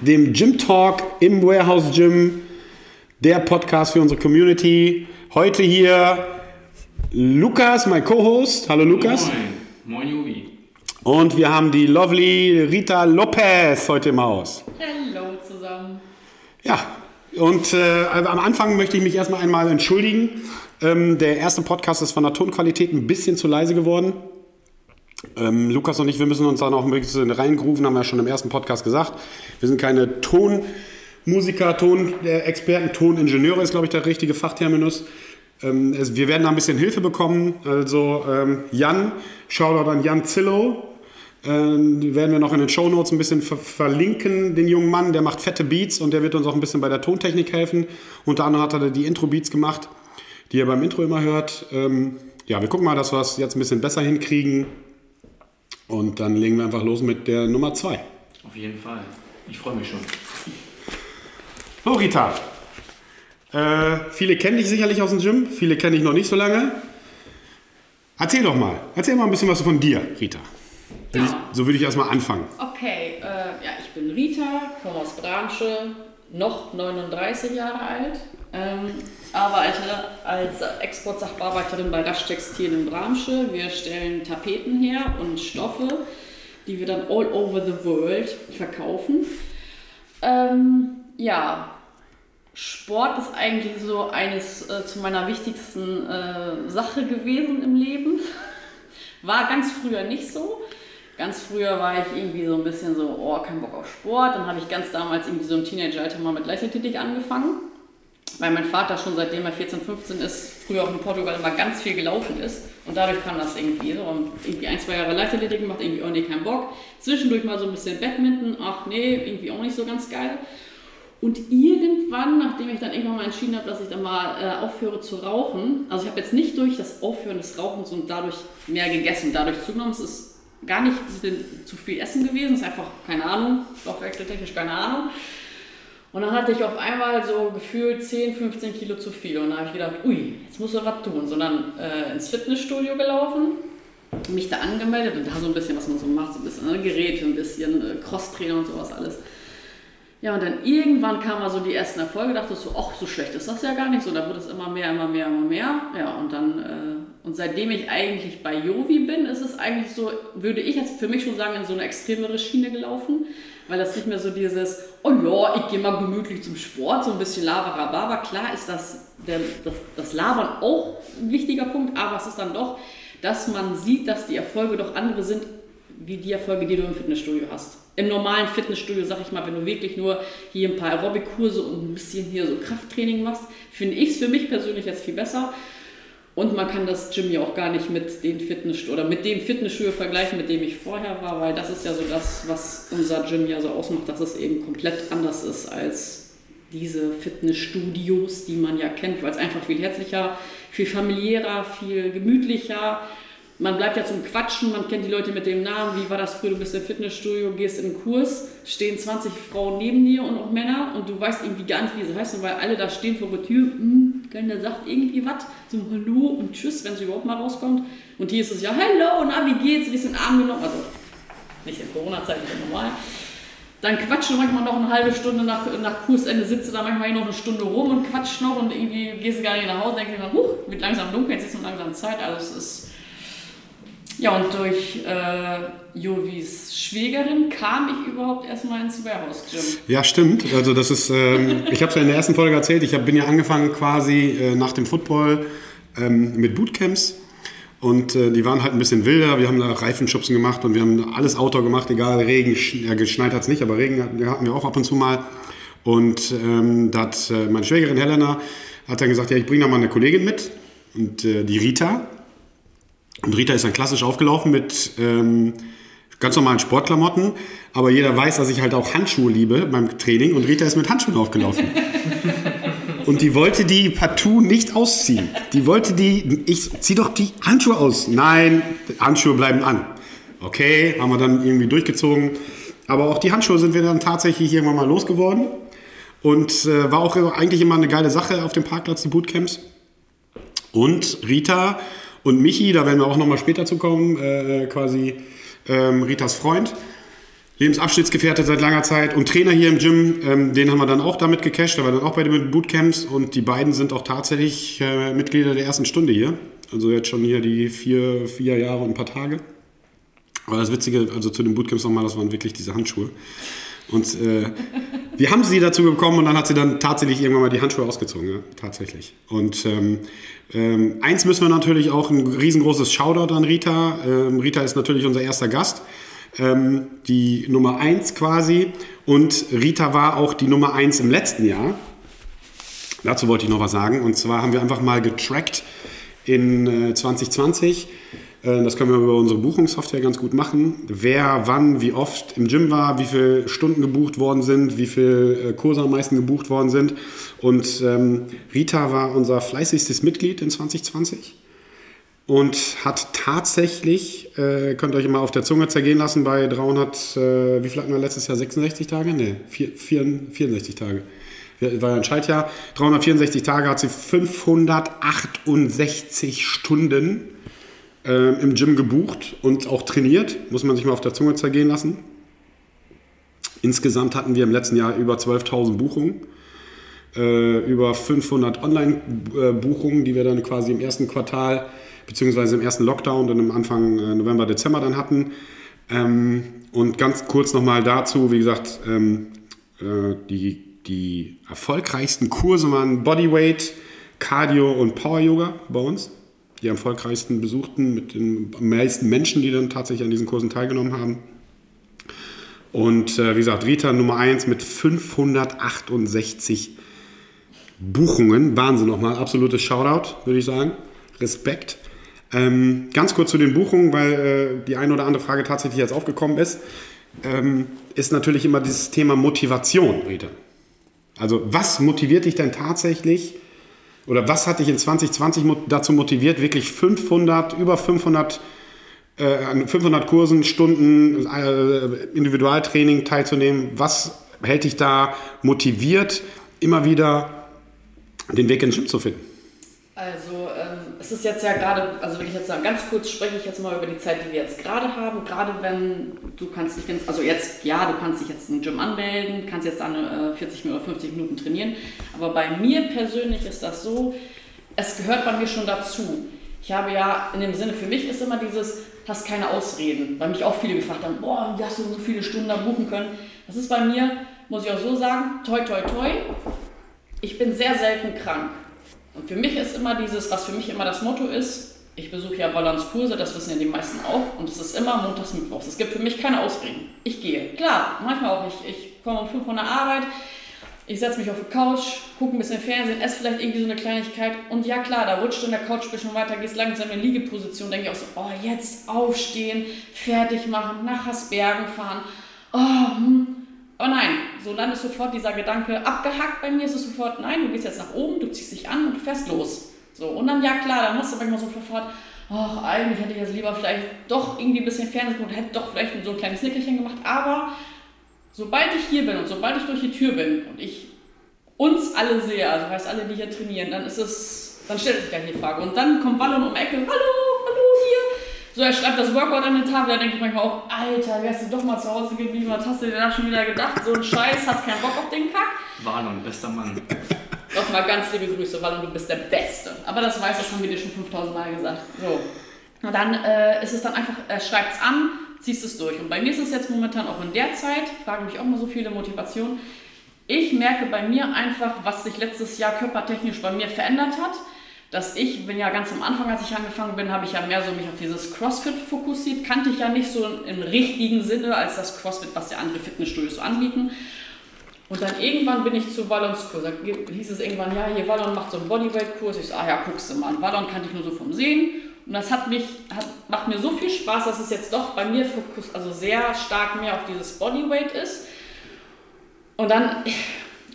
dem Gym Talk im Warehouse Gym, der Podcast für unsere Community. Heute hier Lukas, mein Co-Host. Hallo Lukas. Moin, moin Jubi. Und wir haben die lovely Rita Lopez heute im Haus. Hallo zusammen. Ja, und äh, am Anfang möchte ich mich erstmal einmal entschuldigen. Ähm, der erste Podcast ist von der Tonqualität ein bisschen zu leise geworden. Ähm, Lukas und ich, wir müssen uns da noch ein bisschen reingrooven, haben wir ja schon im ersten Podcast gesagt. Wir sind keine Tonmusiker, Tonexperten, Toningenieure ist, glaube ich, der richtige Fachterminus. Ähm, es, wir werden da ein bisschen Hilfe bekommen. Also ähm, Jan, Shoutout an Jan Zillow. Ähm, werden wir noch in den Show Notes ein bisschen ver verlinken, den jungen Mann. Der macht fette Beats und der wird uns auch ein bisschen bei der Tontechnik helfen. Unter anderem hat er die Intro-Beats gemacht, die ihr beim Intro immer hört. Ähm, ja, wir gucken mal, dass wir es jetzt ein bisschen besser hinkriegen. Und dann legen wir einfach los mit der Nummer 2. Auf jeden Fall. Ich freue mich schon. So, Rita. Äh, viele kennen dich sicherlich aus dem Gym, viele kenne ich noch nicht so lange. Erzähl doch mal. Erzähl mal ein bisschen was von dir, Rita. Will ich, so würde ich erstmal anfangen. Okay, äh, ja, ich bin Rita, komme aus Bramsche, noch 39 Jahre alt, ähm, arbeite als Exportsachbearbeiterin bei Rasch Textil in Bramsche. Wir stellen Tapeten her und Stoffe, die wir dann all over the world verkaufen. Ähm, ja, Sport ist eigentlich so eines äh, zu meiner wichtigsten äh, Sache gewesen im Leben. War ganz früher nicht so. Ganz früher war ich irgendwie so ein bisschen so, oh, kein Bock auf Sport. Dann habe ich ganz damals irgendwie so im Teenageralter mal mit Leichtathletik angefangen. Weil mein Vater schon seitdem er 14, 15 ist, früher auch in Portugal immer ganz viel gelaufen ist. Und dadurch kam das irgendwie so. Und irgendwie ein, zwei Jahre Leichtathletik gemacht, irgendwie, oh nee, kein Bock. Zwischendurch mal so ein bisschen Badminton, ach nee, irgendwie auch nicht so ganz geil. Und irgendwann, nachdem ich dann irgendwann mal entschieden habe, dass ich dann mal äh, aufhöre zu rauchen, also ich habe jetzt nicht durch das Aufhören des Rauchens und dadurch mehr gegessen, dadurch zugenommen, es ist gar nicht zu viel Essen gewesen, es ist einfach, keine Ahnung, stoffwechseltechnisch keine Ahnung. Und dann hatte ich auf einmal so gefühlt 10, 15 Kilo zu viel. Und da habe ich gedacht, ui, jetzt muss er was tun. Sondern äh, ins Fitnessstudio gelaufen, mich da angemeldet und da so ein bisschen, was man so macht, so ein bisschen ne, Geräte, ein bisschen äh, Crosstrainer und sowas alles. Ja, und dann irgendwann kamen mal so die ersten Erfolge, dachte ich so, ach, so schlecht ist das ja gar nicht so. Da wird es immer mehr, immer mehr, immer mehr. Ja, und dann, äh, und seitdem ich eigentlich bei Jovi bin, ist es eigentlich so, würde ich jetzt für mich schon sagen, in so eine extremere Schiene gelaufen. Weil das nicht mehr so dieses, oh ja, ich gehe mal gemütlich zum Sport, so ein bisschen Laberababa. Klar ist das, der, das, das Labern auch ein wichtiger Punkt, aber es ist dann doch, dass man sieht, dass die Erfolge doch andere sind, wie die Erfolge, die du im Fitnessstudio hast. Im normalen Fitnessstudio, sag ich mal, wenn du wirklich nur hier ein paar Aerobic-Kurse und ein bisschen hier so Krafttraining machst, finde ich es für mich persönlich jetzt viel besser. Und man kann das Gym ja auch gar nicht mit den Fitness oder mit dem Fitnessstudio vergleichen, mit dem ich vorher war, weil das ist ja so das, was unser Gym ja so ausmacht, dass es eben komplett anders ist als diese Fitnessstudios, die man ja kennt, weil es einfach viel herzlicher, viel familiärer, viel gemütlicher. Man bleibt ja zum Quatschen, man kennt die Leute mit dem Namen, wie war das früher, du bist im Fitnessstudio, gehst in einen Kurs, stehen 20 Frauen neben dir und auch Männer und du weißt irgendwie gar nicht, wie sie heißen, weil alle da stehen vor der Tür, hm, keiner sagt irgendwie was, so Hallo und Tschüss, wenn sie überhaupt mal rauskommt. Und hier ist es ja, Hallo, na, wie geht's, wie ist den Arm genommen, also nicht in Corona-Zeiten, normal. Dann quatschen manchmal noch eine halbe Stunde nach, nach Kursende, sitzt du da manchmal noch eine Stunde rum und quatscht noch und irgendwie gehst du gar nicht nach Hause, denkst dir dann, huch, wird langsam dunkel, jetzt ist es langsam Zeit, also es ist ja, und durch äh, Jovis Schwägerin kam ich überhaupt erstmal ins Warehouse Gym. Ja, stimmt. Also das ist, ähm, ich habe es ja in der ersten Folge erzählt, ich hab, bin ja angefangen quasi äh, nach dem Football ähm, mit Bootcamps. Und äh, die waren halt ein bisschen wilder. Wir haben da Reifenschubsen gemacht und wir haben alles Outdoor gemacht, egal, Regen, ja, geschneit hat es nicht, aber Regen hatten wir auch ab und zu mal. Und ähm, da hat äh, meine Schwägerin Helena hat dann gesagt, ja, ich bringe da mal eine Kollegin mit. Und äh, die Rita, und Rita ist dann klassisch aufgelaufen mit ähm, ganz normalen Sportklamotten, aber jeder weiß, dass ich halt auch Handschuhe liebe beim Training und Rita ist mit Handschuhen aufgelaufen. Und die wollte die partout nicht ausziehen. Die wollte die, ich zieh doch die Handschuhe aus. Nein, Handschuhe bleiben an. Okay, haben wir dann irgendwie durchgezogen. Aber auch die Handschuhe sind wir dann tatsächlich irgendwann mal losgeworden. Und äh, war auch eigentlich immer eine geile Sache auf dem Parkplatz, die Bootcamps. Und Rita und Michi, da werden wir auch nochmal später zu kommen, äh, quasi ähm, Ritas Freund, Lebensabschnittsgefährte seit langer Zeit und Trainer hier im Gym, ähm, den haben wir dann auch damit gecasht, der war dann auch bei den Bootcamps und die beiden sind auch tatsächlich äh, Mitglieder der ersten Stunde hier. Also jetzt schon hier die vier, vier Jahre und ein paar Tage. Aber das Witzige, also zu den Bootcamps nochmal, das waren wirklich diese Handschuhe. Und äh, wir haben sie dazu bekommen und dann hat sie dann tatsächlich irgendwann mal die Handschuhe ausgezogen, ja, tatsächlich. Und ähm, ähm, eins müssen wir natürlich auch ein riesengroßes Shoutout an Rita. Ähm, Rita ist natürlich unser erster Gast ähm, die Nummer 1 quasi. Und Rita war auch die Nummer 1 im letzten Jahr. Dazu wollte ich noch was sagen. Und zwar haben wir einfach mal getrackt in äh, 2020. Äh, das können wir über unsere Buchungssoftware ganz gut machen. Wer wann, wie oft im Gym war, wie viele Stunden gebucht worden sind, wie viele äh, Kurse am meisten gebucht worden sind. Und ähm, Rita war unser fleißigstes Mitglied in 2020 und hat tatsächlich, äh, könnt ihr euch mal auf der Zunge zergehen lassen, bei 300, äh, wie viel hatten wir letztes Jahr, 66 Tage? Ne, 64 Tage. War ja ein Schaltjahr. 364 Tage hat sie 568 Stunden äh, im Gym gebucht und auch trainiert. Muss man sich mal auf der Zunge zergehen lassen. Insgesamt hatten wir im letzten Jahr über 12.000 Buchungen. Äh, über 500 Online-Buchungen, die wir dann quasi im ersten Quartal beziehungsweise im ersten Lockdown dann im Anfang äh, November, Dezember dann hatten. Ähm, und ganz kurz nochmal dazu, wie gesagt, ähm, äh, die, die erfolgreichsten Kurse waren Bodyweight, Cardio und Power Yoga bei uns. Die erfolgreichsten besuchten mit den meisten Menschen, die dann tatsächlich an diesen Kursen teilgenommen haben. Und äh, wie gesagt, Rita Nummer 1 mit 568 Buchungen. Wahnsinn nochmal, absolutes Shoutout, würde ich sagen. Respekt. Ähm, ganz kurz zu den Buchungen, weil äh, die eine oder andere Frage tatsächlich jetzt aufgekommen ist, ähm, ist natürlich immer dieses Thema Motivation, Rita. Also was motiviert dich denn tatsächlich oder was hat dich in 2020 dazu motiviert, wirklich 500, über 500 äh, 500 Kursen, Stunden äh, Individualtraining teilzunehmen? Was hält dich da motiviert, immer wieder den Weg ins Gym zu finden? Also es ist jetzt ja gerade, also wenn ich jetzt sagen, ganz kurz spreche ich jetzt mal über die Zeit, die wir jetzt gerade haben. Gerade wenn du kannst dich, also jetzt, ja, du kannst dich jetzt in Gym anmelden, kannst jetzt äh, 40 oder 50 Minuten trainieren. Aber bei mir persönlich ist das so, es gehört bei mir schon dazu. Ich habe ja, in dem Sinne, für mich ist immer dieses, hast keine Ausreden, weil mich auch viele gefragt haben, boah, wie hast du so viele Stunden da buchen können? Das ist bei mir, muss ich auch so sagen, toi, toi, toi. Ich bin sehr selten krank. Und für mich ist immer dieses, was für mich immer das Motto ist, ich besuche ja Balancekurse, das wissen ja die meisten auch, und es ist immer montags, mittwochs. Es gibt für mich keine Ausreden. Ich gehe. Klar, manchmal auch. Ich, ich komme um 5 von der Arbeit, ich setze mich auf die Couch, gucke ein bisschen Fernsehen, esse vielleicht irgendwie so eine Kleinigkeit. Und ja, klar, da rutscht in der Couch ein bisschen weiter, gehst langsam in Liegeposition, denke ich auch so, oh, jetzt aufstehen, fertig machen, nach Hasbergen fahren. Oh, hm, aber nein, so dann ist sofort dieser Gedanke abgehackt bei mir, ist es sofort, nein, du gehst jetzt nach oben, du ziehst dich an und du fährst los. So, und dann, ja klar, dann hast du manchmal so sofort, ach, eigentlich hätte ich jetzt lieber vielleicht doch irgendwie ein bisschen Fernsehen und hätte doch vielleicht so ein kleines Nickerchen gemacht, aber sobald ich hier bin und sobald ich durch die Tür bin und ich uns alle sehe, also heißt alle, die hier trainieren, dann ist es, dann stellt sich gleich die Frage. Und dann kommt Wallon um Ecke, hallo, so, er schreibt das Workout an den Tafel, da denke ich manchmal auch, Alter, wärst du doch mal zu Hause geblieben, was hast du dir da schon wieder gedacht? So ein Scheiß, hast keinen Bock auf den Kack? Warnung, bester Mann. Doch mal ganz liebe Grüße, Wallon, du bist der Beste. Aber das weiß, das haben wir dir schon 5000 Mal gesagt. So. Und dann äh, ist es dann einfach, er schreibt es an, ziehst es durch. Und bei mir ist es jetzt momentan auch in der Zeit, frage mich auch mal so viele Motivationen, ich merke bei mir einfach, was sich letztes Jahr körpertechnisch bei mir verändert hat dass ich bin ja ganz am Anfang, als ich angefangen bin, habe ich ja mehr so mich auf dieses CrossFit fokussiert. Kannte ich ja nicht so im richtigen Sinne als das CrossFit, was ja andere Fitnessstudios so anbieten. Und dann irgendwann bin ich zu Wallons Kurs. Da hieß es irgendwann, ja, hier Wallon macht so einen Bodyweight-Kurs. Ich so, ah ja, guckst du mal. Wallon kannte ich nur so vom Sehen. Und das hat mich, hat, macht mir so viel Spaß, dass es jetzt doch bei mir Fokus, also sehr stark mehr auf dieses Bodyweight ist. Und dann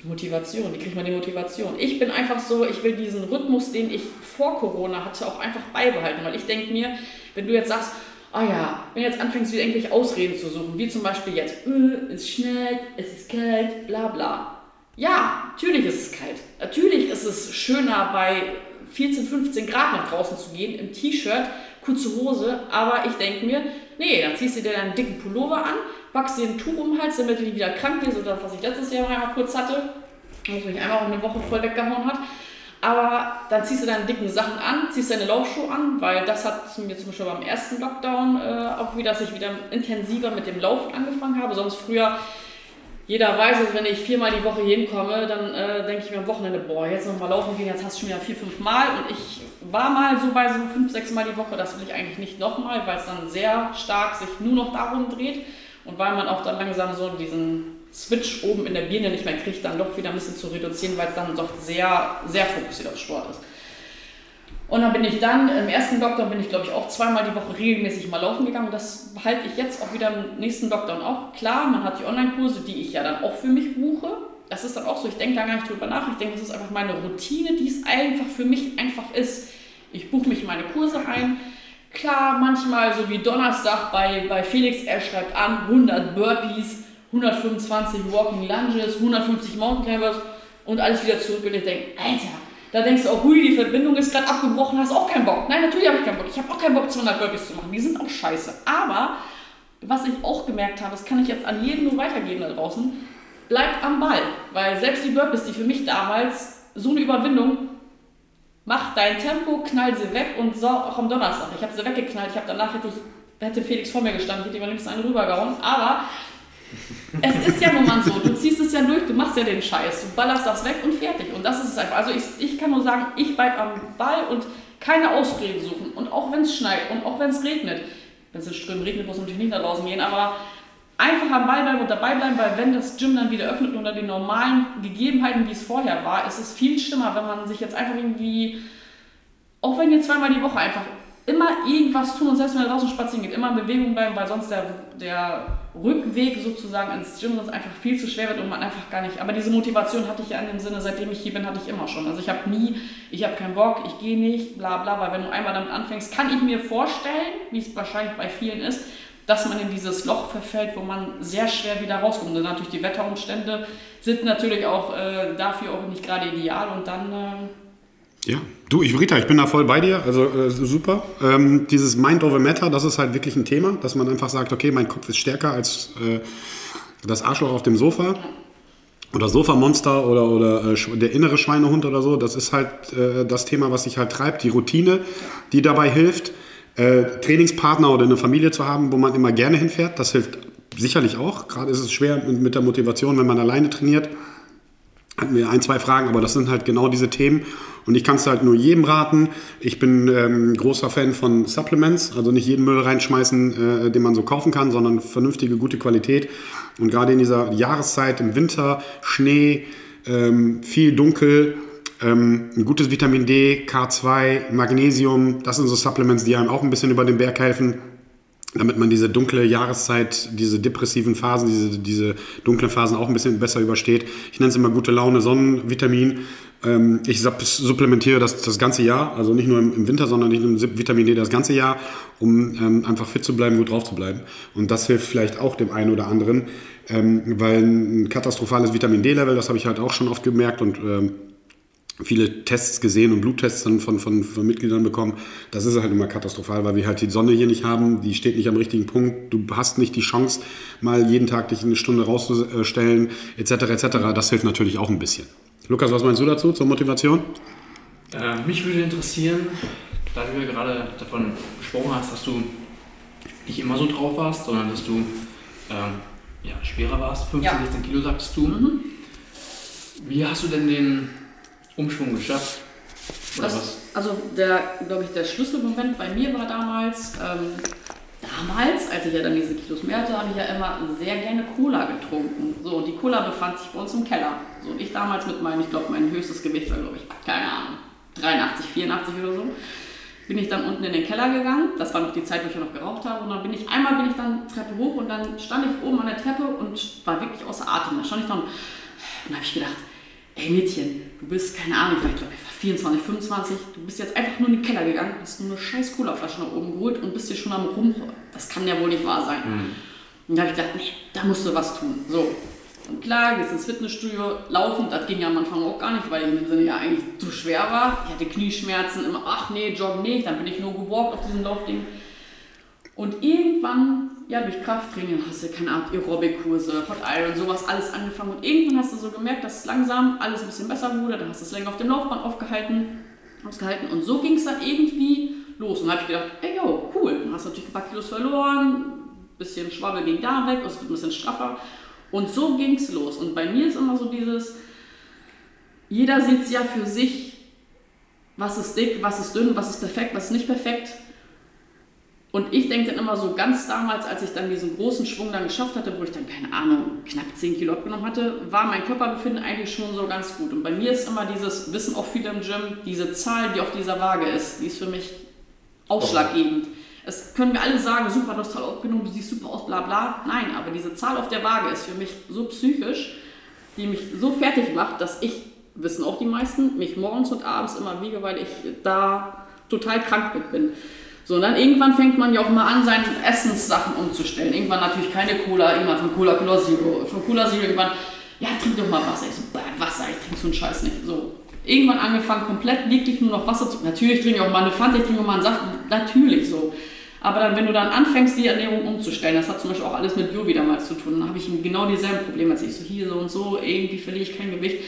Motivation, wie kriegt man die Motivation? Ich bin einfach so, ich will diesen Rhythmus, den ich vor Corona hatte, auch einfach beibehalten, weil ich denke mir, wenn du jetzt sagst, oh ja, wenn du jetzt anfängst, wieder irgendwelche Ausreden zu suchen, wie zum Beispiel jetzt, äh, es schneit, es ist kalt, bla bla. Ja, natürlich ist es kalt. Natürlich ist es schöner, bei 14, 15 Grad nach draußen zu gehen, im T-Shirt, kurze Hose, aber ich denke mir, nee, dann ziehst du dir deinen dicken Pullover an, packst dir ein Tuch um den Hals, damit du nicht wieder krank wirst oder was ich letztes Jahr mal kurz hatte, was mich einmal auch eine Woche voll weggehauen hat. Aber dann ziehst du deine dicken Sachen an, ziehst deine Laufschuhe an, weil das hat mir zum Beispiel beim ersten Lockdown äh, auch wieder, dass ich wieder intensiver mit dem Laufen angefangen habe. Sonst früher, jeder weiß es, wenn ich viermal die Woche hinkomme, dann äh, denke ich mir am Wochenende, boah, jetzt nochmal laufen gehen, jetzt hast du schon wieder vier, fünf Mal. Und ich war mal so bei so fünf, sechs Mal die Woche, das will ich eigentlich nicht nochmal, weil es dann sehr stark sich nur noch darum dreht. Und weil man auch dann langsam so diesen Switch oben in der Birne nicht mehr kriegt, dann doch wieder ein bisschen zu reduzieren, weil es dann doch sehr, sehr fokussiert auf Sport ist. Und dann bin ich dann, im ersten Lockdown bin ich glaube ich auch zweimal die Woche regelmäßig mal laufen gegangen. Das halte ich jetzt auch wieder im nächsten Lockdown auch. Klar, man hat die Online-Kurse, die ich ja dann auch für mich buche. Das ist dann auch so, ich denke da gar nicht drüber nach. Ich denke, das ist einfach meine Routine, die es einfach für mich einfach ist. Ich buche mich in meine Kurse ein. Klar, manchmal, so wie Donnerstag bei, bei Felix, er schreibt an, 100 Burpees, 125 Walking Lunges, 150 Mountain Climbers und alles wieder zurück. Und ich denke, Alter, da denkst du auch, hui, die Verbindung ist gerade abgebrochen, hast auch keinen Bock. Nein, natürlich habe ich keinen Bock. Ich habe auch keinen Bock, 200 Burpees zu machen. Die sind auch scheiße. Aber was ich auch gemerkt habe, das kann ich jetzt an jeden nur weitergeben da draußen, bleibt am Ball. Weil selbst die Burpees, die für mich damals so eine Überwindung mach dein Tempo, knall sie weg und so auch am Donnerstag. Ich habe sie weggeknallt. Ich habe danach hätte ich hätte Felix vor mir gestanden, hätte ihm am einen rübergehauen. Aber es ist ja nun mal so, du ziehst es ja durch, du machst ja den Scheiß, du ballerst das weg und fertig. Und das ist es einfach. Also ich, ich kann nur sagen, ich bleibe am Ball und keine Ausreden suchen. Und auch wenn es schneit und auch wenn es regnet, wenn es in Strömen regnet, muss natürlich nicht nach draußen gehen, aber einfach am Ball bleiben und dabei bleiben, weil wenn das Gym dann wieder öffnet unter den normalen Gegebenheiten, wie es vorher war, ist es viel schlimmer, wenn man sich jetzt einfach irgendwie, auch wenn ihr zweimal die Woche einfach immer irgendwas tun und selbst wenn ihr draußen spazieren geht, immer in Bewegung bleiben, weil sonst der, der Rückweg sozusagen ins Gym sonst einfach viel zu schwer wird und man einfach gar nicht. Aber diese Motivation hatte ich ja in dem Sinne, seitdem ich hier bin, hatte ich immer schon. Also ich habe nie, ich habe keinen Bock, ich gehe nicht, bla bla, weil wenn du einmal damit anfängst, kann ich mir vorstellen, wie es wahrscheinlich bei vielen ist, dass man in dieses Loch verfällt, wo man sehr schwer wieder rauskommt. Und natürlich die Wetterumstände sind natürlich auch äh, dafür auch nicht gerade ideal und dann. Äh ja, du, ich, Rita, ich bin da voll bei dir, also äh, super. Ähm, dieses Mind over Matter, das ist halt wirklich ein Thema, dass man einfach sagt, okay, mein Kopf ist stärker als äh, das Arschloch auf dem Sofa oder Sofamonster oder, oder äh, der innere Schweinehund oder so. Das ist halt äh, das Thema, was sich halt treibt, die Routine, die dabei hilft äh, Trainingspartner oder eine Familie zu haben, wo man immer gerne hinfährt, das hilft sicherlich auch. Gerade ist es schwer mit der Motivation, wenn man alleine trainiert. Hatten wir ein, zwei Fragen, aber das sind halt genau diese Themen. Und ich kann es halt nur jedem raten. Ich bin ähm, großer Fan von Supplements, also nicht jeden Müll reinschmeißen, äh, den man so kaufen kann, sondern vernünftige, gute Qualität. Und gerade in dieser Jahreszeit, im Winter, Schnee, ähm, viel dunkel, ähm, ein gutes Vitamin D, K2, Magnesium, das sind so Supplements, die einem auch ein bisschen über den Berg helfen, damit man diese dunkle Jahreszeit, diese depressiven Phasen, diese, diese dunklen Phasen auch ein bisschen besser übersteht. Ich nenne es immer gute Laune, Sonnenvitamin. Ähm, ich supplementiere das das ganze Jahr, also nicht nur im, Winter, sondern nicht nur Vitamin D das ganze Jahr, um ähm, einfach fit zu bleiben, gut drauf zu bleiben. Und das hilft vielleicht auch dem einen oder anderen, weil ein katastrophales Vitamin D-Level, das habe ich halt auch schon oft gemerkt und viele Tests gesehen und Bluttests dann von, von, von, Mitgliedern bekommen. Das ist halt immer katastrophal, weil wir halt die Sonne hier nicht haben, die steht nicht am richtigen Punkt. Du hast nicht die Chance, mal jeden Tag dich eine Stunde rauszustellen, etc. etc. Das hilft natürlich auch ein bisschen. Lukas, was meinst du dazu zur Motivation? Äh, mich würde interessieren, da du ja gerade davon gesprochen hast, dass du nicht immer so drauf warst, sondern dass du ähm, ja, schwerer warst, 15, ja. 16 Kilo sagst du. Mhm. Wie hast du denn den Umschwung geschafft? Oder das, was? Also der, glaube ich, der Schlüsselmoment bei mir war damals, ähm, damals, als ich ja dann diese Kilos mehr hatte, habe ich ja immer sehr gerne Cola getrunken. So, und die Cola befand sich bei uns im Keller. So, und ich damals mit meinem, ich glaube, mein höchstes Gewicht war, glaube ich, keine Ahnung, 83, 84 oder so. bin ich dann unten in den Keller gegangen. Das war noch die Zeit, wo ich noch geraucht habe. Und dann bin ich, einmal bin ich dann Treppe hoch und dann stand ich oben an der Treppe und war wirklich außer Atem. Da stand ich dann und dann habe ich gedacht, ey Mädchen, du bist, keine Ahnung, ich glaube, ich war 24, 25, du bist jetzt einfach nur in den Keller gegangen, hast nur eine scheiß Cola-Flasche nach oben geholt und bist hier schon am Rum. Das kann ja wohl nicht wahr sein. Mhm. Und da habe ich gedacht, nee, da musst du was tun. So. Und klar, gehst ins Fitnessstudio, laufen, das ging ja am Anfang auch gar nicht, weil ich in dem Sinne ja eigentlich zu schwer war. Ich hatte Knieschmerzen, immer, ach nee, joggen nicht, dann bin ich nur gewalkt auf diesem Laufding. Und irgendwann, ja, durch Krafttraining hast du, keine Ahnung, Aerobic-Kurse, Hot Iron, sowas alles angefangen. Und irgendwann hast du so gemerkt, dass es langsam alles ein bisschen besser wurde. Dann hast du es länger auf dem Laufband aufgehalten, ausgehalten. Und so ging es dann irgendwie los. Und dann habe ich gedacht, ey, yo, cool. Dann hast du natürlich ein paar Kilos verloren, bisschen Schwabbel ging da weg, es wird ein bisschen straffer. Und so ging es los. Und bei mir ist immer so dieses, jeder sieht es ja für sich, was ist dick, was ist dünn, was ist perfekt, was ist nicht perfekt. Und ich denke dann immer so ganz damals, als ich dann diesen großen Schwung dann geschafft hatte, wo ich dann, keine Ahnung, knapp 10 Kilo abgenommen hatte, war mein Körperbefinden eigentlich schon so ganz gut. Und bei mir ist immer dieses, wissen auch viele im Gym, diese Zahl, die auf dieser Waage ist, die ist für mich ausschlaggebend. Es können wir alle sagen, super, du hast toll abgenommen, du siehst super aus, bla bla. Nein, aber diese Zahl auf der Waage ist für mich so psychisch, die mich so fertig macht, dass ich, wissen auch die meisten, mich morgens und abends immer wiege, weil ich da total krank mit bin. So, und dann irgendwann fängt man ja auch mal an, seine Essenssachen umzustellen. Irgendwann natürlich keine Cola, irgendwann von Cola Cola Zero, von Cola Zero irgendwann, ja, trink doch mal Wasser. Ich so, Wasser, ich trinke so einen Scheiß nicht. So, irgendwann angefangen, komplett wirklich nur noch Wasser zu. Natürlich trinke ich auch mal eine Fanta, ich trinke mal einen Saft, natürlich so. Aber dann, wenn du dann anfängst, die Ernährung umzustellen, das hat zum Beispiel auch alles mit Jovi damals zu tun, dann habe ich genau dieselben Probleme, als ich so hier so und so, irgendwie verliere ich kein Gewicht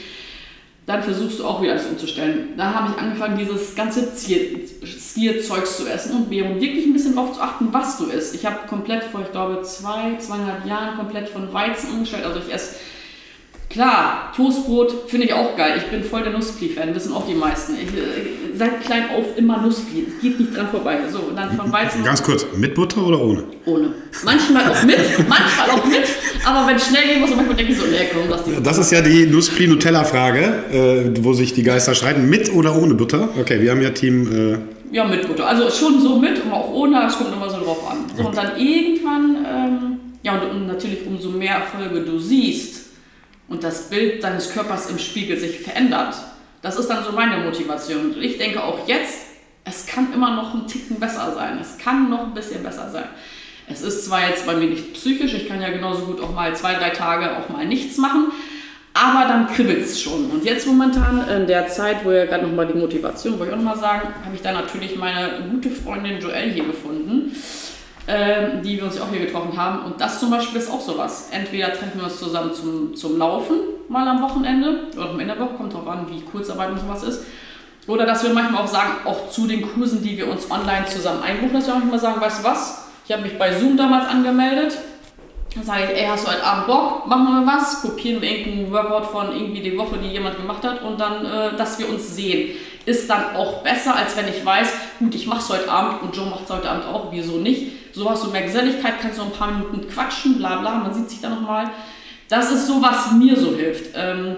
dann versuchst du auch wieder alles umzustellen. Da habe ich angefangen, dieses ganze Zierzeugs zu essen und mir wirklich ein bisschen darauf zu achten, was du isst. Ich habe komplett vor, ich glaube, zwei, zweieinhalb Jahren komplett von Weizen umgestellt. Also ich esse Klar, Toastbrot finde ich auch geil. Ich bin voll der Nusspli-Fan, wissen auch die meisten. Ich, äh, seit klein auf immer Nusspli. Es geht nicht dran vorbei. So, und dann von Weizen. Ganz kurz, mit Butter oder ohne? Ohne. Manchmal auch mit, manchmal auch mit. Aber wenn es schnell gehen muss, manchmal denke ich so, nee, komm, lass die Das ist ja die Nusspli-Nutella-Frage, äh, wo sich die Geister streiten. Mit oder ohne Butter? Okay, wir haben ja Team. Äh ja, mit Butter. Also schon so mit, aber auch ohne. Es kommt immer so drauf an. So, okay. Und dann irgendwann, ähm, ja, und, und natürlich umso mehr Erfolge du siehst, und das Bild deines Körpers im Spiegel sich verändert. Das ist dann so meine Motivation. Und ich denke auch jetzt, es kann immer noch ein Ticken besser sein. Es kann noch ein bisschen besser sein. Es ist zwar jetzt bei mir nicht psychisch, ich kann ja genauso gut auch mal zwei, drei Tage auch mal nichts machen, aber dann kribbelt es schon. Und jetzt momentan in der Zeit, wo ja gerade nochmal die Motivation, wollte ich auch nochmal sagen, habe ich da natürlich meine gute Freundin Joelle hier gefunden ähm, die wir uns auch hier getroffen haben. Und das zum Beispiel ist auch sowas. Entweder treffen wir uns zusammen zum, zum Laufen mal am Wochenende oder am Ende der Woche, kommt drauf an, wie Kurzarbeit und sowas ist. Oder dass wir manchmal auch sagen, auch zu den Kursen, die wir uns online zusammen einbuchen, dass wir manchmal sagen, weißt du was, ich habe mich bei Zoom damals angemeldet. Dann sage ich, ey, hast du heute Abend Bock? Machen wir was? Kopieren wir irgendeinen Workout von irgendwie die Woche, die jemand gemacht hat und dann, äh, dass wir uns sehen. Ist dann auch besser, als wenn ich weiß, gut, ich mache es heute Abend und Joe macht es heute Abend auch, wieso nicht? So hast du mehr Geselligkeit, kannst du ein paar Minuten quatschen, bla bla, man sieht sich dann nochmal. Das ist so, was mir so hilft. Ähm,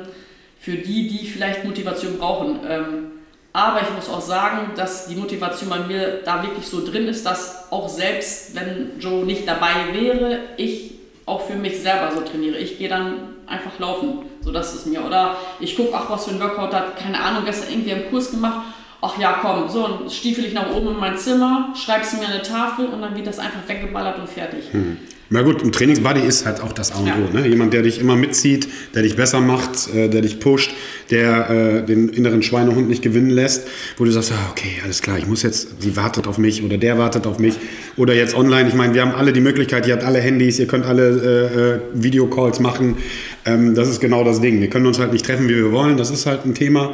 für die, die vielleicht Motivation brauchen. Ähm, aber ich muss auch sagen, dass die Motivation bei mir da wirklich so drin ist, dass auch selbst wenn Joe nicht dabei wäre, ich auch für mich selber so trainiere. Ich gehe dann einfach laufen, so das ist mir. Oder ich gucke, ach was für ein Workout hat, keine Ahnung, gestern irgendwie einen Kurs gemacht ach ja, komm, so, und stiefel ich nach oben in mein Zimmer, schreibst du mir eine Tafel und dann wird das einfach weggeballert und fertig. Hm. Na gut, ein Trainingsbuddy ist halt auch das A und O. Ne? Jemand, der dich immer mitzieht, der dich besser macht, äh, der dich pusht, der äh, den inneren Schweinehund nicht gewinnen lässt, wo du sagst, ah, okay, alles klar, ich muss jetzt, die wartet auf mich oder der wartet auf mich. Oder jetzt online, ich meine, wir haben alle die Möglichkeit, ihr habt alle Handys, ihr könnt alle äh, äh, Videocalls machen. Ähm, das ist genau das Ding. Wir können uns halt nicht treffen, wie wir wollen, das ist halt ein Thema.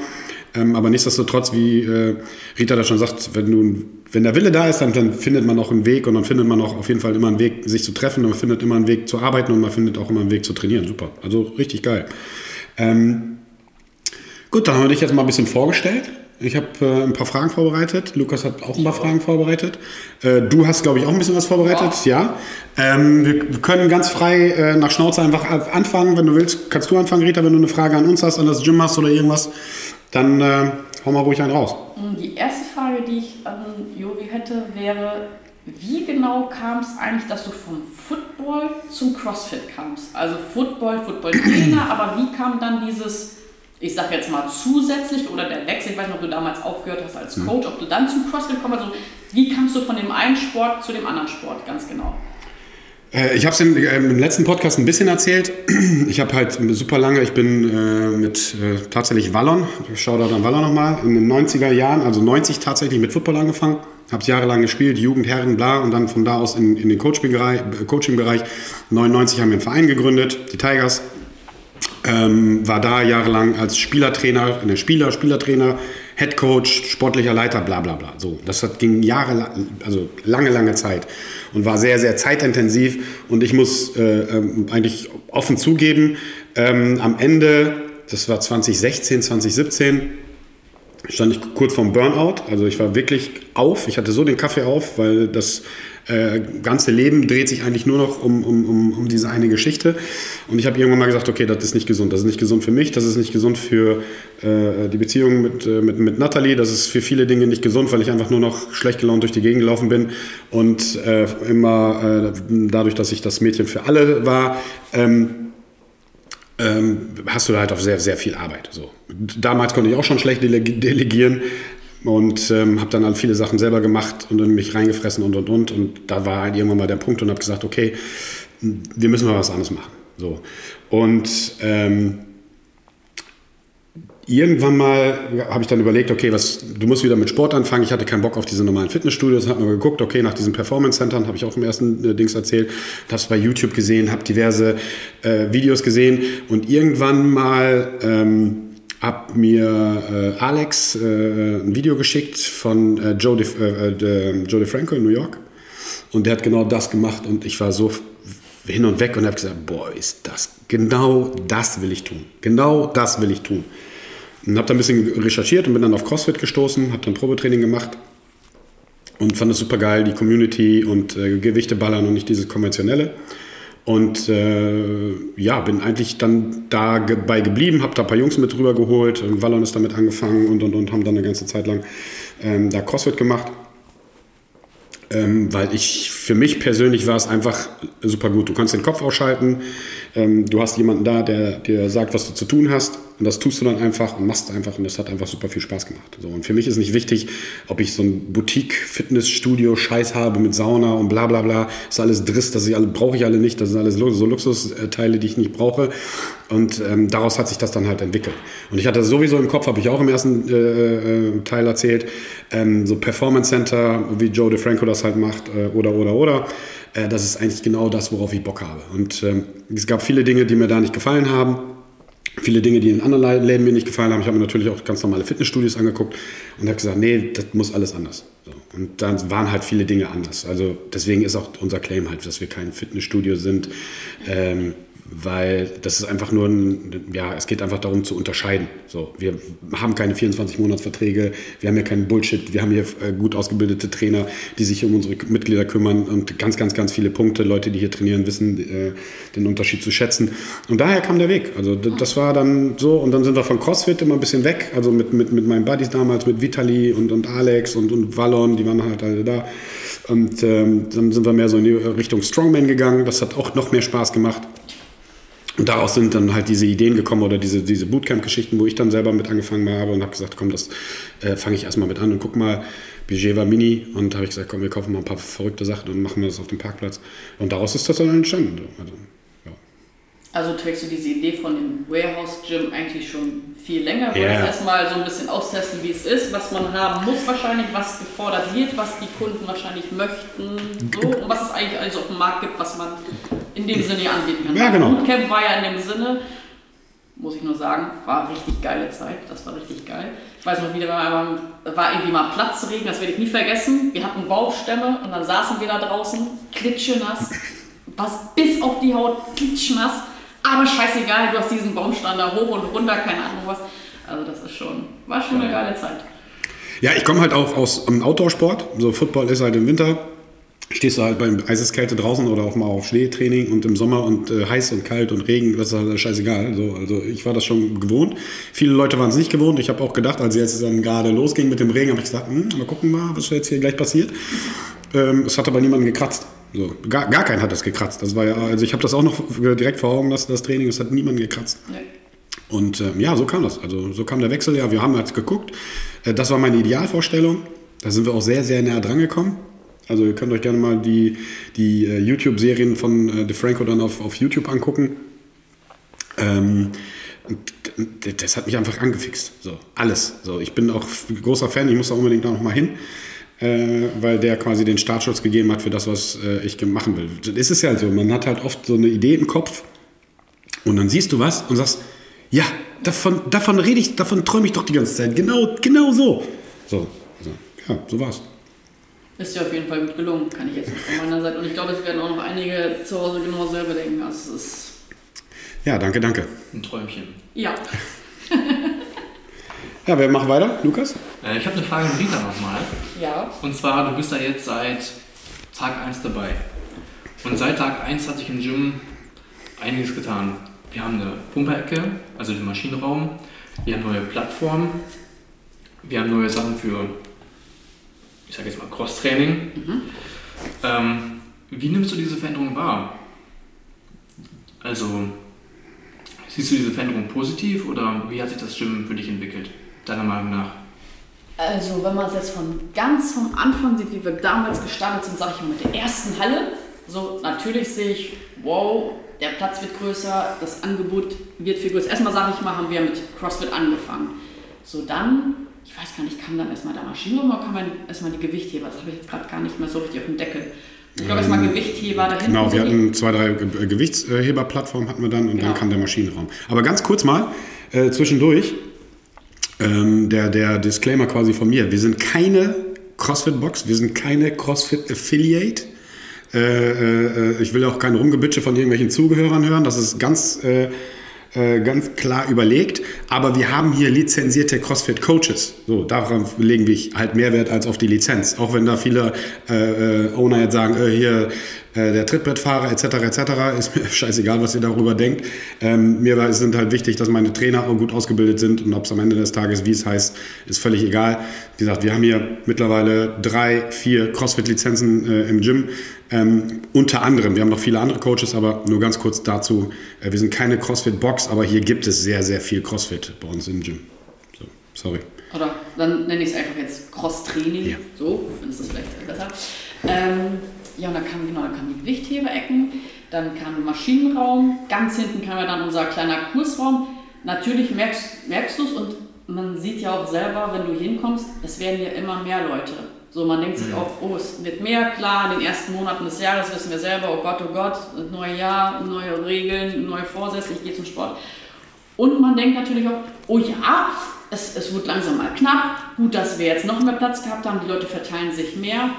Ähm, aber nichtsdestotrotz, wie äh, Rita da schon sagt, wenn, du, wenn der Wille da ist, dann, dann, findet man auch einen Weg und dann findet man auch auf jeden Fall immer einen Weg, sich zu treffen und man findet immer einen Weg zu arbeiten und man findet auch immer einen Weg zu trainieren. Super. Also richtig geil. Ähm, gut, dann haben wir dich jetzt mal ein bisschen vorgestellt. Ich habe äh, ein paar Fragen vorbereitet. Lukas hat auch ein paar Fragen vorbereitet. Äh, du hast, glaube ich, auch ein bisschen was vorbereitet. Ja. ja. Ähm, wir, wir, können ganz frei äh, nach Schnauze einfach anfangen. Wenn du willst, kannst du anfangen, Rita, wenn du eine Frage an uns hast, an das Gym hast oder irgendwas. Dann äh, hau mal ruhig einen raus. Die erste Frage, die ich an Jovi hätte, wäre, wie genau kam es eigentlich, dass du vom Football zum CrossFit kamst? Also Football, Football-Trainer, aber wie kam dann dieses, ich sag jetzt mal zusätzlich oder der Wechsel, ich weiß nicht, ob du damals aufgehört hast als mhm. Coach, ob du dann zum CrossFit kommst, also wie kamst du von dem einen Sport zu dem anderen Sport, ganz genau? Äh, ich habe es im, äh, im, letzten Podcast ein bisschen erzählt. Ich habe halt super lange, ich bin äh, mit äh, tatsächlich Wallon, ich schaue da dann Wallon nochmal, in den 90er Jahren, also 90 tatsächlich mit Football angefangen. Habe es jahrelang gespielt, Jugend, Herren, bla, und dann von da aus in, in den Coaching-Bereich. Coaching 99 haben wir einen Verein gegründet, die Tigers. Ähm, war da jahrelang als Spielertrainer, in der Spieler, Spielertrainer, Head Coach, sportlicher Leiter, bla bla bla. So, das hat, ging Jahre, also lange, lange Zeit und war sehr, sehr zeitintensiv. Und ich muss äh, ähm, eigentlich offen zugeben, ähm, am Ende, das war 2016, 2017, stand ich kurz vorm Burnout. Also ich war wirklich auf. Ich hatte so den Kaffee auf, weil das äh, ganze Leben dreht sich eigentlich nur noch um, um, um, um diese eine Geschichte. Und ich habe irgendwann mal gesagt, okay, das ist nicht gesund. Das ist nicht gesund für mich, das ist nicht gesund für äh, die Beziehung mit, äh, mit, mit Natalie. Das ist für viele Dinge nicht gesund, weil ich einfach nur noch schlecht gelaunt durch die Gegend gelaufen bin. Und äh, immer äh, dadurch, dass ich das Mädchen für alle war, ähm, ähm, hast du halt auch sehr, sehr viel Arbeit. So. Damals konnte ich auch schon schlecht delegieren, und ähm, habe dann halt viele Sachen selber gemacht und in mich reingefressen und und und und da war halt irgendwann mal der Punkt und habe gesagt, okay, wir müssen mal was anderes machen. So und ähm, irgendwann mal habe ich dann überlegt, okay, was, du musst wieder mit Sport anfangen. Ich hatte keinen Bock auf diese normalen Fitnessstudios, habe mir geguckt, okay, nach diesen Performance-Centern habe ich auch im ersten äh, Dings erzählt, habe es bei YouTube gesehen, habe diverse äh, Videos gesehen und irgendwann mal ähm, habe mir äh, Alex äh, ein Video geschickt von äh, Joe, De, äh, Joe DeFranco in New York. Und der hat genau das gemacht und ich war so hin und weg und habe gesagt, boah, ist das, genau das will ich tun. Genau das will ich tun. Und habe dann ein bisschen recherchiert und bin dann auf CrossFit gestoßen, habe dann Probetraining gemacht und fand es super geil, die Community und äh, Gewichte ballern und nicht dieses konventionelle. Und äh, ja, bin eigentlich dann dabei geblieben, habe da ein paar Jungs mit drüber geholt. Wallon ist damit angefangen und, und, und haben dann eine ganze Zeit lang ähm, da CrossFit gemacht. Ähm, weil ich, für mich persönlich war es einfach super gut. Du kannst den Kopf ausschalten, ähm, du hast jemanden da, der dir sagt, was du zu tun hast. Und das tust du dann einfach und machst einfach. Und das hat einfach super viel Spaß gemacht. So, und für mich ist nicht wichtig, ob ich so ein Boutique-Fitnessstudio-Scheiß habe mit Sauna und bla bla bla. Das ist alles Driss, das brauche ich alle nicht. Das sind alles so Luxusteile, die ich nicht brauche. Und ähm, daraus hat sich das dann halt entwickelt. Und ich hatte sowieso im Kopf, habe ich auch im ersten äh, äh, Teil erzählt, ähm, so Performance Center, wie Joe DeFranco das halt macht, äh, oder, oder, oder äh, das ist eigentlich genau das, worauf ich Bock habe. Und ähm, es gab viele Dinge, die mir da nicht gefallen haben. Viele Dinge, die in anderen Läden mir nicht gefallen haben. Ich habe mir natürlich auch ganz normale Fitnessstudios angeguckt und habe gesagt, nee, das muss alles anders. So. Und dann waren halt viele Dinge anders. Also deswegen ist auch unser Claim halt, dass wir kein Fitnessstudio sind. Ähm, weil das ist einfach nur ein, ja, es geht einfach darum zu unterscheiden. So, wir haben keine 24-Monats-Verträge, wir haben ja keinen Bullshit, wir haben hier äh, gut ausgebildete Trainer, die sich um unsere Mitglieder kümmern und ganz, ganz, ganz viele Punkte. Leute, die hier trainieren, wissen äh, den Unterschied zu schätzen. Und daher kam der Weg. Also das war dann so und dann sind wir von CrossFit immer ein bisschen weg, also mit, mit, mit meinen Buddies damals, mit Vitali und, und Alex und, und Wallon, die waren halt alle da. Und ähm, dann sind wir mehr so in die Richtung Strongman gegangen. Das hat auch noch mehr Spaß gemacht. Und daraus sind dann halt diese Ideen gekommen oder diese, diese Bootcamp-Geschichten, wo ich dann selber mit angefangen habe und habe gesagt, komm, das äh, fange ich erstmal mit an und guck mal, Budget war mini und habe ich gesagt, komm, wir kaufen mal ein paar verrückte Sachen und machen wir das auf dem Parkplatz. Und daraus ist das dann entstanden. Also, ja. also trägst du diese Idee von dem Warehouse Gym eigentlich schon viel länger? Yeah. erstmal so ein bisschen austesten, wie es ist, was man haben muss wahrscheinlich, was gefordert wird, was die Kunden wahrscheinlich möchten so, und was es eigentlich alles auf dem Markt gibt, was man in dem Sinne anbieten kann. Ja, genau. Bootcamp war ja in dem Sinne, muss ich nur sagen, war richtig geile Zeit. Das war richtig geil. Ich weiß noch wieder, war, war irgendwie mal Platzregen, das werde ich nie vergessen. Wir hatten Baumstämme und dann saßen wir da draußen, klitschenass, was bis auf die Haut klitschnass. Aber scheißegal, du hast diesen Baumstand da hoch und runter, keine Ahnung was. Also das ist schon, war schon eine geile Zeit. Ja, ich komme halt auch aus dem Outdoor-Sport. So Football ist halt im Winter stehst du halt beim Eiseskälte draußen oder auch mal auf Schneetraining und im Sommer und äh, heiß und kalt und Regen, das ist halt scheißegal. So, also ich war das schon gewohnt. Viele Leute waren es nicht gewohnt. Ich habe auch gedacht, als es dann gerade losging mit dem Regen, habe ich gesagt, hm, mal gucken mal, was jetzt hier gleich passiert. Ähm, es hat aber niemanden gekratzt. So, gar, gar keinen hat das gekratzt. Das war ja, also ich habe das auch noch direkt vor Augen, das, das Training, es hat niemanden gekratzt. Nee. Und äh, ja, so kam das. Also so kam der Wechsel. Ja, wir haben jetzt geguckt. Äh, das war meine Idealvorstellung. Da sind wir auch sehr, sehr näher dran gekommen. Also ihr könnt euch gerne mal die, die äh, YouTube-Serien von äh, DeFranco dann auf, auf YouTube angucken. Ähm, das hat mich einfach angefixt. So, alles. So, ich bin auch großer Fan, ich muss da unbedingt noch mal hin, äh, weil der quasi den Startschutz gegeben hat für das, was äh, ich machen will. Das ist es ja so, man hat halt oft so eine Idee im Kopf und dann siehst du was und sagst, ja, davon, davon rede ich, davon träume ich doch die ganze Zeit. Genau, genau so. So, so. ja, so war's. Ist ja auf jeden Fall gut gelungen, kann ich jetzt von meiner Seite. Und ich glaube, es werden auch noch einige zu Hause genau selber denken. Also es ist ja, danke, danke. Ein Träumchen. Ja. ja, wer macht weiter? Lukas? Äh, ich habe eine Frage an Rita nochmal. Ja. Und zwar, du bist da jetzt seit Tag 1 dabei. Und seit Tag 1 hat sich im Gym einiges getan. Wir haben eine Pumperecke, also den Maschinenraum. Wir haben neue Plattformen. Wir haben neue Sachen für ich sage jetzt mal Cross-Training. Mhm. Ähm, wie nimmst du diese Veränderung wahr? Also, siehst du diese Veränderung positiv oder wie hat sich das Gym für dich entwickelt, deiner Meinung nach? Also, wenn man es jetzt von ganz vom Anfang sieht, wie wir damals gestartet sind, sage ich mal mit der ersten Halle, so natürlich sehe ich, wow, der Platz wird größer, das Angebot wird viel größer. Erstmal sage ich mal, haben wir mit CrossFit angefangen. So dann ich weiß gar nicht, kam dann erstmal der Maschinenraum oder kam dann erstmal die Gewichtheber? Das habe ich jetzt gerade gar nicht mehr so richtig auf dem Deckel. Ich glaube, erstmal Gewichtheber dahin. Genau, wir hatten zwei, drei Gewichtsheberplattformen hatten wir dann und genau. dann kam der Maschinenraum. Aber ganz kurz mal, äh, zwischendurch, ähm, der, der Disclaimer quasi von mir. Wir sind keine CrossFit-Box, wir sind keine CrossFit-Affiliate. Äh, äh, ich will auch kein Rumgebitsche von irgendwelchen Zugehörern hören. Das ist ganz äh, ganz klar überlegt. Aber wir haben hier lizenzierte CrossFit-Coaches. So, darauf legen wir halt mehr Wert als auf die Lizenz. Auch wenn da viele äh, äh Owner jetzt sagen, äh, hier der Trittbrettfahrer etc. etc. ist mir scheißegal, was ihr darüber denkt. Ähm, mir sind halt wichtig, dass meine Trainer auch gut ausgebildet sind und ob es am Ende des Tages, wie es heißt, ist völlig egal. Wie gesagt, wir haben hier mittlerweile drei, vier CrossFit-Lizenzen äh, im Gym. Ähm, unter anderem, wir haben noch viele andere Coaches, aber nur ganz kurz dazu. Äh, wir sind keine CrossFit-Box, aber hier gibt es sehr, sehr viel CrossFit bei uns im Gym. So, sorry. Oder dann nenne ich es einfach jetzt Cross-Training. Ja. So, findest du es vielleicht besser. Ähm, ja, und dann kamen genau, dann kamen die Gewichtheberecken, dann kam der Maschinenraum, ganz hinten kam ja dann unser kleiner Kursraum. Natürlich merkst, merkst du es und man sieht ja auch selber, wenn du hinkommst, es werden ja immer mehr Leute. So, man denkt sich mhm. auch, oh, es wird mehr, klar, in den ersten Monaten des Jahres wissen wir selber, oh Gott, oh Gott, neue Jahr, neue Regeln, neue Vorsätze, ich gehe zum Sport. Und man denkt natürlich auch, oh ja, es, es wird langsam mal knapp, gut, dass wir jetzt noch mehr Platz gehabt haben, die Leute verteilen sich mehr.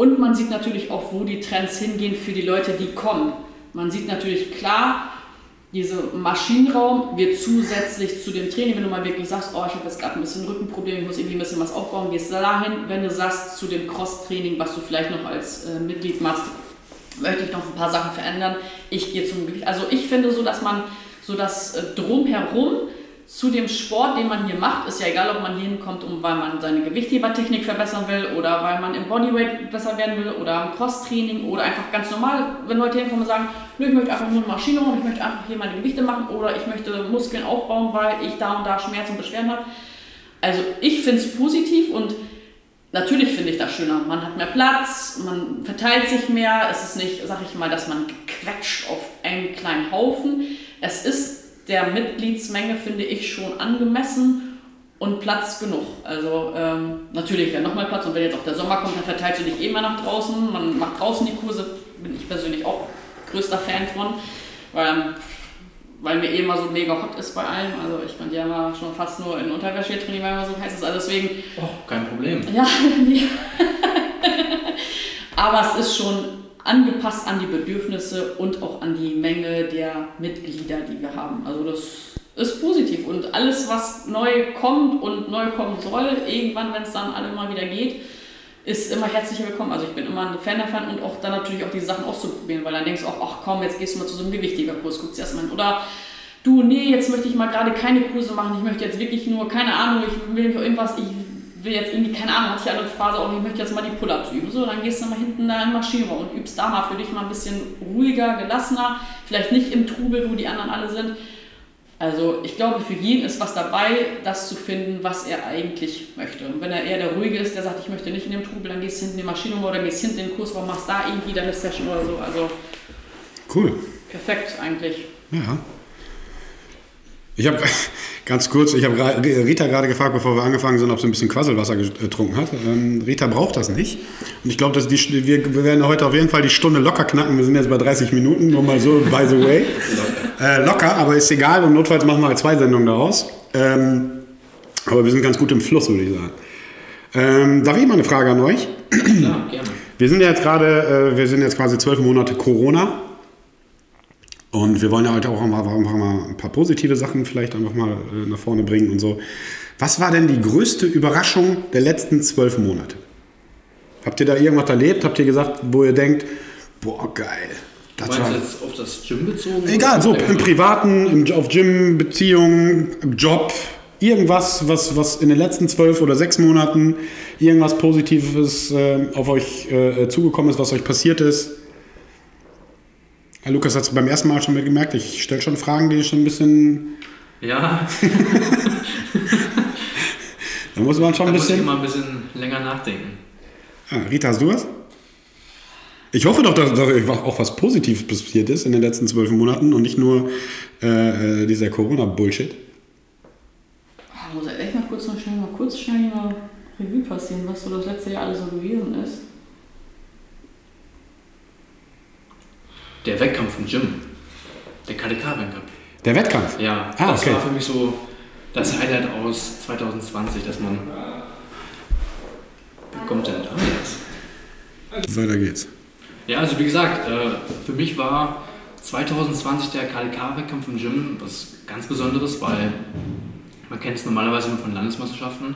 Und man sieht natürlich auch, wo die Trends hingehen für die Leute, die kommen. Man sieht natürlich klar, dieser Maschinenraum wird zusätzlich zu dem Training, wenn du mal wirklich sagst, oh, ich habe jetzt gerade ein bisschen Rückenprobleme, ich muss irgendwie ein bisschen was aufbauen, gehst du dahin. Wenn du sagst, zu dem Cross-Training, was du vielleicht noch als äh, Mitglied machst, möchte ich noch ein paar Sachen verändern. Ich gehe zum Gewicht. Also ich finde so, dass man so das äh, Drumherum zu dem Sport, den man hier macht, ist ja egal, ob man hier hinkommt, um, weil man seine Gewichthebertechnik verbessern will oder weil man im Bodyweight besser werden will oder im Cross-Training oder einfach ganz normal, wenn Leute hinkommen und sagen, nö, ich möchte einfach nur eine Maschine machen, ich möchte einfach hier meine Gewichte machen oder ich möchte Muskeln aufbauen, weil ich da und da Schmerzen und Beschwerden habe. Also ich finde es positiv und natürlich finde ich das schöner. Man hat mehr Platz, man verteilt sich mehr, es ist nicht, sag ich mal, dass man quetscht auf einen kleinen Haufen. Es ist der Mitgliedsmenge finde ich schon angemessen und Platz genug. Also ähm, natürlich wäre nochmal Platz und wenn jetzt auch der Sommer kommt, dann verteilst du dich eh mal nach draußen. Man macht draußen die Kurse, bin ich persönlich auch größter Fan von, weil, weil mir eh immer so mega hot ist bei allem. Also ich könnte ja mal schon fast nur in Unterwäsche trainieren, weil man so heiß ist. Also deswegen. Oh, kein Problem. Ja, aber es ist schon angepasst an die Bedürfnisse und auch an die Menge der Mitglieder, die wir haben. Also das ist positiv und alles, was neu kommt und neu kommen soll, irgendwann, wenn es dann alle mal wieder geht, ist immer herzlich willkommen. Also ich bin immer ein Fan davon und auch dann natürlich auch die Sachen auszuprobieren, weil dann denkst du auch, ach komm, jetzt gehst du mal zu so einem gewichtiger Kurs, guckst dir erstmal hin. Oder du, nee, jetzt möchte ich mal gerade keine Kurse machen, ich möchte jetzt wirklich nur, keine Ahnung, ich will irgendwas, ich will jetzt irgendwie, keine Ahnung, hatte ich eine Phase auch, ich möchte jetzt mal die Pull-Ups üben. So, dann gehst du mal hinten da in Maschinenraum und übst da mal für dich mal ein bisschen ruhiger, gelassener, vielleicht nicht im Trubel, wo die anderen alle sind. Also ich glaube, für jeden ist was dabei, das zu finden, was er eigentlich möchte. Und wenn er eher der Ruhige ist, der sagt, ich möchte nicht in dem Trubel, dann gehst du hinten in die Maschinenraum oder gehst hinten in den Kursraum, machst da irgendwie deine Session oder so. Also Cool. perfekt eigentlich. Ja. Ich habe ganz kurz, ich habe Rita gerade gefragt, bevor wir angefangen sind, ob sie ein bisschen Quasselwasser getrunken hat. Ähm, Rita braucht das nicht. Und ich glaube, dass die, wir, wir werden heute auf jeden Fall die Stunde locker knacken. Wir sind jetzt bei 30 Minuten, nur mal so, by the way. Äh, locker, aber ist egal und notfalls machen wir halt zwei Sendungen daraus. Ähm, aber wir sind ganz gut im Fluss, würde ich sagen. Ähm, darf ich mal eine Frage an euch? Klar, gerne. Wir sind ja jetzt gerade, äh, wir sind jetzt quasi zwölf Monate Corona. Und wir wollen ja heute auch mal, einfach mal ein paar positive Sachen vielleicht einfach mal äh, nach vorne bringen und so. Was war denn die größte Überraschung der letzten zwölf Monate? Habt ihr da irgendwas erlebt? Habt ihr gesagt, wo ihr denkt, boah, geil. Das Meinst war du jetzt auf das Gym bezogen? egal, so im Privaten, im, auf Gym, Beziehungen, Job, irgendwas, was, was in den letzten zwölf oder sechs Monaten irgendwas Positives äh, auf euch äh, zugekommen ist, was euch passiert ist. Herr Lukas hat es beim ersten Mal schon gemerkt, ich stelle schon Fragen, die schon ein bisschen, Ja, da muss man schon da ein muss ich bisschen. immer ein bisschen länger nachdenken. Ah, Rita, hast du was? Ich hoffe doch, dass, dass auch was Positives passiert ist in den letzten zwölf Monaten und nicht nur äh, äh, dieser Corona-Bullshit. Ich muss echt mal kurz, noch schnell, mal kurz schnell mal Revue passieren, was so das letzte Jahr alles so gewesen ist. Der Wettkampf im Gym. Der KDK-Wettkampf. Der Wettkampf. Ja, Ah, das okay. war für mich so das Highlight aus 2020, dass man. Wie kommt denn da jetzt? Weiter geht's. Ja, also wie gesagt, äh, für mich war 2020 der KDK-Wettkampf im Gym was ganz Besonderes, weil man kennt es normalerweise nur von Landesmeisterschaften,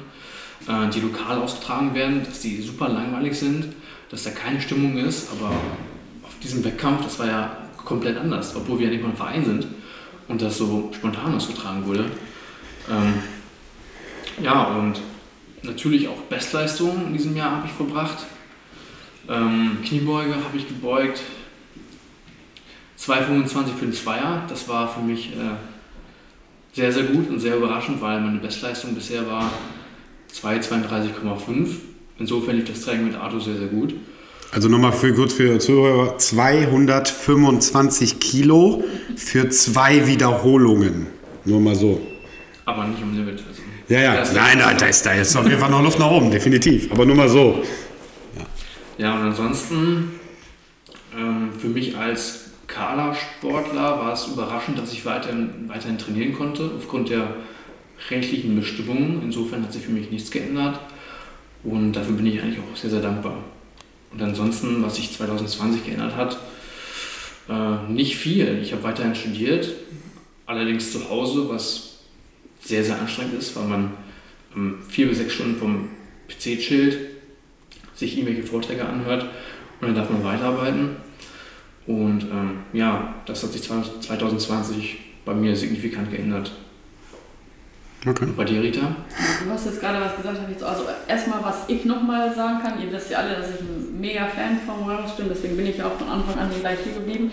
äh, die lokal ausgetragen werden, dass die super langweilig sind, dass da keine Stimmung ist, aber auf diesem Wettkampf, das war ja komplett anders, obwohl wir ja nicht mal ein Verein sind und das so spontan ausgetragen wurde. Ähm, ja, und natürlich auch Bestleistungen in diesem Jahr habe ich verbracht. Ähm, Kniebeuge habe ich gebeugt. 2,25 für den Zweier. Das war für mich äh, sehr, sehr gut und sehr überraschend, weil meine Bestleistung bisher war 2,32,5. Insofern lief das Training mit Arthur sehr, sehr gut. Also nochmal für kurz für Zuhörer, 225 Kilo für zwei Wiederholungen. Nur mal so. Aber nicht im Limit. Also Ja, ja, nein, nein, da ist, da ist auf jeden Fall noch Luft nach oben, definitiv. Aber nur mal so. Ja, und ansonsten ähm, für mich als Kala-Sportler war es überraschend, dass ich weiterhin, weiterhin trainieren konnte, aufgrund der rechtlichen Bestimmungen. Insofern hat sich für mich nichts geändert und dafür bin ich eigentlich auch sehr, sehr dankbar. Und ansonsten, was sich 2020 geändert hat, äh, nicht viel. Ich habe weiterhin studiert, allerdings zu Hause, was sehr, sehr anstrengend ist, weil man ähm, vier bis sechs Stunden vom PC chillt, sich irgendwelche Vorträge anhört und dann darf man weiterarbeiten. Und ähm, ja, das hat sich 2020 bei mir signifikant geändert. Okay. Bei dir, Rita? Du hast jetzt gerade was gesagt, hab ich so- also erstmal, was ich nochmal sagen kann, ihr wisst ja alle, dass ich ein mega Fan von Warriors bin, deswegen bin ich ja auch von Anfang an gleich hier geblieben.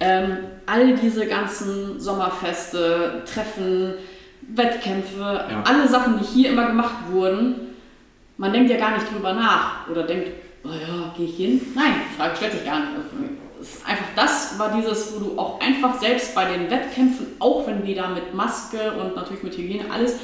Ähm, all diese ganzen Sommerfeste, Treffen, Wettkämpfe, Ja. alle Sachen, die hier immer gemacht wurden, man denkt ja gar nicht drüber nach oder denkt, oh ja, gehe ich hin? Nein, die Frage stellt sich gar nicht. Einfach das war dieses, wo du auch einfach selbst bei den Wettkämpfen, auch wenn wir da mit Maske und natürlich mit Hygiene alles,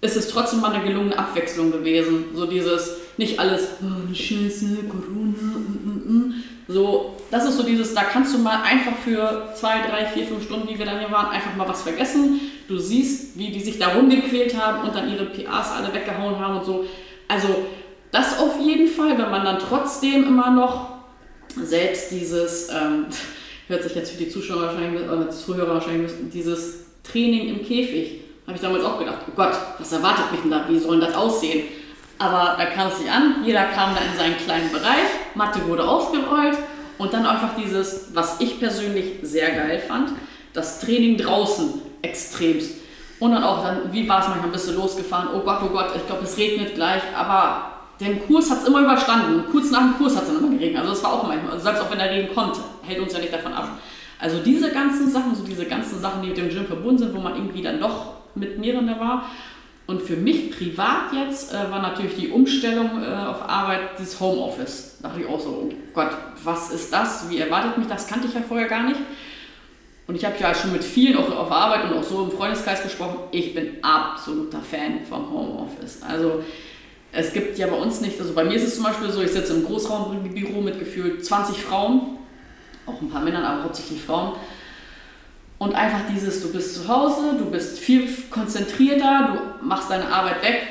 ist es trotzdem mal eine gelungene Abwechslung gewesen. So dieses, nicht alles, oh, Scheiße, Corona, mm, mm, mm. so, das ist so dieses, da kannst du mal einfach für zwei, drei, vier, fünf Stunden, wie wir dann hier waren, einfach mal was vergessen. Du siehst, wie die sich da rumgequält haben und dann ihre PAs alle weggehauen haben und so. Also, das auf jeden Fall, wenn man dann trotzdem immer noch selbst dieses, ähm, hört sich jetzt für die Zuschauer wahrscheinlich, äh, Zuhörer wahrscheinlich, dieses Training im Käfig, habe ich damals auch gedacht, oh Gott, was erwartet mich denn da, wie soll das aussehen? Aber da kam es nicht an, jeder kam da in seinen kleinen Bereich, Matte wurde aufgerollt. Und dann einfach dieses, was ich persönlich sehr geil fand, das Training draußen extremst. Und dann auch dann, wie war es manchmal, bist du losgefahren, oh Gott, oh Gott, ich glaube, es regnet gleich, aber den Kurs hat es immer überstanden. Kurz nach dem Kurs hat es dann immer geregnet. Also es war auch manchmal, also selbst auch wenn der Regen kommt, hält uns ja nicht davon ab. Also diese ganzen Sachen, so diese ganzen Sachen, die mit dem Gym verbunden sind, wo man irgendwie dann doch mit mehreren da war. Und für mich privat jetzt äh, war natürlich die Umstellung äh, auf Arbeit dieses Homeoffice. Da dachte ich auch so, oh Gott, was ist das? Wie erwartet mich das? Kannte ich ja vorher gar nicht. Und ich habe ja schon mit vielen auch auf Arbeit und auch so im Freundeskreis gesprochen. Ich bin absoluter Fan vom Homeoffice. Also es gibt ja bei uns nicht, also bei mir ist es zum Beispiel so, ich sitze im Großraumbüro mit gefühlt 20 Frauen, auch ein paar Männern, aber hauptsächlich Frauen. Und einfach dieses, du bist zu Hause, du bist viel konzentrierter, du machst deine Arbeit weg.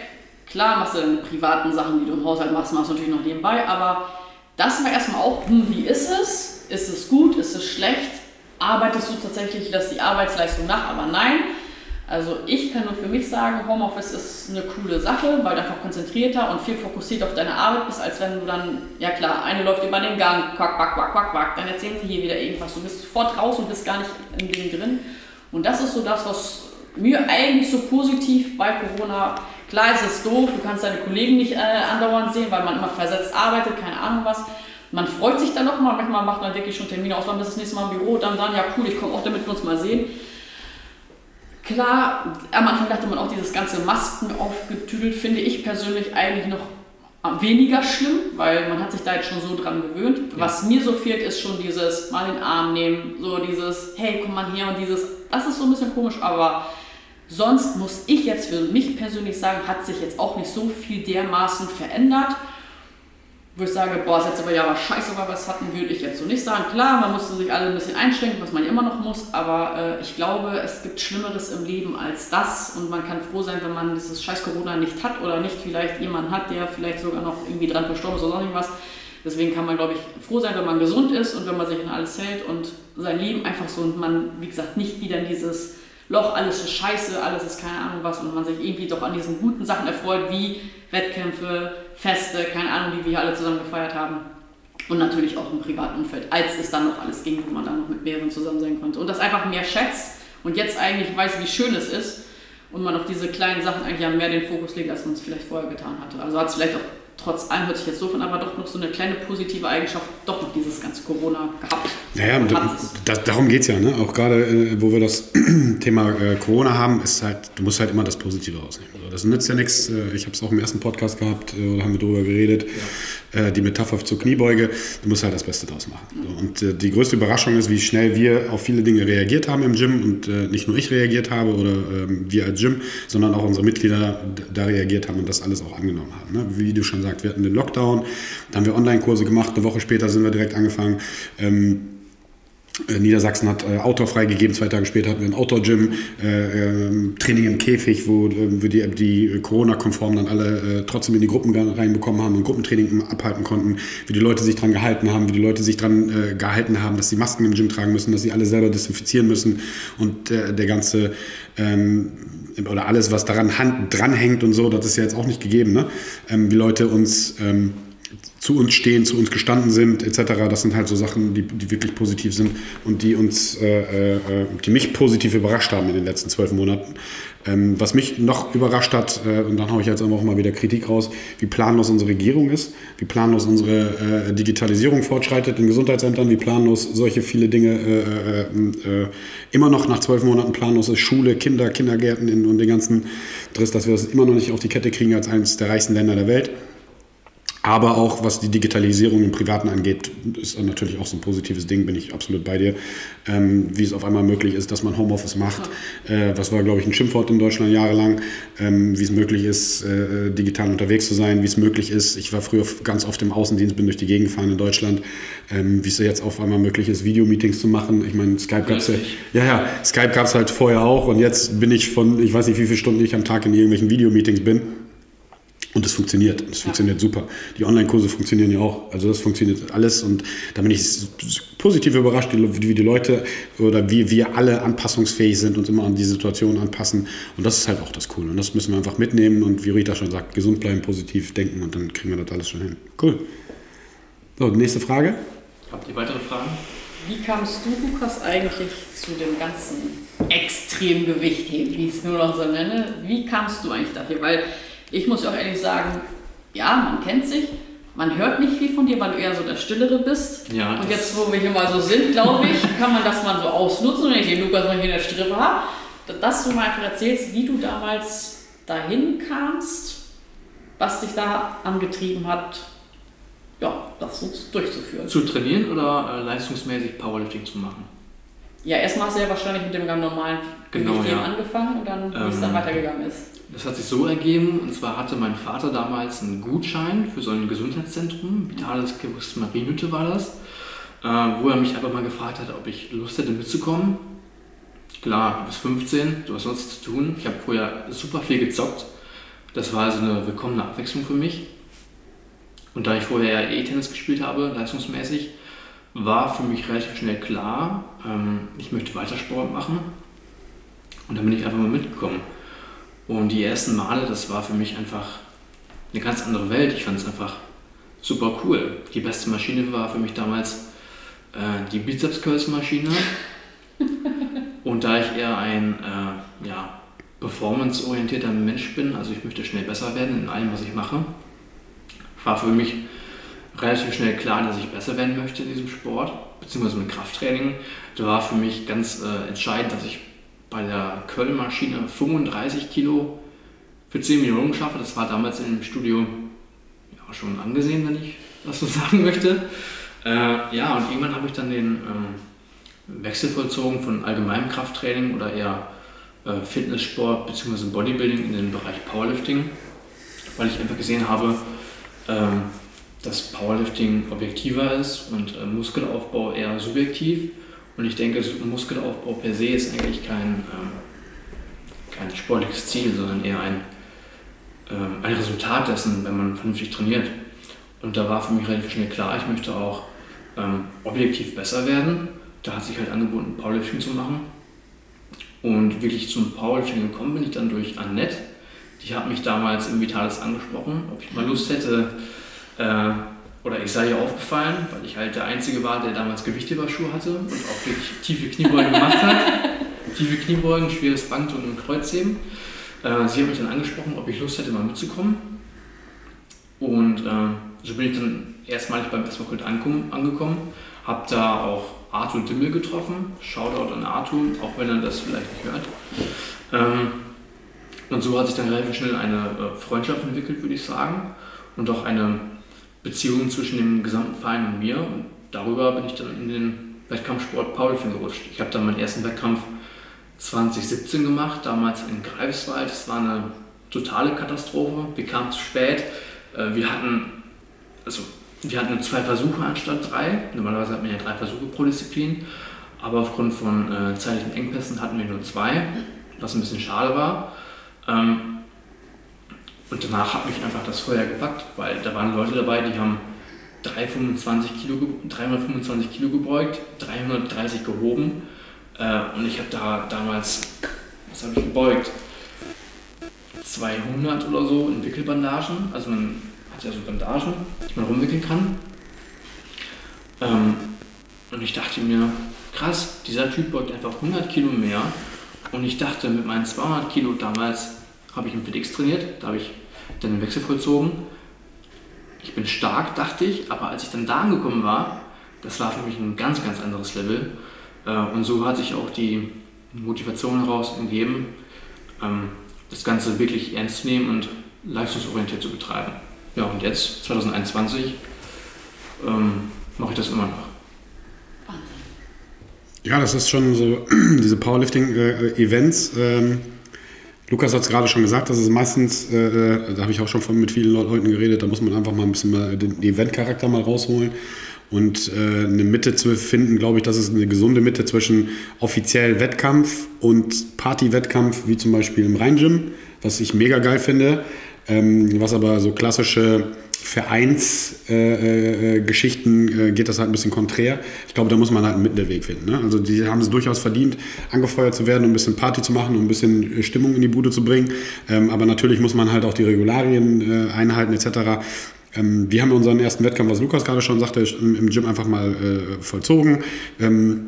Klar machst du deine privaten Sachen, die du im Haushalt machst, machst du natürlich noch nebenbei, aber das war erstmal auch, hm, wie ist es? Ist es gut? Ist es schlecht? Arbeitest du tatsächlich, dass die Arbeitsleistung nach? Aber nein, also ich kann nur für mich sagen, Homeoffice ist eine coole Sache, weil du einfach konzentrierter und viel fokussiert auf deine Arbeit bist, als wenn du dann, ja klar, eine läuft über den Gang, quack, quack, quack, quack, quack, dann erzählen sie hier wieder irgendwas. Du bist sofort raus und bist gar nicht im Ding drin. Und das ist so das, was mir eigentlich so positiv bei Corona, klar ist es doof, du kannst deine Kollegen nicht äh, andauernd sehen, weil man immer versetzt arbeitet, keine Ahnung was. Man freut sich dann nochmal, manchmal macht man wirklich schon Termine aus, wann bist das nächste Mal im Büro, dann sagen, ja cool, ich komme auch, damit wir uns mal sehen. Klar, am Anfang dachte man auch, dieses ganze Masken aufgetüdelt, finde ich persönlich eigentlich noch weniger schlimm, weil man hat sich da jetzt schon so dran gewöhnt. Ja. Was mir so fehlt, ist schon dieses mal den Arm nehmen, so dieses, hey, komm mal her und dieses, das ist so ein bisschen komisch, aber sonst muss ich jetzt für mich persönlich sagen, hat sich jetzt auch nicht so viel dermaßen verändert wo ich sage, boah, das letzte aber ja scheiße aber was hatten, würde ich jetzt so nicht sagen. Klar, man musste sich alle ein bisschen einschränken, was man immer noch muss, aber äh, ich glaube, es gibt Schlimmeres im Leben als das und man kann froh sein, wenn man dieses scheiß Corona nicht hat oder nicht vielleicht jemanden hat, der vielleicht sogar noch irgendwie dran verstorben ist oder sonst irgendwas. Deswegen kann man, glaube ich, froh sein, wenn man gesund ist und wenn man sich an alles hält und sein Leben einfach so und man, wie gesagt, nicht wieder in dieses Loch, alles ist scheiße, alles ist keine Ahnung was und man sich irgendwie doch an diesen guten Sachen erfreut, wie Wettkämpfe, Feste, keine Ahnung, wie wir alle zusammen gefeiert haben. Und natürlich auch im privaten Umfeld, als es dann noch alles ging, wo man dann noch mit mehreren zusammen sein konnte. Und das einfach mehr schätzt und jetzt eigentlich weiß, wie schön es ist und man auf diese kleinen Sachen eigentlich ja mehr den Fokus legt, als man es vielleicht vorher getan hatte. Also hat es vielleicht auch trotz allem hört sich jetzt so von, aber doch noch so eine kleine positive Eigenschaft, doch noch dieses ganze Corona gehabt. Naja, da, darum geht es ja, ne? auch gerade, äh, wo wir das Thema äh, Corona haben, ist halt, du musst halt immer das Positive rausnehmen. Also das nützt ja nichts, äh, ich habe es auch im ersten Podcast gehabt, äh, da haben wir drüber geredet, ja. Äh, die Metapher zur Kniebeuge, du musst halt das Beste draus machen. Und die größte Überraschung ist, wie schnell wir auf viele Dinge reagiert haben im Gym und nicht nur ich reagiert habe oder ähm, wir als Gym, sondern auch unsere Mitglieder da reagiert haben und das alles auch angenommen haben. Ne? Wie du schon sagst, wir hatten den Lockdown, dann haben wir Online-Kurse gemacht, eine Woche später sind wir direkt angefangen. Ähm, äh, Niedersachsen hat äh, Outdoor freigegeben, zwei Tage später hatten wir ein Outdoor-Gym, äh, äh, Training im Käfig, wo äh, wir die, die Corona-konform dann alle äh, trotzdem in die Gruppen reinbekommen haben und Gruppentraining abhalten konnten, wie die Leute sich dran gehalten haben, wie die Leute sich dran äh, gehalten haben, dass sie Masken im Gym tragen müssen, dass sie alle selber desinfizieren müssen und der ganze ähm, oder alles, was daran dranhängt und so, das ist ja jetzt auch nicht gegeben, ne? Ähm, wie Leute uns ähm, zu uns stehen, zu uns gestanden sind, etc. Das sind halt so Sachen, die, die wirklich positiv sind und die uns, äh, äh, die mich positiv überrascht haben in den letzten zwölf Monaten. Ähm, was mich noch überrascht hat, äh, und dann haue ich jetzt einfach mal wieder Kritik raus, wie planlos unsere Regierung ist, wie planlos unsere äh, Digitalisierung fortschreitet in Gesundheitsämtern, wie planlos solche viele Dinge äh, äh, immer noch nach zwölf Monaten planlos ist, Schule, Kinder, Kindergärten in, und den ganzen Driss, dass wir das immer noch nicht auf die Kette kriegen als eines der reichsten Länder der Welt. Aber auch was die Digitalisierung im Privaten angeht, ist natürlich auch so ein positives Ding, bin ich absolut bei dir. Ähm, wie es auf einmal möglich ist, dass man Homeoffice macht. Äh, was war, glaube ich, ein Schimpfwort in Deutschland jahrelang. Ähm, wie es möglich ist, äh, digital unterwegs zu sein. Wie es möglich ist, ich war früher ganz oft im Außendienst, bin durch die Gegend gefahren in Deutschland. Ähm, wie es jetzt auf einmal möglich ist, Videomeetings zu machen. Ich meine, Skype gab es ja, ja, ja, Skype gab es halt vorher auch. Und jetzt bin ich von, ich weiß nicht, wie viele Stunden ich am Tag in irgendwelchen Videomeetings bin. Und es funktioniert. Es funktioniert super. Die Online-Kurse funktionieren ja auch. Also das funktioniert alles. Und da bin ich positiv überrascht, wie die Leute oder wie wir alle anpassungsfähig sind und immer an die Situation anpassen. Und das ist halt auch das Coole. Und das müssen wir einfach mitnehmen und wie Rita schon sagt, gesund bleiben, positiv denken und dann kriegen wir das alles schon hin. Cool. So, nächste Frage. Habt ihr weitere Fragen? Wie kamst du, Lukas, eigentlich zu dem ganzen Extremgewicht, wie ich es nur noch so nenne? Wie kamst du eigentlich dafür? Weil ich muss auch ehrlich sagen, ja, man kennt sich, man hört nicht viel von dir, weil du eher so der Stillere bist. Ja, und jetzt, wo wir hier mal so sind, glaube ich, kann man das mal so ausnutzen, wenn ich den Lukas mal hier in der Strippe habe, dass du mal einfach erzählst, wie du damals dahin kamst, was dich da angetrieben hat, ja, das durchzuführen. Zu trainieren oder äh, leistungsmäßig Powerlifting zu machen? Ja, erstmal hast du ja wahrscheinlich mit dem ganz normalen genau, Gewicht ja. angefangen und dann, wie es dann Ähm, weitergegangen ist. Das hat sich so ergeben, und zwar hatte mein Vater damals einen Gutschein für so ein Gesundheitszentrum, Vitales Gewusst Marienhütte war das, äh, wo er mich einfach mal gefragt hat, ob ich Lust hätte mitzukommen. Klar, du bist 15, du hast sonst zu tun. Ich habe vorher super viel gezockt. Das war also eine willkommene Abwechslung für mich. Und da ich vorher ja E-Tennis gespielt habe, leistungsmäßig, war für mich relativ schnell klar, ähm, ich möchte weiter Sport machen. Und dann bin ich einfach mal mitgekommen. Und die ersten Male, das war für mich einfach eine ganz andere Welt. Ich fand es einfach super cool. Die beste Maschine war für mich damals äh, die Bizeps Curls Maschine. Und da ich eher ein äh, ja, performance-orientierter Mensch bin, also ich möchte schnell besser werden in allem, was ich mache, war für mich relativ schnell klar, dass ich besser werden möchte in diesem Sport, beziehungsweise mit Krafttraining. Da war für mich ganz äh, entscheidend, dass ich bei der Curl-Maschine 35 Kilo für 10 Minuten schaffe. Das war damals im Studio ja, schon angesehen, wenn ich das so sagen möchte. Äh, ja, und irgendwann habe ich dann den ähm, Wechsel vollzogen von allgemeinem Krafttraining oder eher äh, Fitnesssport bzw. Bodybuilding in den Bereich Powerlifting, weil ich einfach gesehen habe, ähm, dass Powerlifting objektiver ist und äh, Muskelaufbau eher subjektiv. Und ich denke, Muskelaufbau per se ist eigentlich kein, ähm, kein sportliches Ziel, sondern eher ein, ähm, ein Resultat dessen, wenn man vernünftig trainiert. Und da war für mich relativ schnell klar, ich möchte auch ähm, objektiv besser werden. Da hat sich halt angeboten, Powerlifting zu machen. Und wirklich zum Powerlifting gekommen bin ich dann durch Annette. Die hat mich damals im Vitalis angesprochen, ob ich mal Lust hätte, äh, oder ich sei ihr aufgefallen, weil ich halt der Einzige war, der damals Gewichtheberschuhe hatte und auch wirklich tiefe Kniebeugen gemacht hat. Tiefe Kniebeugen, schweres Bankdrücken und Kreuzheben. Äh, sie hat mich dann angesprochen, ob ich Lust hätte, mal mitzukommen. Und äh, so bin ich dann erstmalig beim SV Kult angekommen, habe da auch Arthur Dimmel getroffen. Shoutout an Arthur, auch wenn er das vielleicht nicht hört. Ähm, und so hat sich dann relativ schnell eine äh, Freundschaft entwickelt, würde ich sagen. Und auch eine Beziehung zwischen dem gesamten Verein und mir. Und darüber bin ich dann in den Wettkampfsport Powerlifting gerutscht. Ich habe dann meinen ersten Wettkampf 2017 gemacht, damals in Greifswald. Es war eine totale Katastrophe. Wir kamen zu spät. Äh, Wir hatten, also, wir hatten nur zwei Versuche anstatt drei. Normalerweise hat man ja drei Versuche pro Disziplin. Aber aufgrund von äh, zeitlichen Engpässen hatten wir nur zwei, was ein bisschen schade war. Ähm, und danach hat mich einfach das Feuer gepackt, weil da waren Leute dabei, die haben 325 Kilo, ge- 325 Kilo gebeugt, 330 gehoben. Äh, und ich habe da damals, was habe ich gebeugt? 200 oder so in Wickelbandagen. Also man hat ja so Bandagen, die man rumwickeln kann. Ähm, und ich dachte mir, krass, dieser Typ beugt einfach 100 Kilo mehr. Und ich dachte, mit meinen 200 Kilo damals habe ich im FitX trainiert, da habe ich dann den Wechsel vollzogen. Ich bin stark, dachte ich, aber als ich dann da angekommen war, das war für mich ein ganz, ganz anderes Level. Äh, Und so hat sich auch die Motivation heraus gegeben, ähm, das Ganze wirklich ernst zu nehmen und leistungsorientiert zu betreiben. Ja, und jetzt, 2021, ähm, mache ich das immer noch. Ja, das ist schon so, diese Powerlifting-Events. ähm, Lukas hat es gerade schon gesagt, das ist meistens, äh, äh, da habe ich auch schon von, mit vielen Leuten geredet, da muss man einfach mal ein bisschen mal den Event-Charakter mal rausholen und äh, eine Mitte zu finden, glaube ich, das ist eine gesunde Mitte zwischen offiziell Wettkampf und Party-Wettkampf, wie zum Beispiel im Rhein-Gym, was ich mega geil finde. Ähm, was aber so klassische Vereinsgeschichten äh, äh, geht das halt ein bisschen konträr. Ich glaube, da muss man halt einen Mittelweg finden. Ne? Also die haben es durchaus verdient, angefeuert zu werden, um ein bisschen Party zu machen, um ein bisschen Stimmung in die Bude zu bringen. Ähm, aber natürlich muss man halt auch die Regularien äh, einhalten etc. Ähm, wir haben unseren ersten Wettkampf, was Lukas gerade schon sagte, im Gym einfach mal äh, vollzogen. Ähm,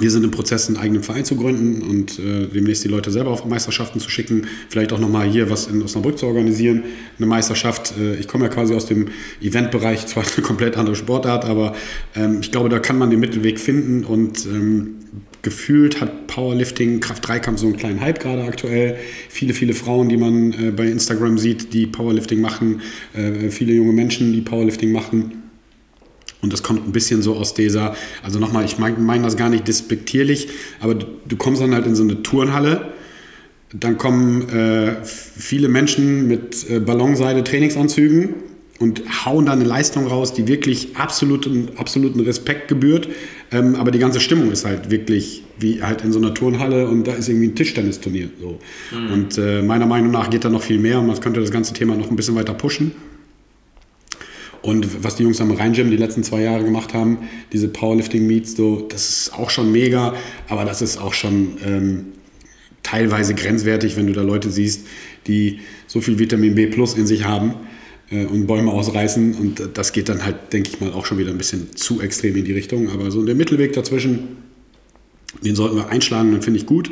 wir sind im Prozess, einen eigenen Verein zu gründen und äh, demnächst die Leute selber auf Meisterschaften zu schicken. Vielleicht auch nochmal hier was in Osnabrück zu organisieren. Eine Meisterschaft. Äh, ich komme ja quasi aus dem Eventbereich, zwar eine komplett andere Sportart, aber ähm, ich glaube, da kann man den Mittelweg finden und ähm, gefühlt hat Powerlifting, Kraft-3-Kampf so einen kleinen Hype gerade aktuell. Viele, viele Frauen, die man äh, bei Instagram sieht, die Powerlifting machen. Äh, viele junge Menschen, die Powerlifting machen. Und das kommt ein bisschen so aus dieser, also nochmal, ich meine mein das gar nicht despektierlich, aber du, du, kommst dann halt in so eine Turnhalle, dann kommen äh, viele Menschen mit äh, Ballonseide Trainingsanzügen und hauen da eine Leistung raus, die wirklich absoluten, absoluten Respekt gebührt. Ähm, aber die ganze Stimmung ist halt wirklich wie halt in so einer Turnhalle und da ist irgendwie ein Tischtennisturnier. So. Mhm. Und äh, meiner Meinung nach geht da noch viel mehr und man könnte das ganze Thema noch ein bisschen weiter pushen. Und was die Jungs am Rhein-Gym die letzten zwei Jahre gemacht haben, diese Powerlifting-Meets, so, das ist auch schon mega, aber das ist auch schon ähm, teilweise grenzwertig, wenn du da Leute siehst, die so viel Vitamin B Plus in sich haben äh, und Bäume ausreißen. Und das geht dann halt, denke ich mal, auch schon wieder ein bisschen zu extrem in die Richtung. Aber so der Mittelweg dazwischen, den sollten wir einschlagen, dann finde ich gut.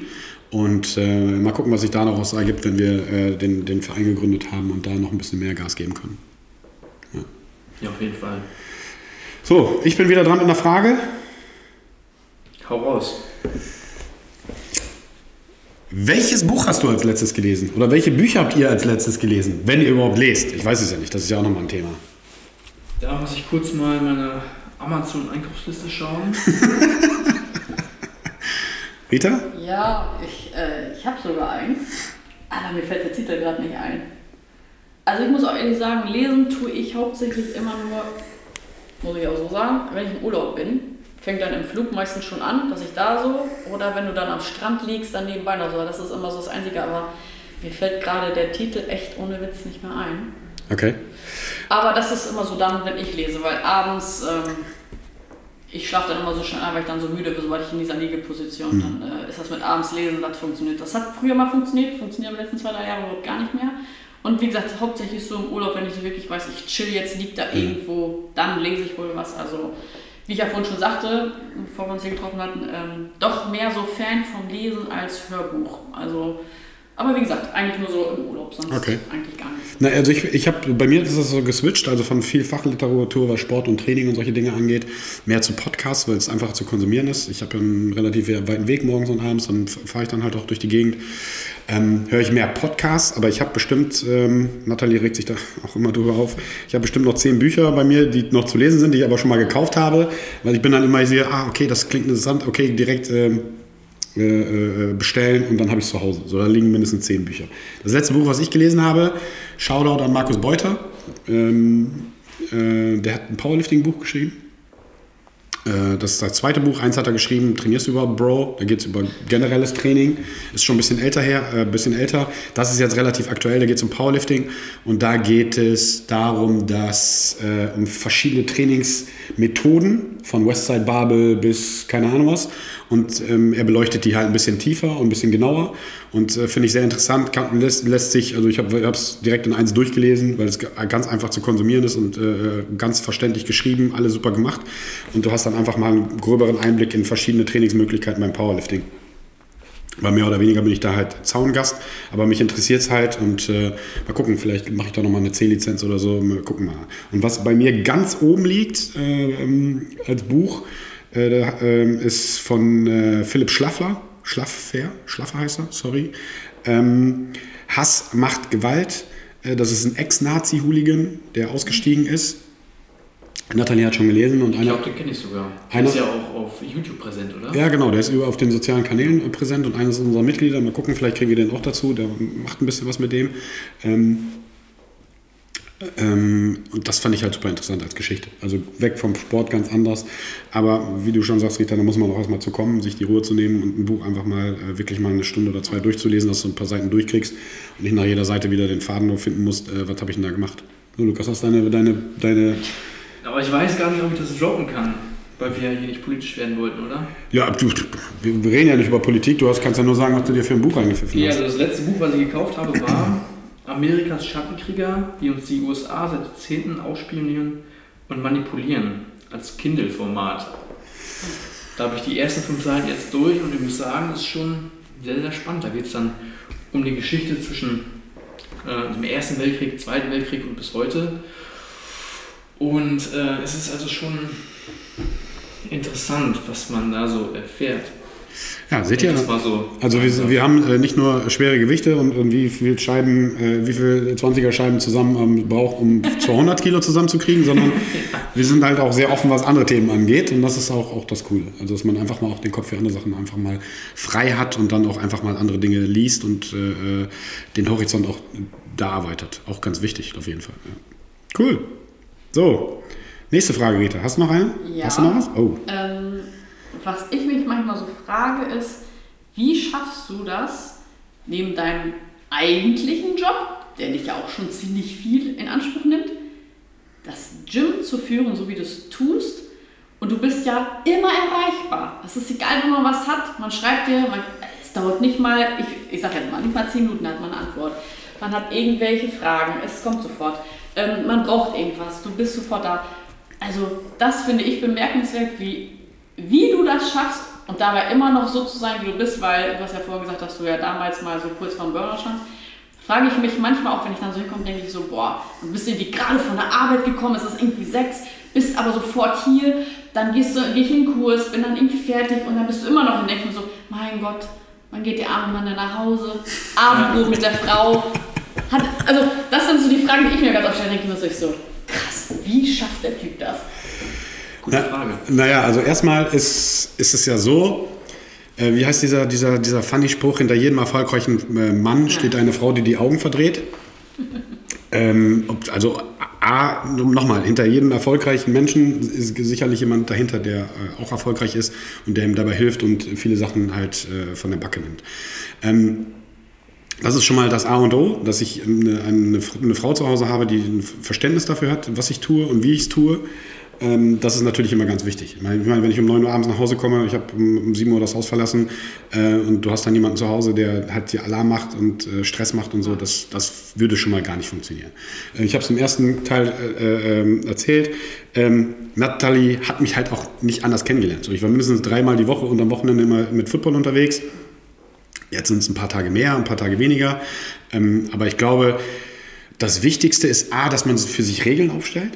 Und äh, mal gucken, was sich da noch ergibt, wenn wir äh, den, den Verein gegründet haben und da noch ein bisschen mehr Gas geben können. Ja, auf jeden Fall. So, ich bin wieder dran mit einer Frage. Hau raus. Welches Buch hast du als letztes gelesen? Oder welche Bücher habt ihr als letztes gelesen? Wenn ihr überhaupt lest. Ich weiß es ja nicht, das ist ja auch nochmal ein Thema. Da muss ich kurz mal meine Amazon-Einkaufsliste schauen. Rita? Ja, ich, äh, ich habe sogar eins. Aber mir fällt der Titel gerade nicht ein. Also ich muss auch ehrlich sagen, lesen tue ich hauptsächlich immer nur, muss ich auch so sagen, wenn ich im Urlaub bin. Fängt dann im Flug meistens schon an, dass ich da so, oder wenn du dann am Strand liegst, dann nebenbei noch so. Das ist immer so das Einzige, aber mir fällt gerade der Titel echt ohne Witz nicht mehr ein. Okay. Aber das ist immer so dann, wenn ich lese, weil abends, ähm, ich schlafe dann immer so schnell ein, weil ich dann so müde bin, sobald ich in dieser Liegeposition, mhm. dann äh, ist das mit abends lesen, das funktioniert. Das hat früher mal funktioniert, funktioniert in den letzten zwei, drei Jahren überhaupt gar nicht mehr. Und wie gesagt, hauptsächlich so im Urlaub, wenn ich so wirklich weiß, ich chill jetzt, liegt da mhm. irgendwo, dann lese ich wohl was. Also, wie ich ja vorhin schon sagte, bevor wir uns hier getroffen hatten, ähm, doch mehr so Fan vom Lesen als Hörbuch. Also, aber wie gesagt, eigentlich nur so im Urlaub, sonst okay. eigentlich gar nicht. Na, also ich, ich habe bei mir ist das so geswitcht, also von viel Fachliteratur, was Sport und Training und solche Dinge angeht, mehr zu Podcasts, weil es einfacher zu konsumieren ist. Ich habe einen relativ weiten Weg morgens und abends, dann fahre ich dann halt auch durch die Gegend. Ähm, höre ich mehr Podcasts, aber ich habe bestimmt, ähm, Nathalie regt sich da auch immer drüber auf, ich habe bestimmt noch zehn Bücher bei mir, die noch zu lesen sind, die ich aber schon mal gekauft habe, weil ich bin dann immer, sehe, ah, okay, das klingt interessant, okay, direkt ähm, äh, äh, bestellen und dann habe ich es zu Hause. So, da liegen mindestens zehn Bücher. Das letzte Buch, was ich gelesen habe, Shoutout an Markus Beuter. Ähm, äh, der hat ein Powerlifting-Buch geschrieben. Äh, das ist das zweite Buch. Eins hat er geschrieben, Trainierst du überhaupt, Bro? Da geht es über generelles Training. Ist schon ein bisschen älter her, äh, bisschen älter. Das ist jetzt relativ aktuell, da geht es um Powerlifting. Und da geht es darum, dass äh, um verschiedene Trainingsmethoden von Westside Babel bis keine Ahnung was und ähm, er beleuchtet die halt ein bisschen tiefer und ein bisschen genauer und äh, finde ich sehr interessant. Kann, lässt, lässt, sich, also ich habe es direkt in eins durchgelesen, weil es ganz einfach zu konsumieren ist und äh, ganz verständlich geschrieben, alles super gemacht und du hast dann einfach mal einen gröberen Einblick in verschiedene Trainingsmöglichkeiten beim Powerlifting. Weil mehr oder weniger bin ich da halt Zaungast, aber mich interessiert es halt und äh, mal gucken, vielleicht mache ich da nochmal eine C-Lizenz oder so, mal gucken mal. Und was bei mir ganz oben liegt äh, ähm, als Buch, ist von äh, Philipp Schlaffler. Schlaffer, Schlaffer heißt er, sorry. Ähm, Hass macht Gewalt. Äh, das ist ein Ex-Nazi-Hooligan, der ausgestiegen ist. Nathalie hat schon gelesen. Und ich glaube, den kenne ich sogar. Der ist ja auch auf YouTube präsent, oder? Ja, genau. Der ist auf den sozialen Kanälen präsent und eines unserer Mitglieder. Mal gucken, vielleicht kriegen wir den auch dazu. Der macht ein bisschen was mit dem. Ähm, Ähm, und das fand ich halt super interessant als Geschichte. Also weg vom Sport ganz anders. Aber wie du schon sagst, Rita, da muss man auch erstmal zu kommen, sich die Ruhe zu nehmen und ein Buch einfach mal äh, wirklich mal eine Stunde oder zwei durchzulesen, dass du ein paar Seiten durchkriegst und nicht nach jeder Seite wieder den Faden nur finden musst, äh, was habe ich denn da gemacht. So, Lukas, hast deine, deine, deine. Aber ich weiß gar nicht, ob ich das droppen kann. Weil wir ja hier nicht politisch werden wollten, oder? Ja, du, wir reden ja nicht über Politik. Du hast, kannst ja nur sagen, was du dir für ein Buch eingepfiffen Ja, hast. also das letzte Buch, was ich gekauft habe, war Amerikas Schattenkrieger, wie uns die USA seit Jahrzehnten ausspionieren und manipulieren als Kindle-Format. Da habe ich die ersten fünf Seiten jetzt durch und ich muss sagen, das ist schon sehr, sehr spannend. Da geht es dann um die Geschichte zwischen äh, dem Ersten Weltkrieg, Zweiten Weltkrieg und bis heute. Und äh, es ist also schon interessant, was man da so erfährt. Ja, seht ihr? so Also wir, wir haben äh, nicht nur schwere Gewichte und, und wie viel Scheiben, äh, wie viel 20er Scheiben zusammen ähm, braucht, um 200 Kilo zusammenzukriegen, sondern wir sind halt auch sehr offen, was andere Themen angeht und das ist auch, auch das Coole. Also dass man einfach mal auch den Kopf für andere Sachen einfach mal frei hat und dann auch einfach mal andere Dinge liest und äh, äh, den Horizont auch da erweitert. Auch ganz wichtig auf jeden Fall. Ja. Cool. So, nächste Frage, Rita. Hast du noch eine? Ja. Hast du noch was? Oh. Ähm, was ich mich manchmal so frage, ist, wie schaffst du das, neben deinem eigentlichen Job, der dich ja auch schon ziemlich viel in Anspruch nimmt, das Gym zu führen, so wie du es tust? Und du bist ja immer erreichbar. Es ist egal, wenn man was hat. Man schreibt dir, man, es dauert nicht mal, ich, ich sag jetzt mal, nicht mal 10 Minuten hat man eine Antwort. Man hat irgendwelche Fragen, es kommt sofort. Ähm, man braucht irgendwas, du bist sofort da. Also das finde ich bemerkenswert, wie, wie du das schaffst und dabei immer noch so zu sein, wie du bist, weil du hast ja vorher gesagt, dass du ja damals mal so kurz vorm Burner standst. Frage ich mich manchmal auch, wenn ich dann so hinkomme, denke ich so, boah, du bist irgendwie gerade von der Arbeit gekommen, es ist irgendwie sechs, bist aber sofort hier, dann gehst du, geh ich in den Kurs, bin dann irgendwie fertig und dann bist du immer noch in denken so, mein Gott, wann geht der arme Mann dann nach Hause? Abendbrot mit der Frau. Hat, also das sind so die Fragen, die ich mir ganz oft stelle, denke ich mir so, krass, wie schafft der Typ das? Gute Na- Frage. Naja, also erstmal ist, ist es ja so, äh, wie heißt dieser, dieser, dieser funny Spruch, hinter jedem erfolgreichen äh, Mann steht eine Frau, die die Augen verdreht. ähm, also A, nochmal, hinter jedem erfolgreichen Menschen ist sicherlich jemand dahinter, der äh, auch erfolgreich ist und der ihm dabei hilft und viele Sachen halt äh, von der Backe nimmt. Ähm, das ist schon mal das A und O, dass ich eine, eine, eine Frau zu Hause habe, die ein Verständnis dafür hat, was ich tue und wie ich es tue. Ähm, das ist natürlich immer ganz wichtig. Ich meine, wenn ich um 9 Uhr abends nach Hause komme, ich habe um, um 7 Uhr das Haus verlassen äh, und du hast dann jemanden zu Hause, der halt dir Alarm macht und äh, Stress macht und so, das, das würde schon mal gar nicht funktionieren. Äh, ich habe es im ersten Teil äh, äh, erzählt. Ähm, Natalie hat mich halt auch nicht anders kennengelernt. So, ich war mindestens dreimal die Woche und am Wochenende immer mit Football unterwegs. Jetzt sind es ein paar Tage mehr, ein paar Tage weniger. Ähm, aber ich glaube, das Wichtigste ist A, dass man für sich Regeln aufstellt.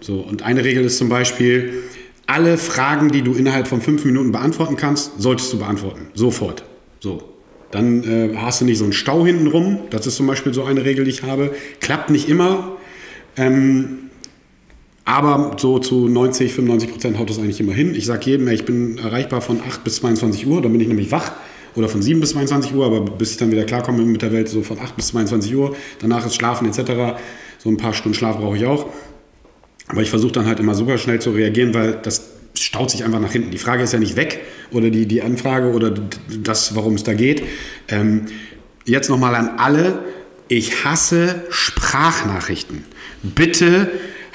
So, und eine Regel ist zum Beispiel, alle Fragen, die du innerhalb von fünf Minuten beantworten kannst, solltest du beantworten. Sofort. So. Dann äh, hast du nicht so einen Stau hinten rum. Das ist zum Beispiel so eine Regel, die ich habe. Klappt nicht immer. Ähm, aber so zu 90, 95 Prozent haut das eigentlich immer hin. Ich sage jedem, ich bin erreichbar von 8 bis 22 Uhr, dann bin ich nämlich wach. Oder von 7 bis 22 Uhr, aber bis ich dann wieder klarkomme mit der Welt, so von 8 bis 22 Uhr. Danach ist Schlafen etc. So ein paar Stunden Schlaf brauche ich auch. Aber ich versuche dann halt immer super schnell zu reagieren, weil das staut sich einfach nach hinten. Die Frage ist ja nicht weg oder die, die Anfrage oder das, warum es da geht. Ähm, jetzt nochmal an alle. Ich hasse Sprachnachrichten. Bitte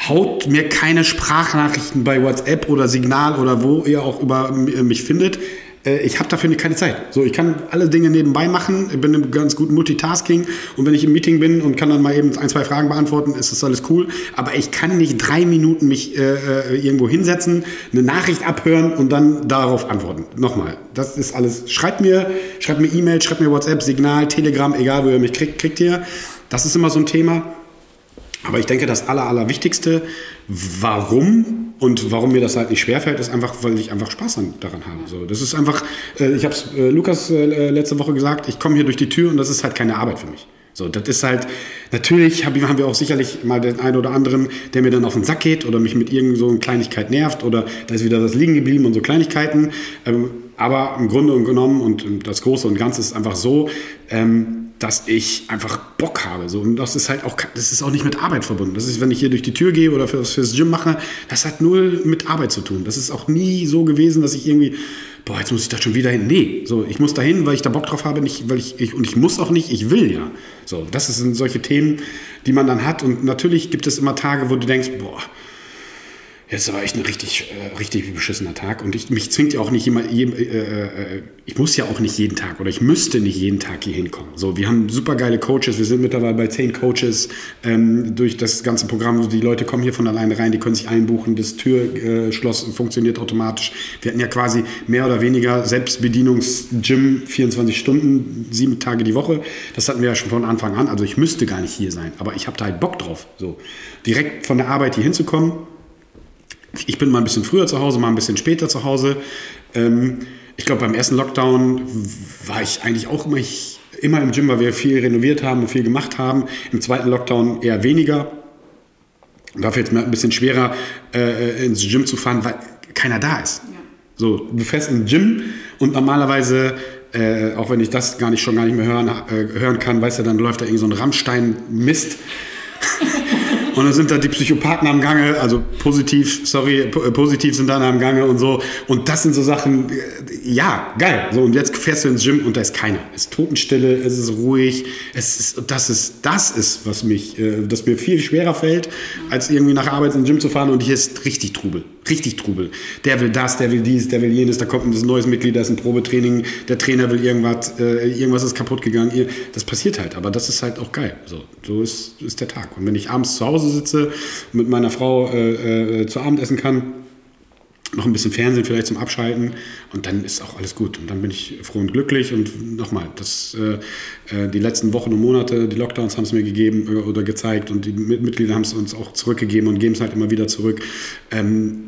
haut mir keine Sprachnachrichten bei WhatsApp oder Signal oder wo ihr auch über m- mich findet. Äh, Ich habe dafür keine Zeit. So, ich kann alle Dinge nebenbei machen. Ich bin im ganz guten Multitasking. Und wenn ich im Meeting bin und kann dann mal eben ein, zwei Fragen beantworten, ist das alles cool. Aber ich kann nicht drei Minuten mich äh, äh, irgendwo hinsetzen, eine Nachricht abhören und dann darauf antworten. Nochmal, das ist alles. Schreibt mir, schreibt mir E-Mail, schreibt mir WhatsApp, Signal, Telegram, egal wo ihr mich kriegt, kriegt ihr. Das ist immer so ein Thema. Aber ich denke, das Aller, Allerwichtigste, warum und warum mir das halt nicht schwerfällt, ist einfach, weil ich einfach Spaß an, daran habe. So, das ist einfach, äh, ich habe es äh, Lukas äh, letzte Woche gesagt, ich komme hier durch die Tür und das ist halt keine Arbeit für mich. So, das ist halt, natürlich hab, haben wir auch sicherlich mal den einen oder anderen, der mir dann auf den Sack geht oder mich mit irgend so Kleinigkeit nervt oder da ist wieder das liegen geblieben und so Kleinigkeiten. Ähm, aber im Grunde und genommen und das Große und Ganze ist einfach so, ähm, dass ich einfach Bock habe. So. Und das ist halt auch, das ist auch nicht mit Arbeit verbunden. Das ist, wenn ich hier durch die Tür gehe oder fürs, fürs Gym mache, das hat null mit Arbeit zu tun. Das ist auch nie so gewesen, dass ich irgendwie, boah, jetzt muss ich da schon wieder hin. Nee, so, ich muss da hin, weil ich da Bock drauf habe, nicht, weil ich, ich, und ich muss auch nicht, ich will ja. So, das sind solche Themen, die man dann hat. Und natürlich gibt es immer Tage, wo du denkst, boah, Jetzt war echt ein richtig, äh, richtig beschissener Tag. Und ich, mich zwingt ja auch nicht immer, je, äh, äh, ich muss ja auch nicht jeden Tag oder ich müsste nicht jeden Tag hier hinkommen. So, wir haben super geile Coaches. Wir sind mittlerweile bei zehn Coaches ähm, durch das ganze Programm. Die Leute kommen hier von alleine rein, die können sich einbuchen. Das Türschloss funktioniert automatisch. Wir hatten ja quasi mehr oder weniger Selbstbedienungs-Gym 24 Stunden, sieben Tage die Woche. Das hatten wir ja schon von Anfang an. Also ich müsste gar nicht hier sein. Aber ich habe da halt Bock drauf. So, direkt von der Arbeit hier hinzukommen ich bin mal ein bisschen früher zu Hause, mal ein bisschen später zu Hause. Ähm, ich glaube, beim ersten Lockdown war ich eigentlich auch immer, ich, immer im Gym, weil wir viel renoviert haben und viel gemacht haben. Im zweiten Lockdown eher weniger. Und da fällt es mir ein bisschen schwerer, äh, ins Gym zu fahren, weil keiner da ist. Ja. So, du fährst im Gym und normalerweise, äh, auch wenn ich das gar nicht schon gar nicht mehr hören, äh, hören kann, weißt du, dann läuft da irgend so ein Rammstein-Mist. Und dann sind da die Psychopathen am Gange, also positiv, sorry, äh, positiv sind dann am Gange und so. Und das sind so Sachen, äh, ja, geil. So, und jetzt fährst du ins Gym und da ist keiner. Es ist Totenstille, es ist ruhig. Es ist, das ist, das ist, was mich, äh, das mir viel schwerer fällt, als irgendwie nach Arbeit ins Gym zu fahren und hier ist richtig Trubel. Richtig Trubel. Der will das, der will dies, der will jenes, da kommt ein neues Mitglied, da ist ein Probetraining, der Trainer will irgendwas, äh, irgendwas ist kaputt gegangen. Das passiert halt, aber das ist halt auch geil. So, so ist, ist der Tag. Und wenn ich abends zu Hause sitze, mit meiner Frau äh, äh, zu Abend essen kann, noch ein bisschen Fernsehen vielleicht zum Abschalten und dann ist auch alles gut. Und dann bin ich froh und glücklich. Und nochmal, äh, äh die letzten Wochen und Monate, die Lockdowns haben es mir gegeben äh, oder gezeigt und die Mitglieder haben es uns auch zurückgegeben und geben es halt immer wieder zurück. Ähm,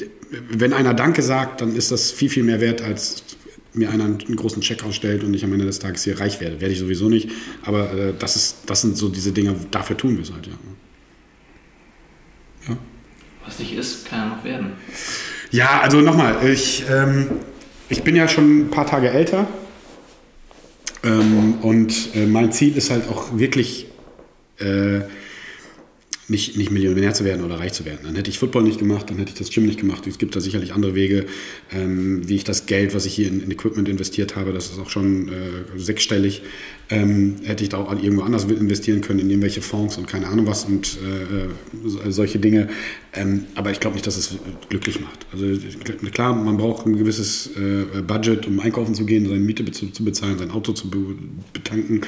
wenn einer Danke sagt, dann ist das viel, viel mehr wert, als mir einer einen großen Check ausstellt und ich am Ende des Tages hier reich werde. Werde ich sowieso nicht. Aber äh, das, ist, das sind so diese Dinge, dafür tun wir es halt, ja. ja. Was nicht ist, kann ja noch werden. Ja, also nochmal, ich, ähm, ich bin ja schon ein paar Tage älter ähm, und äh, mein Ziel ist halt auch wirklich äh, nicht, nicht Millionär zu werden oder reich zu werden. Dann hätte ich Football nicht gemacht, dann hätte ich das Gym nicht gemacht. Es gibt da sicherlich andere Wege, ähm, wie ich das Geld, was ich hier in, in, Equipment investiert habe, das ist auch schon äh, sechsstellig, ähm, hätte ich da auch irgendwo anders investieren können, in irgendwelche Fonds und keine Ahnung was und äh, solche Dinge. Ähm, aber ich glaube nicht, dass es glücklich macht. Also klar, man braucht ein gewisses äh, Budget, um einkaufen zu gehen, seine Miete zu bezahlen, sein Auto zu betanken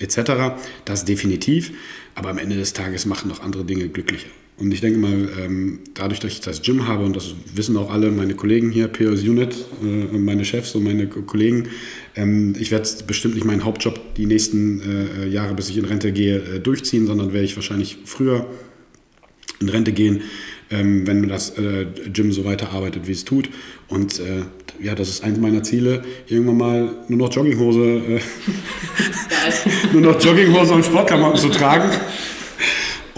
etc. Das definitiv. Aber am Ende des Tages machen noch andere Dinge glücklicher. Und ich denke mal, ähm, dadurch, dass ich das Gym habe, und das wissen auch alle meine Kollegen hier, POS Unit, äh, meine Chefs und meine Kollegen, ähm, ich werde bestimmt nicht meinen Hauptjob die nächsten äh, Jahre, bis ich in Rente gehe, äh, durchziehen, sondern werde ich wahrscheinlich früher in Rente gehen, ähm, wenn das äh, Gym so weiterarbeitet, wie es tut. Und äh, ja, das ist eines meiner Ziele, irgendwann mal nur noch Jogginghose, äh, nur noch Jogginghose und Sportklamotten zu tragen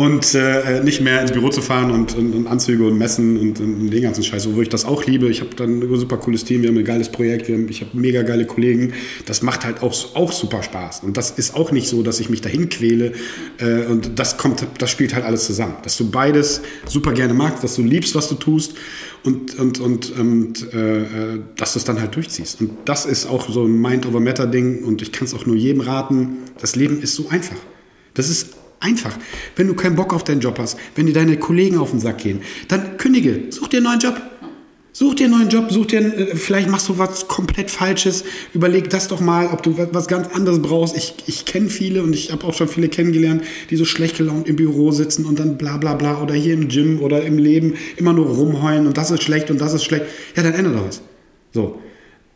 und äh, nicht mehr ins Büro zu fahren und, und, und Anzüge und Messen und, und, den ganzen Scheiß, wo ich das auch liebe. Ich habe dann ein super cooles Team, wir haben ein geiles Projekt, haben, ich habe mega geile Kollegen. Das macht halt auch, auch super Spaß. Und das ist auch nicht so, dass ich mich dahin quäle. Äh, und das kommt, das spielt halt alles zusammen. Dass du beides super gerne magst, dass du liebst, was du tust und, und, und, und äh, äh dass du es dann halt durchziehst. Und das ist auch so ein Mind-over-Matter-Ding und ich kann es auch nur jedem raten. Das Leben ist so einfach. Das ist Einfach. Wenn du keinen Bock auf deinen Job hast, wenn dir deine Kollegen auf den Sack gehen, dann kündige. Such dir einen neuen Job. Such dir einen neuen Job, such dir, äh, vielleicht machst du was komplett Falsches. Überleg das doch mal, ob du was ganz anderes brauchst. Ich, ich kenne viele und ich habe auch schon viele kennengelernt, die so schlecht gelaunt im Büro sitzen und dann bla bla bla oder hier im Gym oder im Leben immer nur rumheulen und das ist schlecht und das ist schlecht. Ja, dann ändere doch was. So.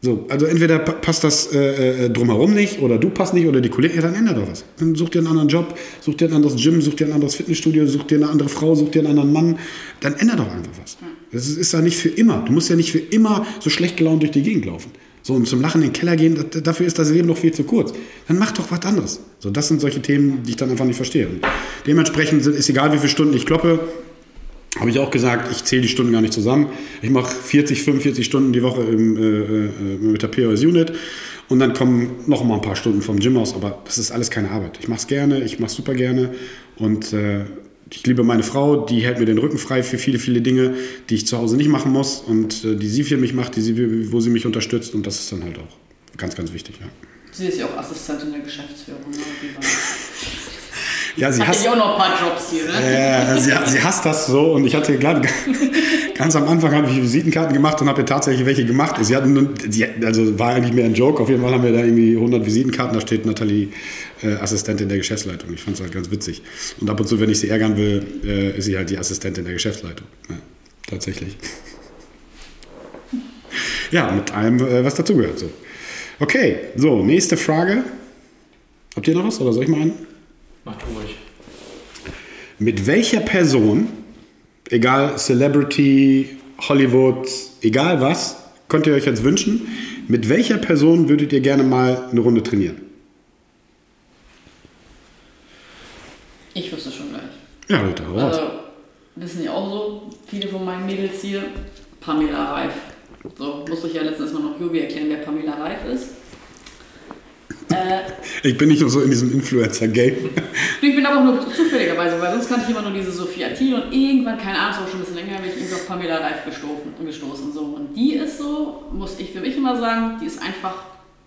So, also entweder passt das äh, äh, drumherum nicht oder du passt nicht oder die Kollegen, ja, dann ändert doch was. Dann such dir einen anderen Job, such dir ein anderes Gym, such dir ein anderes Fitnessstudio, such dir eine andere Frau, such dir einen anderen Mann. Dann ändert doch einfach was. Das ist, ja nicht für immer. Du musst ja nicht für immer so schlecht gelaunt durch die Gegend laufen. So, und zum Lachen in den Keller gehen, dafür ist das Leben noch viel zu kurz. Dann mach doch was anderes. So, das sind solche Themen, die ich dann einfach nicht verstehe. Und dementsprechend ist egal, wie viele Stunden ich kloppe, habe ich auch gesagt, ich zähle die Stunden gar nicht zusammen. Ich mache 40, 45 Stunden die Woche im, äh, äh, mit der POS Unit und dann kommen noch mal ein paar Stunden vom Gym aus, aber das ist alles keine Arbeit. Ich mache es gerne, ich mache es super gerne und äh, ich liebe meine Frau, die hält mir den Rücken frei für viele, viele Dinge, die ich zu Hause nicht machen muss und äh, die sie für mich macht, die sie, wo sie mich unterstützt und das ist dann halt auch ganz, ganz wichtig. Ja. Sie ist ja auch Assistentin der Geschäftsführung. Ne? Ja, sie Hat hasst, ja auch noch ein paar Jobs hier, ne? äh, sie, sie hasst das so und ich hatte gerade ganz am Anfang habe ich Visitenkarten gemacht und habe ihr tatsächlich welche gemacht. Sie hatten, also war eigentlich mehr ein Joke. Auf jeden Fall haben wir da irgendwie 100 Visitenkarten. Da steht Nathalie äh, Assistentin der Geschäftsleitung. Ich fand es halt ganz witzig. Und ab und zu, wenn ich sie ärgern will, äh, ist sie halt die Assistentin der Geschäftsleitung. Ja, tatsächlich. Ja, mit allem, äh, was dazugehört. So. Okay, so, nächste Frage. Habt ihr noch was oder soll ich mal einen? Mach du ruhig. Mit welcher Person, egal Celebrity, Hollywood, egal was, könnt ihr euch jetzt wünschen, mit welcher Person würdet ihr gerne mal eine Runde trainieren? Ich wüsste schon gleich. Ja, Leute, raus. Also, wissen ja auch so, viele von meinen Mädels hier, Pamela Reif. So, musste ich ja letztens mal noch Jubi erklären, wer Pamela Reif ist. Äh, Ich bin nicht nur so in diesem Influencer-Game. ich bin aber auch nur zufälligerweise, weil sonst kannte ich immer nur diese Sophia Thiel und irgendwann, keine Ahnung, auch schon ein bisschen länger, bin ich irgendwie auf Pamela Reif gestoßen, gestoßen. So. Und die ist so, muss ich für mich immer sagen, die ist einfach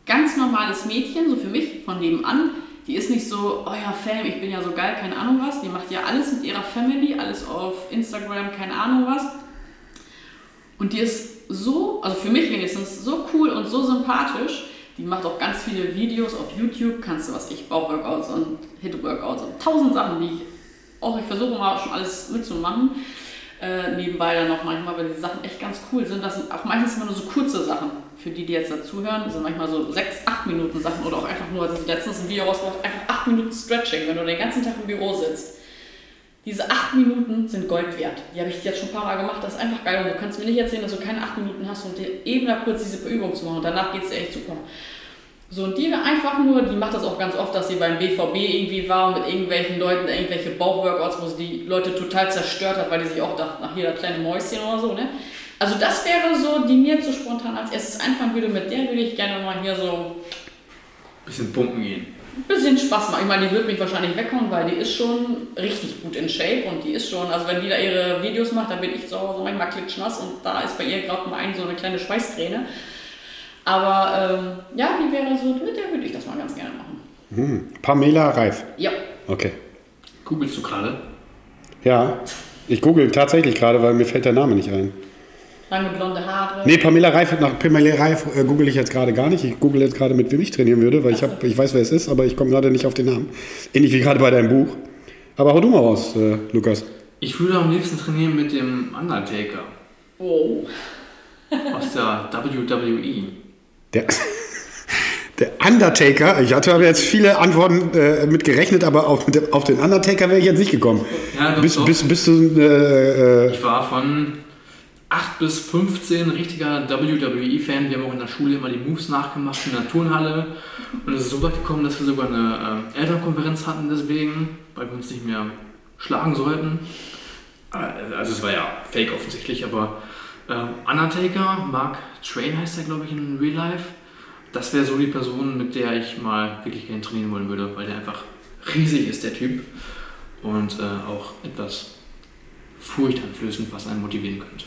ganz normales Mädchen, so für mich von nebenan. Die ist nicht so, oh ja, Fam, ich bin ja so geil, keine Ahnung was. Die macht ja alles mit ihrer Family, alles auf Instagram, keine Ahnung was. Und die ist so, also für mich wenigstens, so cool und so sympathisch. Die macht auch ganz viele Videos auf YouTube, kannst du was ich, Bauchworkouts und Hit-Workouts und tausend Sachen, die ich auch, ich versuche mal schon alles mitzumachen. Äh, nebenbei dann noch manchmal, weil die Sachen echt ganz cool sind. Das sind auch meistens immer nur so kurze Sachen. Für die, die jetzt dazuhören, das sind manchmal so sechs, acht Minuten Sachen oder auch einfach nur, also letztens ein Video rausgebracht, einfach acht Minuten Stretching, wenn du den ganzen Tag im Büro sitzt. Diese acht Minuten sind Gold wert. Die habe ich jetzt schon ein paar Mal gemacht. Das ist einfach geil. Und du kannst mir nicht erzählen, dass du keine acht Minuten hast, um dir eben da kurz diese Übung zu machen. Und danach geht es dir echt super. So, und die einfach nur, die macht das auch ganz oft, dass sie beim BVB irgendwie war und mit irgendwelchen Leuten irgendwelche Bauchworkouts, wo sie die Leute total zerstört hat, weil die sich auch dachten, ach hier, das kleine Mäuschen oder so, ne? Also das wäre so, die mir zu spontan als erstes einfallen würde, mit der würde ich gerne mal hier so Bisschen pumpen gehen. Ein bisschen Spaß machen. Ich meine, die wird mich wahrscheinlich weghauen, weil die ist schon richtig gut in Shape und die ist schon, also wenn die da ihre Videos macht, dann bin ich zu Hause manchmal klitschnass und da ist bei ihr gerade mal ein, so eine kleine Schweißträne. Aber ähm, ja, die wäre so, mit der würde ich das mal ganz gerne machen. Hm. Pamela Reif. Ja, Okay. Googlest du gerade? Ja, ich google tatsächlich gerade, weil mir fällt der Name nicht ein. Lange blonde Haare. Nee, Pamela Reif, nach Pamela Reif äh, google ich jetzt gerade gar nicht. Ich google jetzt gerade, mit wem ich trainieren würde, weil ich, hab, ich weiß, wer es ist, aber ich komme gerade nicht auf den Namen. Ähnlich wie gerade bei deinem Buch. Aber hau du mal raus, äh, Lukas. Ich würde am liebsten trainieren mit dem Undertaker Oh. aus der WWE. Der, der Undertaker, ich hatte aber jetzt viele Antworten äh, mit gerechnet, aber auf, auf den Undertaker wäre ich jetzt nicht gekommen. Ja, doch, bist, doch. bist, bist du, äh, äh, Ich war von 8 bis 15 richtiger WWE-Fan. Wir haben auch in der Schule immer die Moves nachgemacht in der Turnhalle. Und es ist so weit gekommen, dass wir sogar eine äh, Elternkonferenz hatten deswegen, weil wir uns nicht mehr schlagen sollten. Äh, Also es war ja fake offensichtlich, aber äh, Undertaker, Mark Train heißt er glaube ich in Real Life. Das wäre so die Person, mit der ich mal wirklich gerne trainieren wollen würde, weil der einfach riesig ist, der Typ. Und äh, auch etwas furchteinflößend, was einen motivieren könnte.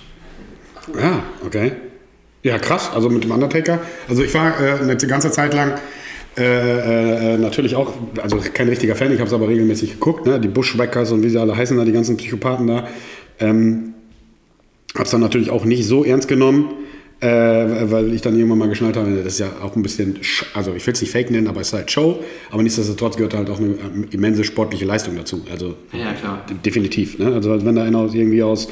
Ja, okay. Ja, krass. Also mit dem Undertaker. Also ich war äh, eine ganze Zeit lang äh, äh, natürlich auch, also kein richtiger Fan, ich habe es aber regelmäßig geguckt, ne? die Bushwhackers und wie sie alle heißen, da die ganzen Psychopathen da. Ähm, habe es dann natürlich auch nicht so ernst genommen, äh, weil ich dann irgendwann mal geschnallt habe, das ist ja auch ein bisschen, Sch- also ich will es nicht Fake nennen, aber es ist halt Show, aber nichtsdestotrotz gehört halt auch eine ähm, immense sportliche Leistung dazu. Also Ja, klar. Definitiv. Ne? Also wenn da einer irgendwie aus,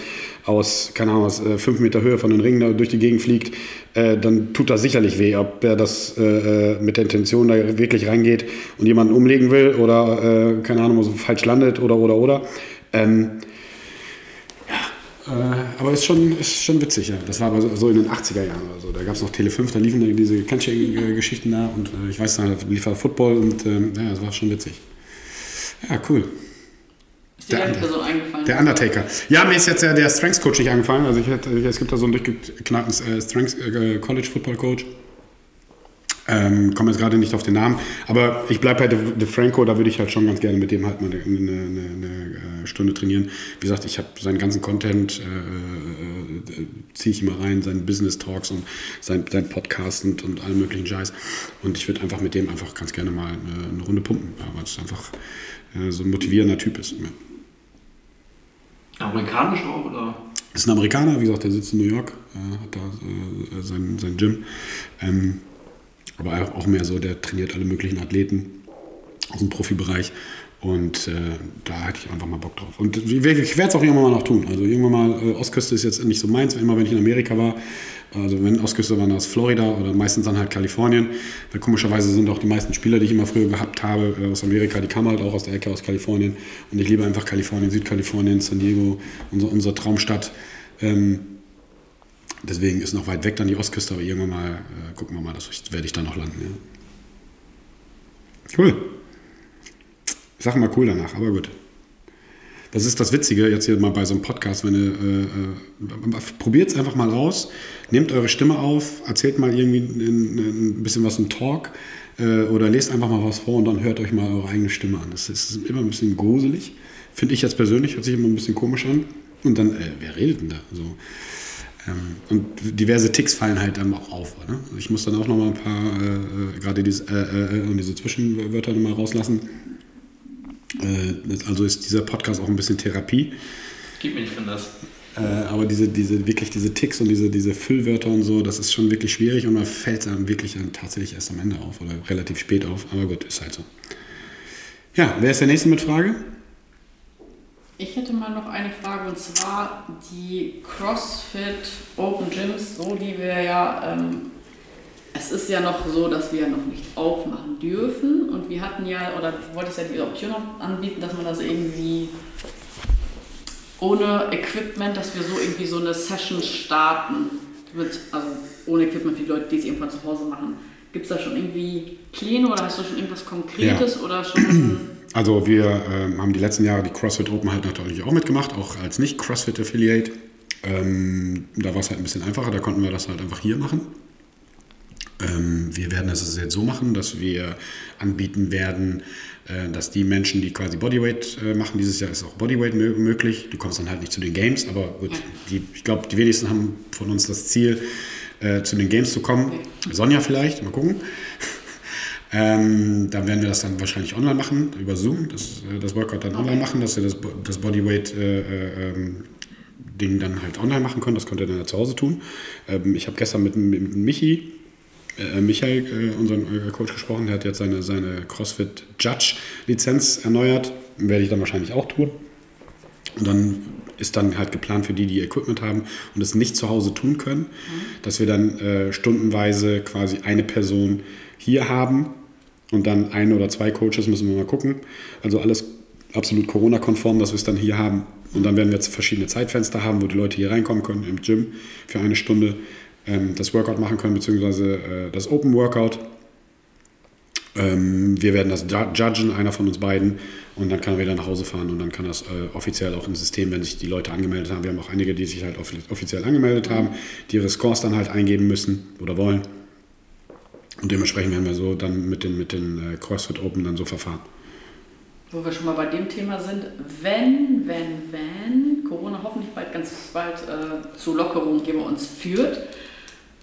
aus, keine Ahnung, aus äh, fünf Meter Höhe von den Ringen da durch die Gegend fliegt, äh, dann tut das sicherlich weh. Ob er das äh, äh, mit der Intention da wirklich reingeht und jemanden umlegen will oder, äh, keine Ahnung, so falsch landet oder, oder, oder. Ähm, ja, äh, aber ist schon, ist schon witzig, ja. Das war aber so, in den 80er Jahren oder so. Da gab es noch Tele 5, da liefen diese Kennchen-Geschichten da und ich weiß, da lief da Football und ähm, ja, das war schon witzig. Ja, cool. Ist dir Der Under- Person eingefallen? Der Undertaker. Ja, mir ist jetzt ja der Strengths Coach nicht angefallen. Also ich hätte, es gibt da so einen durchgeknallten äh, Strengths äh, College Football Coach. Ähm, komme jetzt gerade nicht auf den Namen, aber ich bleibe bei De, Franco, da würde ich halt schon ganz gerne mit dem halt mal eine, eine, eine Stunde trainieren. Wie gesagt, ich habe seinen ganzen Content, äh, äh, ziehe ich immer rein, seine Business Talks und sein, sein Podcast und, und allen möglichen Scheiß. Und ich würde einfach mit dem einfach ganz gerne mal eine, eine Runde pumpen, weil es einfach äh, so ein motivierender Typ ist. Ja. Amerikanisch auch, oder? Ist ein Amerikaner, wie gesagt, der sitzt in New York, äh, hat da äh, sein, sein Gym. Ähm, aber auch mehr so, der trainiert alle möglichen Athleten aus dem Profibereich. Und äh, da hätte ich einfach mal Bock drauf. Und ich werde es auch irgendwann mal noch tun. Also irgendwann mal, äh, Ostküste ist jetzt nicht so meins, immer wenn ich in Amerika war. Also wenn Ostküste war, dann aus Florida oder meistens dann halt Kalifornien. Weil komischerweise sind auch die meisten Spieler, die ich immer früher gehabt habe, äh, aus Amerika, die kamen halt auch aus der Ecke aus Kalifornien. Und ich liebe einfach Kalifornien, Südkalifornien, San Diego, unsere, unsere Traumstadt. Ähm, deswegen ist noch weit weg dann die Ostküste, aber irgendwann mal äh, gucken wir mal, das werde ich da noch landen. Ja. Cool. Ich mal cool danach, aber gut. Das ist das Witzige jetzt hier mal bei so einem Podcast, wenn ihr äh, äh, probiert es einfach mal aus, nehmt eure Stimme auf, erzählt mal irgendwie ein, ein bisschen was im Talk äh, oder lest einfach mal was vor und dann hört euch mal eure eigene Stimme an. Das ist, immer ein bisschen gruselig, finde ich jetzt persönlich, hört sich immer ein bisschen komisch an. Und dann, äh, wer redet denn da? So. Ähm, und diverse Ticks fallen halt dann auch auf. Ne? Ich muss dann auch noch mal ein paar, äh, gerade diese, diese Zwischenwörter noch mal rauslassen also ist dieser Podcast auch ein bisschen Therapie. Gib mir nicht von das. Äh, aber diese, diese, wirklich diese Ticks und diese, diese Füllwörter und so, das ist schon wirklich schwierig und man fällt dann wirklich dann tatsächlich erst am Ende auf oder relativ spät auf. Aber gut, ist halt so. Ja, wer ist der Nächste mit Frage? Ich hätte mal noch eine Frage und zwar die CrossFit Open Gyms, so die wir ja ähm, es ist ja noch so, dass wir noch nicht aufmachen dürfen und wir hatten ja, oder du wolltest ja die Option anbieten, dass man das irgendwie ohne Equipment, dass wir so irgendwie so eine Session starten, mit, also ohne Equipment für die Leute, die es irgendwann zu Hause machen. Gibt es da schon irgendwie Pläne oder hast du schon irgendwas Konkretes ja. oder schon... Also wir äh, haben die letzten Jahre die CrossFit Open halt natürlich auch mitgemacht, auch als nicht CrossFit Affiliate. Ähm, da war es halt ein bisschen einfacher, da konnten wir das halt einfach hier machen. Ähm, wir werden es jetzt so machen, dass wir anbieten werden, äh, dass die Menschen, die quasi Bodyweight äh, machen, dieses Jahr ist auch Bodyweight möglich. Du kommst dann halt nicht zu den Games, aber gut, die, ich glaube, die wenigsten haben von uns das Ziel, äh, zu den Games zu kommen. Sonja vielleicht, mal gucken. Ähm, dann werden wir das dann wahrscheinlich online machen, über Zoom, das, das Workout dann online machen, dass wir das, das Bodyweight äh, ähm, Ding dann halt online machen können. Das könnt ihr dann ja zu Hause tun. Ähm, ich habe gestern mit, mit Michi äh, Michael, äh, unseren äh, Coach, gesprochen. Der hat jetzt seine, seine CrossFit Judge Lizenz erneuert. Werde ich dann wahrscheinlich auch tun. Und dann ist dann halt geplant für die, die Equipment haben und es nicht zu Hause tun können, mhm. dass wir dann äh, stundenweise quasi eine Person hier haben und dann ein oder zwei Coaches müssen wir mal gucken. Also alles absolut Corona-konform, dass wir es dann hier haben. Und dann werden wir jetzt verschiedene Zeitfenster haben, wo die Leute hier reinkommen können im Gym für eine Stunde ähm, das Workout machen können, beziehungsweise äh, das Open Workout. Ähm, wir werden das judgen, einer von uns beiden, und dann kann er wieder nach Hause fahren und dann kann das äh, offiziell auch im System, wenn sich die Leute angemeldet haben. Wir haben auch einige, die sich halt offiziell angemeldet haben, die ihre Scores dann halt eingeben müssen oder wollen. Und dementsprechend werden wir so dann mit den, mit den äh, CrossFit Open dann so verfahren. Wo wir schon mal bei dem Thema sind, wenn, wenn, wenn Corona hoffentlich bald ganz bald äh, zu Lockerungen bei uns führt,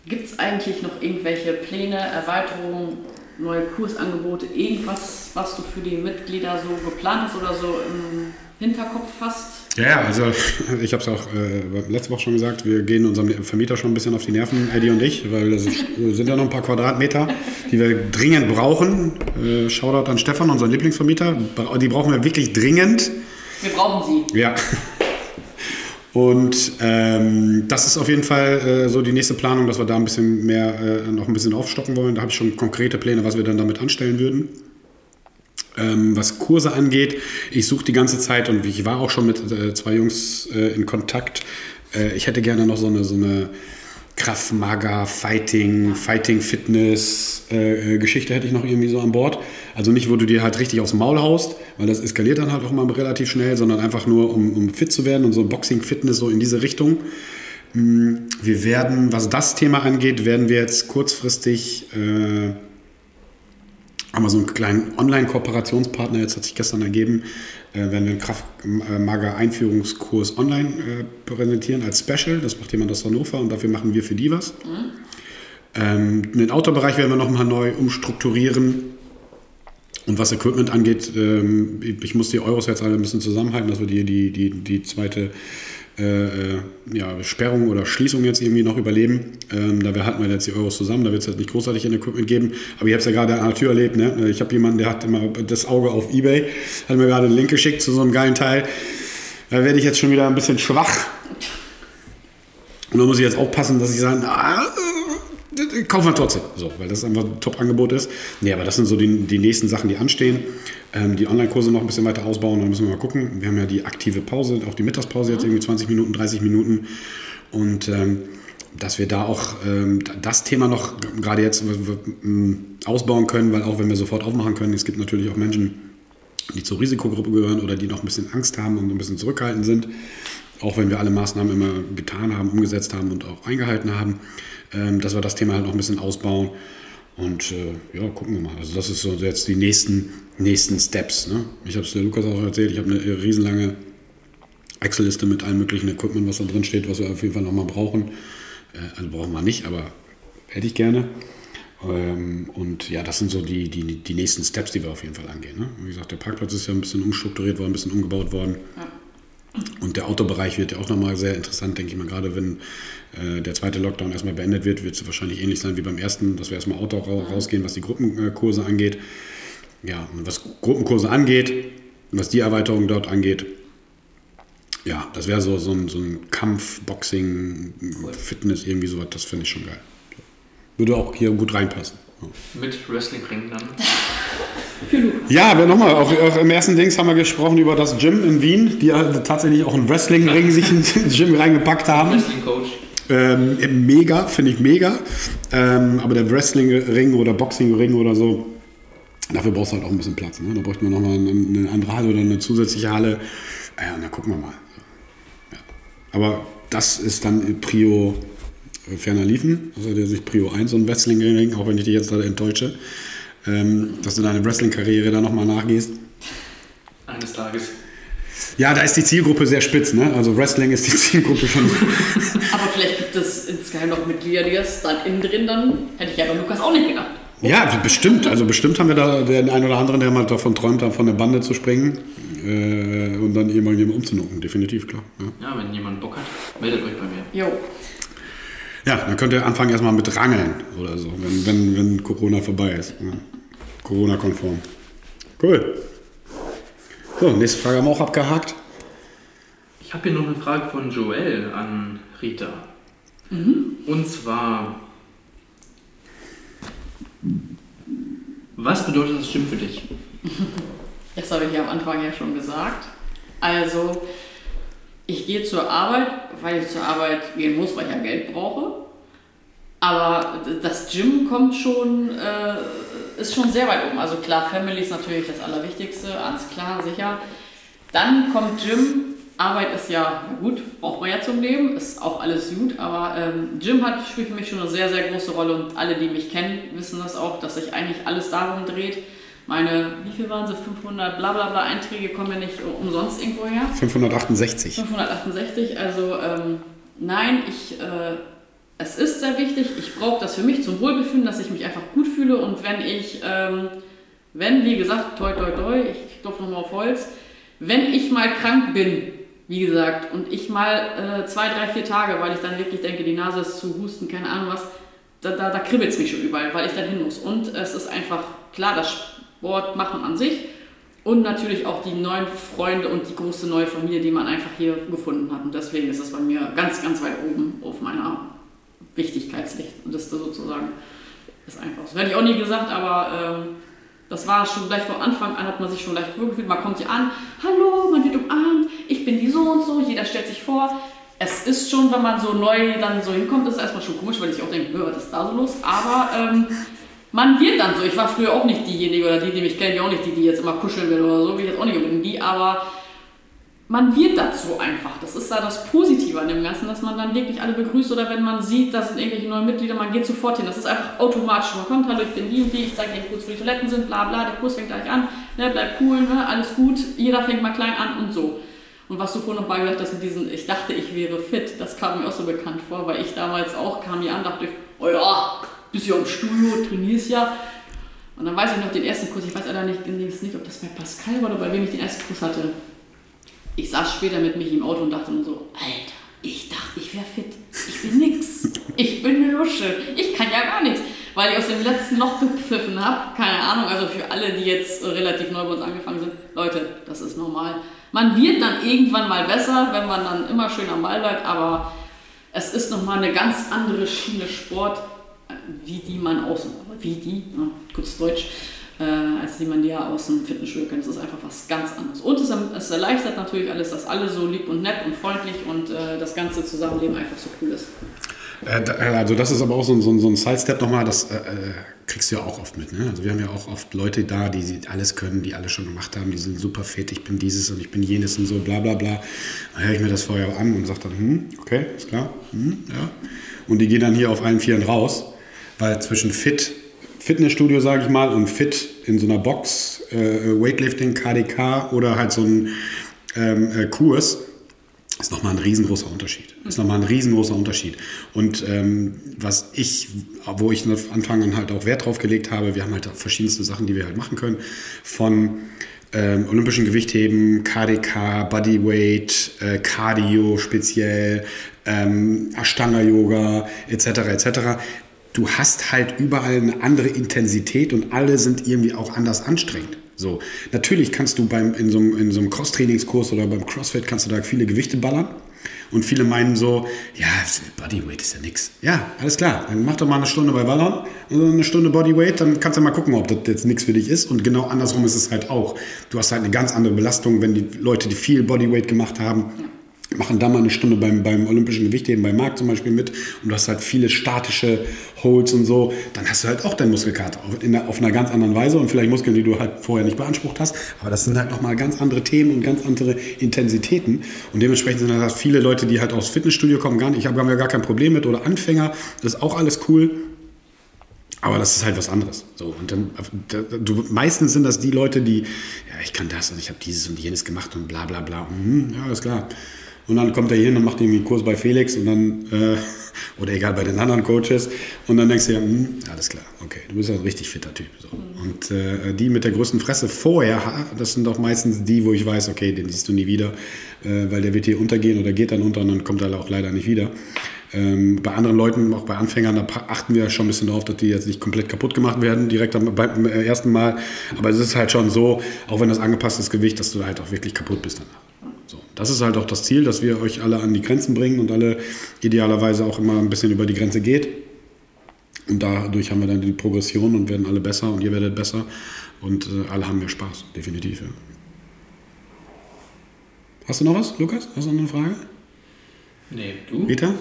Gibt es eigentlich noch irgendwelche Pläne, Erweiterungen, neue Kursangebote, irgendwas, was du für die Mitglieder so geplant hast oder so im Hinterkopf hast? Ja, also ich habe es auch äh, letzte Woche schon gesagt, wir gehen unserem Vermieter schon ein bisschen auf die Nerven, Eddie und ich, weil das sind ja noch ein paar Quadratmeter, die wir dringend brauchen. Äh, Shoutout an Stefan, unseren Lieblingsvermieter. Die brauchen wir wirklich dringend. Wir brauchen sie. Ja. Und ähm, das ist auf jeden Fall äh, so die nächste Planung, dass wir da ein bisschen mehr, äh, noch ein bisschen aufstocken wollen. Da habe ich schon konkrete Pläne, was wir dann damit anstellen würden. Ähm, was Kurse angeht, ich suche die ganze Zeit und ich war auch schon mit äh, zwei Jungs äh, in Kontakt. Äh, ich hätte gerne noch so eine, so eine Kraft Fighting, Fighting Fitness äh, äh, Geschichte hätte ich noch irgendwie so an Bord. Also nicht, wo du dir halt richtig aufs Maul haust, weil das eskaliert dann halt auch mal relativ schnell, sondern einfach nur, um, um fit zu werden und so Boxing Fitness so in diese Richtung. Mm, wir werden, was das Thema angeht, werden wir jetzt kurzfristig äh, haben wir so einen kleinen Online-Kooperationspartner, jetzt hat sich gestern ergeben, äh, werden wir einen Kraftmager-Einführungskurs online äh, präsentieren als Special. Das macht jemand aus Hannover und dafür machen wir für die was. Mhm. Ähm, den Outdoor-Bereich werden wir nochmal neu umstrukturieren. Und was Equipment angeht, ähm, ich muss die Euros jetzt alle ein bisschen zusammenhalten, dass wir die, die, die, die zweite äh, äh, ja, Sperrung oder Schließung jetzt irgendwie noch überleben. Ähm, da halten wir jetzt die Euros zusammen, da wird es jetzt nicht großartig in Equipment geben. Aber ich habe es ja gerade an der Tür erlebt. Ne? Ich habe jemanden, der hat immer das Auge auf Ebay, hat mir gerade einen Link geschickt zu so einem geilen Teil. Da werde ich jetzt schon wieder ein bisschen schwach. Und da muss ich jetzt aufpassen, dass ich sage, ah, kaufen wir trotzdem. So, weil das einfach ein Top-Angebot ist. Nee, aber das sind so die, die nächsten Sachen, die anstehen. Ähm, die Online-Kurse noch ein bisschen weiter ausbauen, dann müssen wir mal gucken. Wir haben ja die aktive Pause, auch die Mittagspause jetzt irgendwie 20 Minuten, 30 Minuten. Und ähm, dass wir da auch ähm, das Thema noch gerade jetzt ausbauen können, weil auch wenn wir sofort aufmachen können, es gibt natürlich auch Menschen, die zur Risikogruppe gehören oder die noch ein bisschen Angst haben und ein bisschen zurückhaltend sind. Auch wenn wir alle Maßnahmen immer getan haben, umgesetzt haben und auch eingehalten haben ähm, dass wir das Thema halt noch ein bisschen ausbauen. Und äh, ja, gucken wir mal. Also das ist so jetzt die nächsten, nächsten Steps. Ne? Ich habe es der Lukas auch erzählt, ich habe eine riesenlange Excel-Liste mit allen möglichen Equipment, was da drin steht, was wir auf jeden Fall nochmal brauchen. Äh, also brauchen wir nicht, aber hätte ich gerne. Ähm, und ja, das sind so die, die, die nächsten Steps, die wir auf jeden Fall angehen. Ne? Wie gesagt, der Parkplatz ist ja ein bisschen umstrukturiert worden, ein bisschen umgebaut worden. Ja. Und der Autobereich wird ja auch nochmal sehr interessant, denke ich mal. Gerade wenn der zweite Lockdown erstmal beendet wird, wird es wahrscheinlich ähnlich sein wie beim ersten, dass wir erstmal Auto rausgehen, was die Gruppenkurse angeht. Ja, und was Gruppenkurse angeht, was die Erweiterung dort angeht, ja, das wäre so, so, ein, so ein Kampf, Boxing, Fitness, irgendwie sowas, das finde ich schon geil. Würde auch hier gut reinpassen. Ja. Mit Wrestling-Ring dann? Ja, wir nochmal, auch, auch, im ersten Dings haben wir gesprochen über das Gym in Wien, die tatsächlich auch einen Wrestling-Ring sich ins Gym reingepackt haben. Wrestling-Coach. Ähm, mega, finde ich mega. Ähm, aber der Wrestling-Ring oder Boxing-Ring oder so, dafür brauchst du halt auch ein bisschen Platz. Ne? Da bräuchten wir nochmal eine, eine andere Halle oder eine zusätzliche Halle. Ja, und dann gucken wir mal. Ja. Aber das ist dann Prio äh, ferner liefen. Also der sich Prio 1 so ein Wrestling-Ring, auch wenn ich dich jetzt da enttäusche, ähm, dass du deine Wrestling-Karriere da nochmal nachgehst. Eines Tages. Ja, da ist die Zielgruppe sehr spitz, ne? Also Wrestling ist die Zielgruppe schon. Aber vielleicht gibt es insgeheim noch Mitglieder, die das dann innen drin dann, hätte ich ja bei Lukas auch nicht gedacht. Ja, bestimmt. Also bestimmt haben wir da den einen oder anderen, der mal davon träumt, von der Bande zu springen äh, und dann jemanden umzunucken. Definitiv, klar. Ja. ja. wenn jemand Bock hat, meldet euch bei mir. Jo. Ja, dann könnt ihr anfangen erstmal mit Rangeln oder so, wenn, wenn, wenn Corona vorbei ist. Ja. Corona-konform. Cool. So, nächste Frage haben wir auch abgehakt. Ich habe hier noch eine Frage von Joel an Rita. Mhm. Und zwar, was bedeutet das Gym für dich? Das habe ich ja am Anfang ja schon gesagt. Also, ich gehe zur Arbeit, weil ich zur Arbeit gehen muss, weil ich ja Geld brauche. Aber das Gym kommt schon, äh, ist schon sehr weit oben. Also klar, Family ist natürlich das Allerwichtigste, alles klar, sicher. Dann kommt Gym. Arbeit ist ja gut, braucht man ja zum Leben, ist auch alles gut, aber ähm, Gym hat, spielt für mich schon eine sehr, sehr große Rolle und alle, die mich kennen, wissen das auch, dass sich eigentlich alles darum dreht. Meine, wie viel waren sie? 500 bla bla bla Einträge kommen ja nicht umsonst irgendwo her. 568. 568, also ähm, nein, ich. Äh, es ist sehr wichtig, ich brauche das für mich zum Wohlbefinden, dass ich mich einfach gut fühle und wenn ich, ähm, wenn, wie gesagt, toi toi toi, ich klopfe nochmal auf Holz, wenn ich mal krank bin, wie gesagt, und ich mal äh, zwei, drei, vier Tage, weil ich dann wirklich denke, die Nase ist zu husten, keine Ahnung was, da, da, da kribbelt es mich schon überall, weil ich dann hin muss. Und es ist einfach klar, das Sport machen an sich und natürlich auch die neuen Freunde und die große neue Familie, die man einfach hier gefunden hat. Und deswegen ist das bei mir ganz, ganz weit oben auf meiner Wichtigkeitsliste sozusagen. Ist einfach so. Hätte ich auch nie gesagt, aber ähm, das war schon gleich von Anfang an, hat man sich schon leicht wohlgefühlt. Man kommt hier an, hallo, man wird umarmt, ich bin die so und so, jeder stellt sich vor. Es ist schon, wenn man so neu dann so hinkommt, ist es erstmal schon komisch, weil ich auch denke, was ist da so los? Aber ähm, man wird dann so. Ich war früher auch nicht diejenige oder die, die mich kennen, die auch nicht die, die jetzt immer kuscheln will oder so, wie jetzt auch nicht unbedingt die, aber man wird dazu einfach. Das ist da das Positive an dem Ganzen, dass man dann wirklich alle begrüßt oder wenn man sieht, da sind irgendwelche neuen Mitglieder, man geht sofort hin. Das ist einfach automatisch. Man kommt, hallo, ich bin die und die, ich zeige dir kurz, wo die Toiletten sind, bla bla, der Kurs fängt gleich an, ne, bleibt cool, ne, alles gut, jeder fängt mal klein an und so. Und was du vorhin noch mal gesagt hast mit diesen, ich dachte, ich wäre fit, das kam mir auch so bekannt vor, weil ich damals auch kam hier an, dachte ich, oh ja, bist ja im Studio, trainierst ja. Und dann weiß ich noch den ersten Kurs, ich weiß leider nicht, nicht, ob das bei Pascal war oder bei wem ich den ersten Kurs hatte ich saß später mit mich im Auto und dachte nur so, Alter, ich dachte, ich wäre fit. Ich bin nix. Ich bin eine Lusche. Ich kann ja gar nichts. Weil ich aus dem letzten Loch gepfiffen habe. Keine Ahnung, also für alle, die jetzt relativ neu bei uns angefangen sind. Leute, das ist normal. Man wird dann irgendwann mal besser, wenn man dann immer schön am Ball bleibt. Aber es ist nochmal eine ganz andere Schiene Sport, wie die man aus, wie die, ja, kurz Deutsch, äh, als die man ja aus dem Fitnessstudio kennt. Das ist einfach was ganz anderes. Und es, es, erleichtert natürlich alles, dass alle so lieb und nett und freundlich und äh, das ganze Zusammenleben einfach so cool ist. Äh, äh also das ist aber auch so, so, so ein Side-Step nochmal, das äh, äh, kriegst du ja auch oft mit. Ne? Also wir haben ja auch oft Leute da, die alles können, die alles schon gemacht haben, die sind super fit, ich bin dieses und ich bin jenes und so, bla bla bla. Dann höre ich mir das vorher an und sage dann, hm, okay, ist klar, hm, ja. Und die gehen dann hier auf allen Vieren raus, weil zwischen fit Fitnessstudio, sage ich mal, und fit in so einer Box, äh, Weightlifting, KDK oder halt so ein ähm, äh, Kurs, ist nochmal ein riesengroßer Unterschied. Ist nochmal ein riesengroßer Unterschied. Und ähm, was ich, wo ich von Anfang an halt auch Wert drauf gelegt habe, wir haben halt verschiedenste Sachen, die wir halt machen können. Von ähm, olympischen Gewichtheben, KDK, Bodyweight, äh, Cardio speziell, ähm, Ashtanga-Yoga etc. etc du hast halt überall eine andere Intensität und alle sind irgendwie auch anders anstrengend. So, natürlich kannst du beim, in so einem, in so einem Cross-Trainingskurs oder beim CrossFit kannst du da viele Gewichte ballern. Und viele meinen so, ja, Bodyweight ist ja nix. Ja, alles klar. Dann mach doch mal eine Stunde bei Ballern, eine Stunde Bodyweight, dann kannst du mal gucken, ob das jetzt nichts für dich ist. Und genau andersrum ist es halt auch. Du hast halt eine ganz andere Belastung, wenn die Leute, die viel Bodyweight gemacht haben, machen da mal eine Stunde beim, beim Olympischen Gewichtheben bei Marc zum Beispiel mit. Und du hast halt viele statische Holds und so, dann hast du halt auch deinen Muskelkater. Auf, der, auf einer ganz anderen Weise. Und vielleicht Muskeln, die du halt vorher nicht beansprucht hast, aber das sind halt nochmal ganz andere Themen und ganz andere Intensitäten. Und dementsprechend sind halt viele Leute, die halt aus Fitnessstudio kommen, gar nicht, ich habe ja gar kein Problem mit. Oder Anfänger, das ist auch alles cool, aber das ist halt was anderes. So, und dann, du, meistens sind das die Leute, die, ja, ich kann das und ich habe dieses und jenes gemacht und bla bla bla. Mhm, ja, ist klar. Und dann kommt er hin und macht irgendwie einen Kurs bei Felix und dann, äh, oder egal, bei den anderen Coaches. Und dann denkst du ja, hm, alles klar, okay, du bist ein richtig fitter Typ. So. Und äh, die mit der größten Fresse vorher, das sind doch meistens die, wo ich weiß, okay, den siehst du nie wieder, äh, weil der wird hier untergehen oder geht dann unter und dann kommt er auch leider nicht wieder. Ähm, bei anderen Leuten, auch bei Anfängern, da achten wir schon ein bisschen darauf, dass die jetzt nicht komplett kaputt gemacht werden, direkt beim, beim äh, ersten Mal. Aber es ist halt schon so, auch wenn das angepasst ist Gewicht, dass du halt auch wirklich kaputt bist danach. Das ist halt auch das Ziel, dass wir euch alle an die Grenzen bringen und alle idealerweise auch immer ein bisschen über die Grenze geht. Und dadurch haben wir dann die Progression und werden alle besser und ihr werdet besser und äh, alle haben mehr Spaß, definitiv. Ja. Hast du noch was, Lukas? Hast du noch eine Frage? Nee, du? Rita?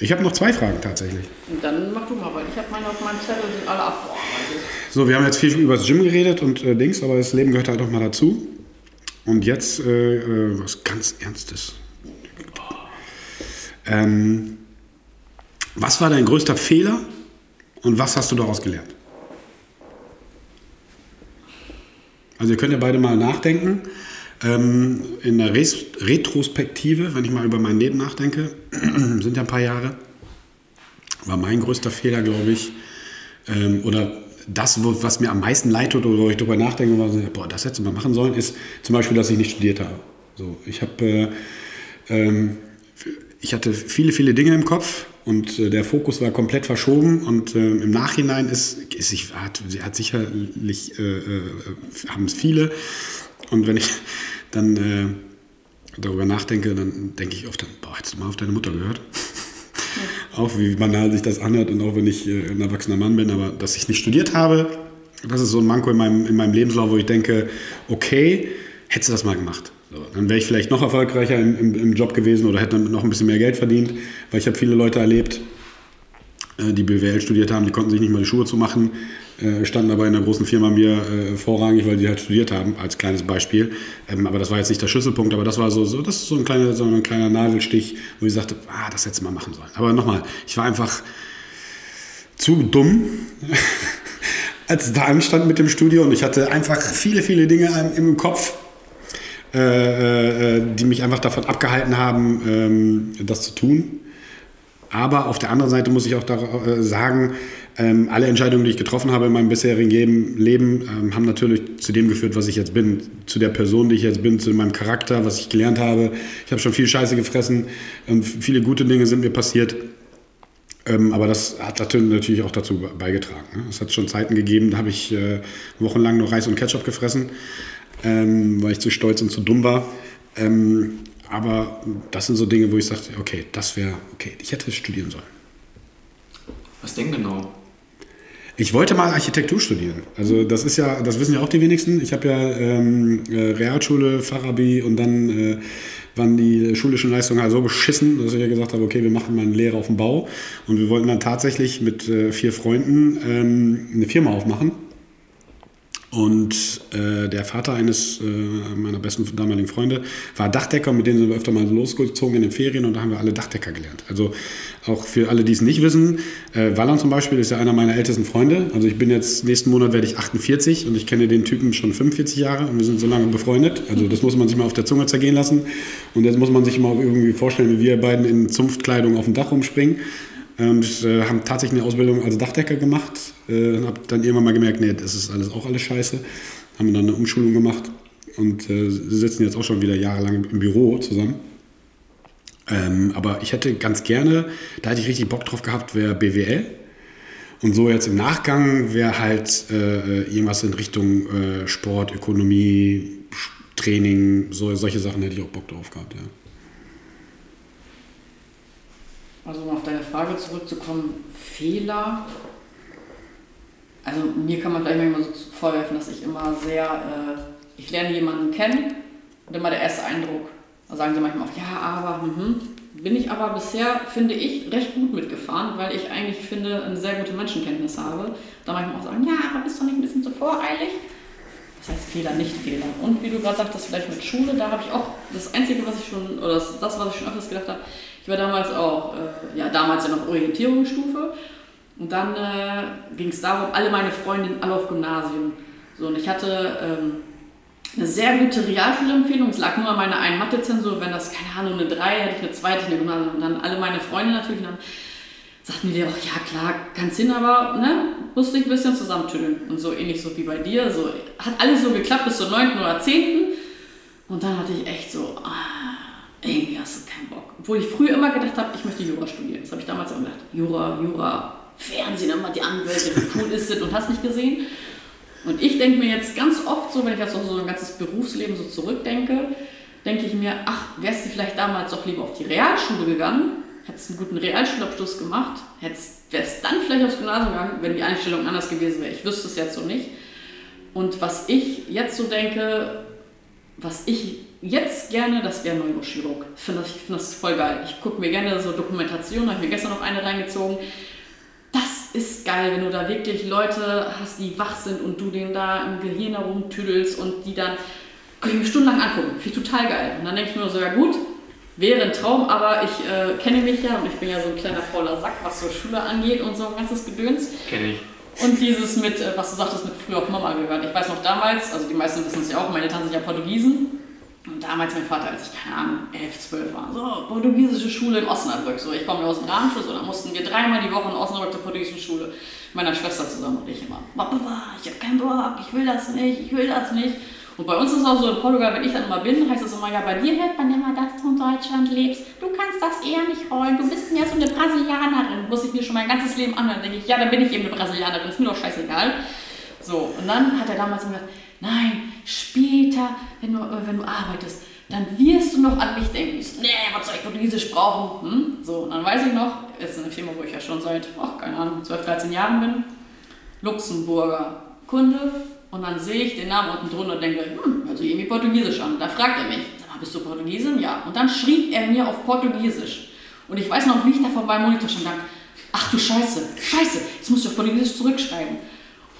Ich habe noch zwei Fragen tatsächlich. Und dann mach du mal, weil ich habe meine auf meinem Zettel sind alle abbearbeitet. So, wir haben jetzt viel über das Gym geredet und äh, Dings, aber das Leben gehört halt auch mal dazu. Und jetzt äh, äh, was ganz Ernstes. Ähm, was war dein größter Fehler und was hast du daraus gelernt? Also ihr könnt ja beide mal nachdenken. Ähm, in der Res Retrospektive, wenn ich mal über mein Leben nachdenke, sind ja ein paar Jahre, war mein größter Fehler, glaube ich, ähm, oder das, was mir am meisten leid tut oder wo ich darüber nachdenke, so, boah, das hättest du mal machen sollen, ist zum Beispiel, dass ich nicht studiert habe. So, ich habe, äh, ähm, ich hatte viele, viele Dinge im Kopf und äh, der Fokus war komplett verschoben und äh, im Nachhinein ist, ist ich, hat, hat sicherlich, äh, äh, haben es viele und wenn ich dann äh, darüber nachdenke, dann denke ich oft, boah, hättest du mal auf deine Mutter gehört? Auch wie banal sich das anhört und auch wenn ich äh, ein erwachsener Mann bin, aber dass ich nicht studiert habe, das ist so ein Manko in meinem, in meinem Lebenslauf, wo ich denke, okay, hättest du das mal gemacht. So, dann wäre ich vielleicht noch erfolgreicher im, im, im, Job gewesen oder hätte noch ein bisschen mehr Geld verdient, weil ich habe viele Leute erlebt, äh, die BWL studiert haben, die konnten sich nicht mal die Schuhe zu machen, äh, standen aber in einer großen Firma mir äh, vorrangig, weil die halt studiert haben, als kleines Beispiel. Ähm, aber das war jetzt nicht der Schlüsselpunkt, aber das war so, so das ist so ein kleiner, so ein kleiner Nadelstich, wo ich sagte, ah, das hätte mal machen sollen. Aber nochmal, ich war einfach zu dumm. als da anstand mit dem Studio und ich hatte einfach viele, viele Dinge im Kopf, äh, äh, die mich einfach davon abgehalten haben, ähm, das zu tun. Aber auf der anderen Seite muss ich auch da, äh, sagen, ähm, alle Entscheidungen, die ich getroffen habe in meinem bisherigen Leben, ähm, haben natürlich zu dem geführt, was ich jetzt bin. Zu der Person, die ich jetzt bin, zu meinem Charakter, was ich gelernt habe. Ich habe schon viel Scheiße gefressen und viele gute Dinge sind mir passiert. Ähm, aber das hat natürlich auch dazu beigetragen. Ne? Es hat schon Zeiten gegeben, da habe ich äh, wochenlang nur Reis und Ketchup gefressen ähm, weil ich zu stolz und zu dumm war. Ähm, aber das sind so Dinge, wo ich sagte, okay, das wäre, okay, ich hätte studieren sollen. Was denn genau? Ich wollte mal Architektur studieren. Also das ist ja, das wissen ja auch die wenigsten. Ich habe ja ähm, äh, Realschule, Fachabi und dann äh, waren die schulischen Leistungen halt so beschissen, dass ich ja gesagt habe, okay, wir machen mal eine Lehre auf dem Bau. Und wir wollten dann tatsächlich mit äh, vier Freunden ähm, eine Firma aufmachen und äh, der Vater eines äh, meiner besten damaligen Freunde war Dachdecker, mit denen sind wir öfter mal losgezogen in den Ferien und da haben wir alle Dachdecker gelernt. Also auch für alle, die es nicht wissen, äh, Wallern zum Beispiel ist ja einer meiner ältesten Freunde. Also ich bin jetzt, nächsten Monat werde ich 48 und ich kenne den Typen schon 45 Jahre und wir sind so lange befreundet. Also das muss man sich mal auf der Zunge zergehen lassen. Und jetzt muss man sich mal irgendwie vorstellen, wie wir beiden in Zunftkleidung auf dem Dach rumspringen. Und äh, haben tatsächlich eine Ausbildung als Dachdecker gemacht. Äh, und habe dann irgendwann mal gemerkt, nee, das ist alles auch alles scheiße. Haben dann eine Umschulung gemacht und äh, sitzen jetzt auch schon wieder jahrelang im Büro zusammen. Ähm, aber ich hätte ganz gerne, da hätte ich richtig Bock drauf gehabt, wäre BWL. Und so jetzt im Nachgang wäre halt äh, irgendwas in Richtung äh, Sport, Ökonomie, Training, so, solche Sachen hätte ich auch Bock drauf gehabt, ja. Also um auf deine Frage zurückzukommen, Fehler. Also mir kann man gleich manchmal so vorwerfen, dass ich immer sehr, äh, ich lerne jemanden kennen und immer der erste Eindruck. Da sagen sie manchmal auch, ja, aber, mhm. bin ich aber bisher, finde ich, recht gut mitgefahren, weil ich eigentlich finde, eine sehr gute Menschenkenntnis habe. Da manchmal auch sagen, ja, aber bist du nicht ein bisschen zu voreilig? Das heißt Fehler, nicht Fehler. Und wie du gerade sagtest, vielleicht mit Schule, da habe ich auch das Einzige, was ich schon, oder das, was ich schon öfters gedacht habe, ich war damals auch, äh, ja, damals ja noch Orientierungsstufe. Und dann äh, ging es darum, alle meine Freundinnen, alle auf Gymnasium. So, und ich hatte ähm, eine sehr gute Realschulempfehlung. Es lag nur an meiner einen Mathe-Zensur. Wenn das, keine Ahnung, eine 3, hätte ich eine zweite in der Gymnasium. Und dann alle meine Freunde natürlich. Und dann sagten die auch, ja klar, kannst hin, aber ne, musste ich ein bisschen zusammentüdeln. Und so ähnlich so wie bei dir. So, hat alles so geklappt bis zur 9. oder 10. Und dann hatte ich echt so, ah, irgendwie hast du keinen Bock. Obwohl ich früher immer gedacht habe, ich möchte Jura studieren. Das habe ich damals auch gedacht. Jura, Jura, Fernsehen, immer die Anwälte, wie cool ist das und hast nicht gesehen. Und ich denke mir jetzt ganz oft so, wenn ich jetzt so ein ganzes Berufsleben so zurückdenke, denke ich mir, ach, wärst du vielleicht damals doch lieber auf die Realschule gegangen, hättest einen guten Realschulabschluss gemacht, hättest, wärst dann vielleicht aufs Gymnasium gegangen, wenn die Einstellung anders gewesen wäre. Ich wüsste es jetzt so nicht. Und was ich jetzt so denke, was ich jetzt gerne, das wäre Neurochirurg. Ich finde das, find das voll geil. Ich gucke mir gerne so Dokumentationen, habe ich mir gestern noch eine reingezogen. Das ist geil, wenn du da wirklich Leute hast, die wach sind und du denen da im Gehirn herumtüdelst und die dann, kann ich mir stundenlang angucken. Finde ich total geil. Und dann denke ich mir so, ja gut, wäre ein Traum, aber ich äh, kenne mich ja und ich bin ja so ein kleiner fauler Sack, was so Schule angeht und so ein ganzes Gedöns. Kenne ich. Und dieses mit, äh, was du sagtest, mit früher auf Mama gehört. Ich weiß noch damals, also die meisten wissen es ja auch, meine Eltern sind ja Portugiesen. Und damals mein Vater, als ich, keine Ahnung, 11, 12 war, so, portugiesische Schule in Osnabrück. So, ich komme aus dem Rahmenschuss und dann mussten wir dreimal die Woche in Osnabrück zur portugiesischen Schule. Mit meiner Schwester zusammen und ich immer, ich habe keinen Bock, ich will das nicht, ich will das nicht. Und bei uns ist es auch so in Portugal, wenn ich dann immer bin, heißt es immer, ja, bei dir hört man immer, dass du in Deutschland lebst. Du kannst das eher nicht rollen. Du bist ja so eine Brasilianerin. Muss ich mir schon mein ganzes Leben anhören. denke ich, ja, dann bin ich eben eine Brasilianerin. Ist mir doch scheißegal. So, und dann hat er damals gesagt, nein, später, wenn du, äh, wenn du arbeitest, dann wirst du noch an mich denken. Nee, was soll ich Portugiesisch brauchen? Hm? So, und dann weiß ich noch, jetzt eine Firma, wo ich ja schon seit, ach, keine Ahnung, 12, 13 Jahren bin, Luxemburger Kunde, und dann sehe ich den Namen unten drunter und denke, hm, hört sich irgendwie Portugiesisch an. Da fragt er mich, sag mal, bist du Portugiesin? Ja. Und dann schrieb er mir auf Portugiesisch. Und ich weiß noch, wie ich da vor meinem Monitor stand, ach du Scheiße, Scheiße, jetzt musst du auf Portugiesisch zurückschreiben.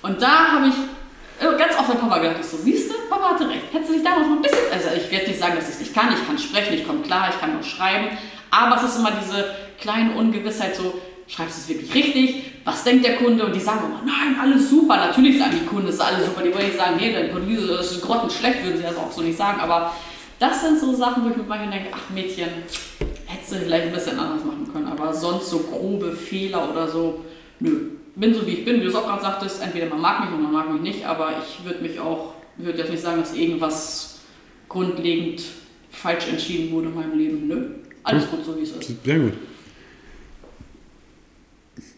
Und da habe ich ganz oft an Papa gedacht, ich so, siehst du, Papa hatte recht. Hättest du dich damals mal ein bisschen, also ich werde nicht sagen, dass ich es nicht kann, ich kann sprechen, ich komme klar, ich kann auch schreiben, aber es ist immer diese kleine Ungewissheit so, schreibst du es wirklich richtig? Was denkt der Kunde? Und die sagen immer, nein, alles super. Natürlich sagen die Kunden, es ist alles super. Die wollen nicht sagen, nee, dein Portugiesisch ist grottenschlecht, würden sie das auch so nicht sagen. Aber das sind so Sachen, wo ich mit manchen denke, ach Mädchen, hättest du vielleicht ein bisschen anders machen können. Aber sonst so grobe Fehler oder so, nö. Bin so wie ich bin, wie du es auch gerade sagtest, entweder man mag mich oder man mag mich nicht, aber ich würde mich auch, würde jetzt nicht sagen, dass irgendwas grundlegend falsch entschieden wurde in meinem Leben. Nö. Alles gut, so wie es ist. Sehr gut.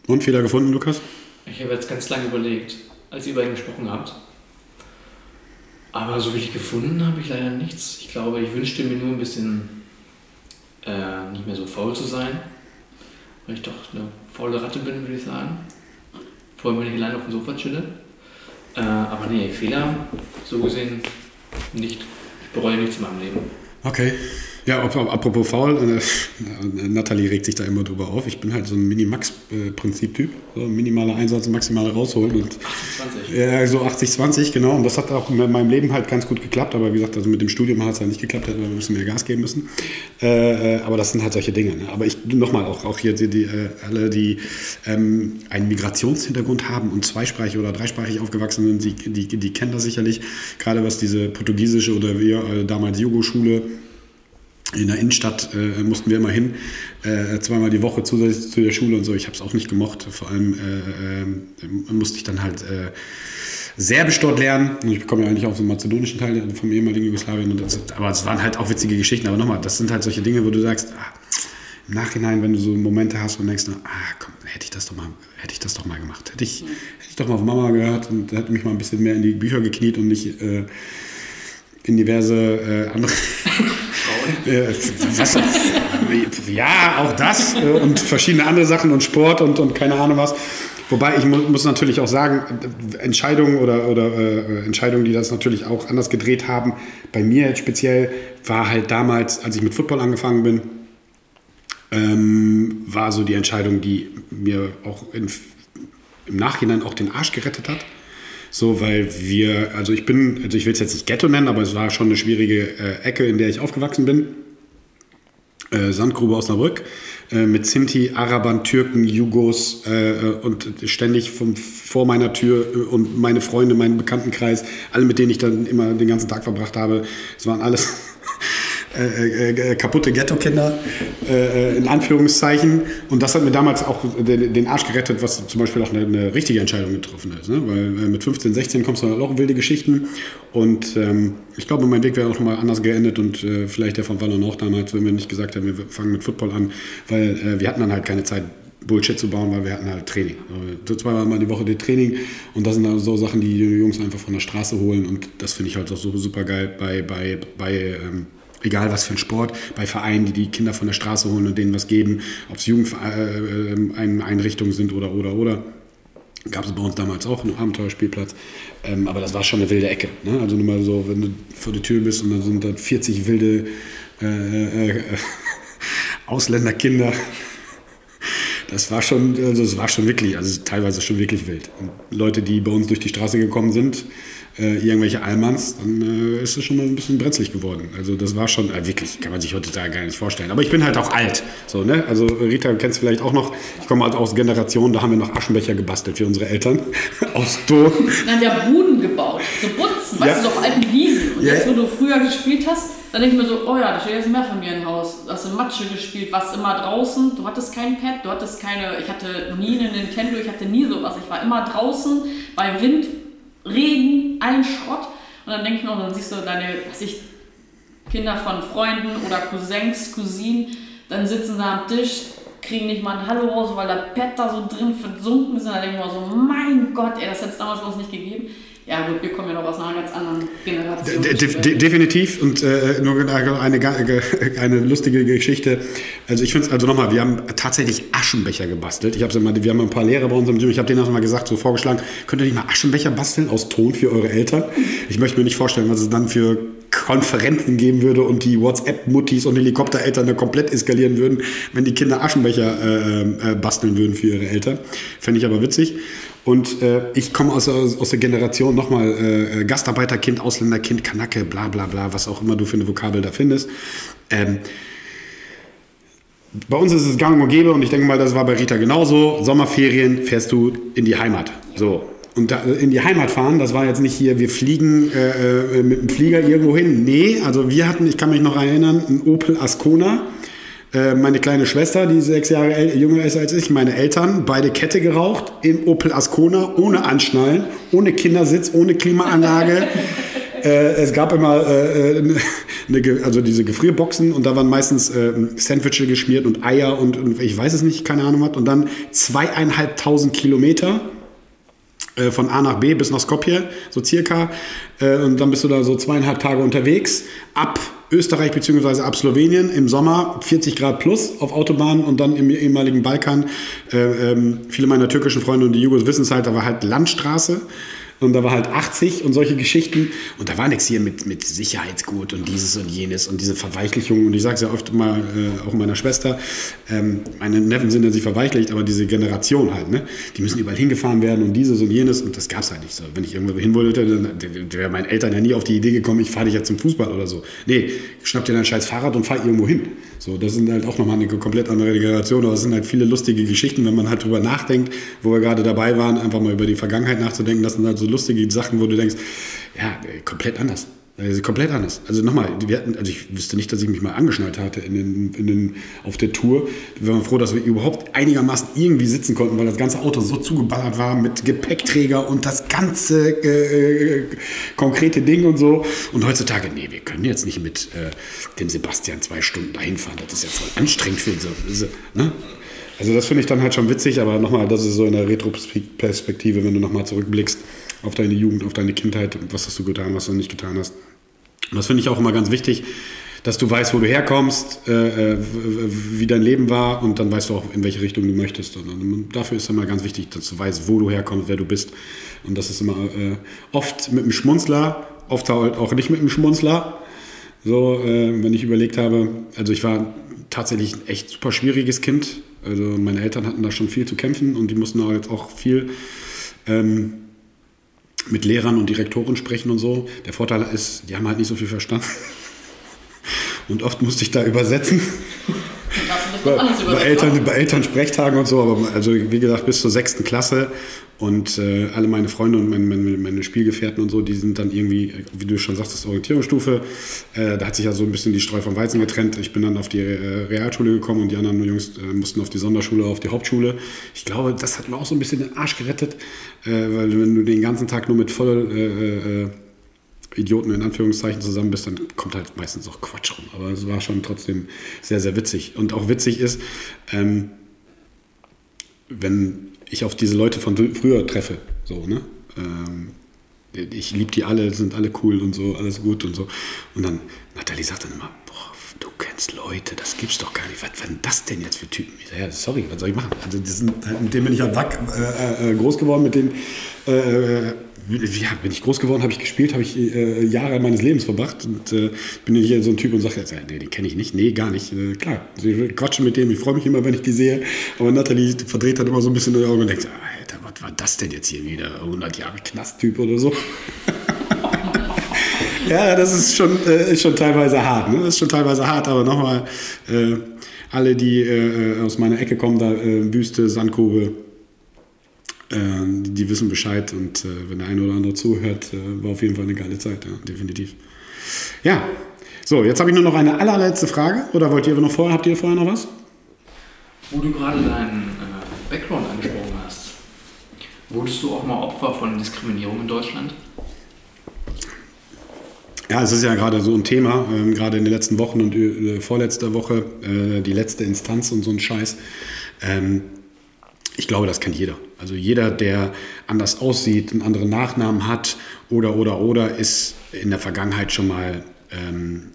Und Fehler gefunden, Lukas? Ich habe jetzt ganz lange überlegt, als ihr beiden gesprochen habt. Aber so wirklich gefunden habe ich leider nichts. Ich glaube, ich wünschte mir nur ein bisschen äh, nicht mehr so faul zu sein. Weil ich doch eine faule Ratte bin, würde ich sagen. Vor allem, wenn ich allein auf dem Sofa chille. Äh, aber nee, Fehler, so gesehen nicht. Ich bereue nichts in meinem Leben. Okay. Ja, apropos faul, äh, Nathalie regt sich da immer drüber auf. Ich bin halt so ein Mini-Max-Prinzip-Typ. So minimaler Einsatz, maximaler rausholen. Und, 20. Ja, so 80-20, genau. Und das hat auch in meinem Leben halt ganz gut geklappt. Aber wie gesagt, also mit dem Studium hat es halt nicht geklappt, hätte wir müssen mehr Gas geben müssen. Äh, aber das sind halt solche Dinge. Ne? Aber ich, nochmal, auch, auch hier die, die äh, alle, die ähm, einen Migrationshintergrund haben und zweisprachig oder dreisprachig aufgewachsen sind, die, die, die kennen das sicherlich. Gerade was diese portugiesische oder wir damals Jugo-Schule in der Innenstadt äh, mussten wir immer hin, äh, zweimal die Woche zusätzlich zu der Schule und so. Ich habe es auch nicht gemocht. Vor allem äh, äh musste ich dann halt äh, Serbisch dort lernen. Ich komme ja eigentlich auch so mazedonischen Teil vom ehemaligen Jugoslawien. Das, aber es waren halt auch witzige Geschichten. Aber nochmal, das sind halt solche Dinge, wo du sagst, ah, im Nachhinein, wenn du so Momente hast und denkst, ah komm, hätte ich das doch mal, hätte ich das doch mal gemacht. Hätte ich, hätte ich doch mal auf Mama gehört und hätte mich mal ein bisschen mehr in die Bücher gekniet und nicht äh, in diverse andere äh, was, ja, auch das äh, und verschiedene andere Sachen und Sport und, und keine Ahnung was. Wobei ich mu muss natürlich auch sagen, Entscheidungen oder, oder äh, Entscheidungen, die das natürlich auch anders gedreht haben, bei mir jetzt speziell, war halt damals, als ich mit Football angefangen bin, ähm, war so die Entscheidung, die mir auch in, im Nachhinein auch den Arsch gerettet hat. So, weil wir, also ich bin, also ich will es jetzt nicht Ghetto nennen, aber es war schon eine schwierige äh, Ecke, in der ich aufgewachsen bin. Äh, Sandgrube Osnabrück äh, mit Sinti, Arabern, Türken, Jugos äh, und ständig vom, vor meiner Tür äh, und meine Freunde, meinen Bekanntenkreis, alle mit denen ich dann immer den ganzen Tag verbracht habe, es waren alles äh, äh, kaputte Ghetto-Kinder, äh, in Anführungszeichen. Und das hat mir damals auch den, den Arsch gerettet, was zum Beispiel auch eine, eine richtige Entscheidung getroffen ist. Ne? Weil mit 15, 16 kommst du dann auch wilde Geschichten. Und ähm, ich glaube, mein Weg wäre auch mal anders geendet und äh, vielleicht der von Wallon auch damals, wenn wir nicht gesagt hätten, wir fangen mit Football an, weil äh, wir hatten dann halt keine Zeit, Bullshit zu bauen, weil wir hatten halt Training. So zweimal mal die Woche die Training und das sind dann so Sachen, die die Jungs einfach von der Straße holen und das finde ich halt auch so super geil bei, bei, bei ähm, egal was für ein Sport, bei Vereinen, die die Kinder von der Straße holen und denen was geben, ob es Jugendeinrichtungen sind oder, oder, oder. Gab es bei uns damals auch einen Abenteuerspielplatz. Ähm, aber das war schon eine wilde Ecke. Ne? Also nur mal so, wenn du vor der Tür bist und dann sind da 40 wilde äh, äh, Ausländerkinder. Das war schon, also das war schon wirklich, also teilweise schon wirklich wild. Und Leute, die bei uns durch die Straße gekommen sind, äh, irgendwelche Allmanns, dann äh, ist es schon mal ein bisschen brenzlig geworden. Also das war schon, äh, wirklich, kann man sich heutzutage gar nicht vorstellen. Aber ich bin halt auch alt. So, ne? Also Rita kennst du vielleicht auch noch, ich komme halt aus Generationen, da haben wir noch Aschenbecher gebastelt für unsere Eltern. aus Ton. Dann ja Buden gebaut, so Butzen, ja. weißt du, so auf alten Wiesen. Und ja. jetzt, wo du früher gespielt hast, dann denke ich mir so, oh ja, da steht jetzt ein Mehrfamilienhaus. Du hast in Matsche gespielt, warst immer draußen, du hattest kein Pad, du hattest keine, ich hatte nie eine Nintendo, ich hatte nie sowas. Ich war immer draußen bei Wind, Regen, allen Schrott. Und dann denke ich mir, dann siehst du deine, was ich, Kinder von Freunden oder Cousins, Cousinen, dann sitzen sie am Tisch, kriegen nicht mal ein Hallo raus, weil der Pet da so drin versunken ist. Und dann denke ich mir so, mein Gott, ey, das hätte es damals uns nicht gegeben. Ja gut, wir kommen ja noch aus einer ganz anderen Generation. De de definitiv und äh, nur eine, eine lustige Geschichte. Also ich finde es, also nochmal, wir haben tatsächlich Aschenbecher gebastelt. Ich habe wir haben ein paar Lehrer bei uns im Gym, ich habe denen das mal gesagt, so vorgeschlagen, könnt ihr nicht mal Aschenbecher basteln aus Ton für eure Eltern? Ich möchte mir nicht vorstellen, was es dann für Konferenzen geben würde und die WhatsApp-Muttis und Helikoptereltern da komplett eskalieren würden, wenn die Kinder Aschenbecher äh, äh, basteln würden für ihre Eltern. Fände ich aber witzig. Und äh, ich komme aus, aus, der Generation nochmal äh, Gastarbeiterkind, Ausländerkind, Kanake, bla bla bla, was auch immer du für eine Vokabel da findest. Ähm, bei uns ist es gang und gäbe und ich denke mal, das war bei Rita genauso. Sommerferien fährst du in die Heimat. So. Und da, in die Heimat fahren, das war jetzt nicht hier, wir fliegen äh, äh mit dem Flieger irgendwo hin. Nee, also wir hatten, ich kann mich noch erinnern, einen Opel Ascona. Äh, meine kleine Schwester, die sechs Jahre jünger ist als ich, meine Eltern, beide Kette geraucht im Opel Ascona, ohne Anschnallen, ohne Kindersitz, ohne Klimaanlage. äh, es gab immer äh, äh eine, also diese Gefrierboxen und da waren meistens äh, Sandwiches geschmiert und Eier und, und, ich weiß es nicht, keine Ahnung was. Und dann zweieinhalbtausend Kilometer äh, von A nach B bis nach Skopje, so circa. Äh, und dann bist du da so zweieinhalb Tage unterwegs. Ab Österreich bzw. ab Slowenien im Sommer 40 Grad plus auf Autobahnen und dann im ehemaligen Balkan. Äh, ähm, viele meiner türkischen Freunde und die Jugos wissen es halt, da war halt Landstraße und da war halt 80 und solche Geschichten. Und da war nichts hier mit, mit Sicherheitsgut und dieses und jenes und diese Verweichlichung. Und ich sage es ja oft mal, äh, auch meiner Schwester, ähm, meine Neffen sind ja nicht verweichlicht, aber diese Generation halt, ne? die müssen überall hingefahren werden und dieses und jenes. Und das gab es halt nicht so. Wenn ich irgendwo hin wollte, dann wäre meinen Eltern ja nie auf die Idee gekommen, ich fahre dich jetzt zum Fußball oder so. Nee, schnapp dir dein scheiß Fahrrad und fahr irgendwo hin. So, das sind halt auch nochmal eine komplett andere Generation, aber es sind halt viele lustige Geschichten, wenn man halt drüber nachdenkt, wo wir gerade dabei waren, einfach mal über die Vergangenheit nachzudenken. Das sind halt so lustige Sachen, wo du denkst, ja, komplett anders. Also komplett anders. Also nochmal, wir hatten, also ich wüsste nicht, dass ich mich mal angeschnallt hatte in den, in den, auf der Tour. Wir waren froh, dass wir überhaupt einigermaßen irgendwie sitzen konnten, weil das ganze Auto so zugeballert war mit Gepäckträger und das ganze äh, äh, konkrete Ding und so. Und heutzutage, nee, wir können jetzt nicht mit äh, dem Sebastian zwei Stunden dahin fahren. Das ist ja voll anstrengend für so. Ne? Also das finde ich dann halt schon witzig, aber nochmal, das ist so in der Retro-Perspektive, wenn du nochmal zurückblickst auf deine Jugend, auf deine Kindheit, was hast du getan, was du nicht getan hast. Und das finde ich auch immer ganz wichtig, dass du weißt, wo du herkommst, äh, äh wie dein Leben war und dann weißt du auch, in welche Richtung du möchtest. Und dafür ist immer ganz wichtig, dass du weißt, wo du herkommst, wer du bist. Und das ist immer äh, oft mit einem Schmunzler, oft auch nicht mit einem Schmunzler. So, äh, wenn ich überlegt habe, also ich war tatsächlich ein echt super schwieriges Kind. Also meine Eltern hatten da schon viel zu kämpfen und die mussten auch jetzt auch viel ähm, mit Lehrern und Direktoren sprechen und so. Der Vorteil ist, die haben halt nicht so viel verstanden. Und oft musste ich da übersetzen. Bei, bei, Eltern, bei Elternsprechtagen und so, aber also wie gesagt, bis zur sechsten Klasse und äh, alle meine Freunde und meine, meine, meine, Spielgefährten und so, die sind dann irgendwie, wie du schon sagst, Orientierungsstufe. Äh, da hat sich ja so ein bisschen die Streu vom Weizen getrennt. Ich bin dann auf die äh, Realschule gekommen und die anderen Jungs äh, mussten auf die Sonderschule, auf die Hauptschule. Ich glaube, das hat mir auch so ein bisschen den Arsch gerettet, äh, weil wenn du den ganzen Tag nur mit voll äh, Idioten in Anführungszeichen zusammen bist, dann kommt halt meistens auch Quatsch rum. Aber es war schon trotzdem sehr, sehr witzig. Und auch witzig ist, ähm, wenn ich auf diese Leute von früher treffe, so, ne? Ähm, ich liebe die alle, sind alle cool und so, alles gut und so. Und dann, Nathalie sagt dann immer, boah, du kennst Leute, das gibt's doch gar nicht. Was waren das denn jetzt für Typen? Ich sage, ja, sorry, was soll ich machen? Also, sind, mit denen bin ich halt äh, äh, groß geworden, mit denen äh, äh ja, bin ich groß geworden, habe ich gespielt, habe ich äh, Jahre meines Lebens verbracht und äh, bin hier so ein Typ und sage jetzt, nee, den kenne ich nicht, nee, gar nicht. Äh, klar, ich quatsche mit dem, ich freue mich immer, wenn ich die sehe, aber Nathalie verdreht hat immer so ein bisschen die Augen und denkt, Alter, was war das denn jetzt hier wieder? 100 Jahre Knasttyp oder so. ja, das ist schon, äh, ist schon teilweise hart, ne? das ist schon teilweise hart, aber nochmal, äh, alle, die äh, aus meiner Ecke kommen, da Büste, Sandgrube, die wissen Bescheid und äh, wenn der eine oder andere zuhört, äh, war auf jeden Fall eine geile Zeit, ja, definitiv. Ja, so, jetzt habe ich nur noch eine allerletzte Frage. Oder wollt ihr noch vorher, habt ihr vorher noch was? Wo du gerade deinen äh, Background angesprochen hast, wurdest du auch mal Opfer von Diskriminierung in Deutschland? Ja, es ist ja gerade so ein Thema, ähm, gerade in den letzten Wochen und äh, vorletzter Woche, äh, die letzte Instanz und so ein Scheiß. Ähm, ich glaube, das kennt jeder. Also jeder, der anders aussieht, einen anderen Nachnamen hat oder, oder, oder, ist in der Vergangenheit schon mal, ähm,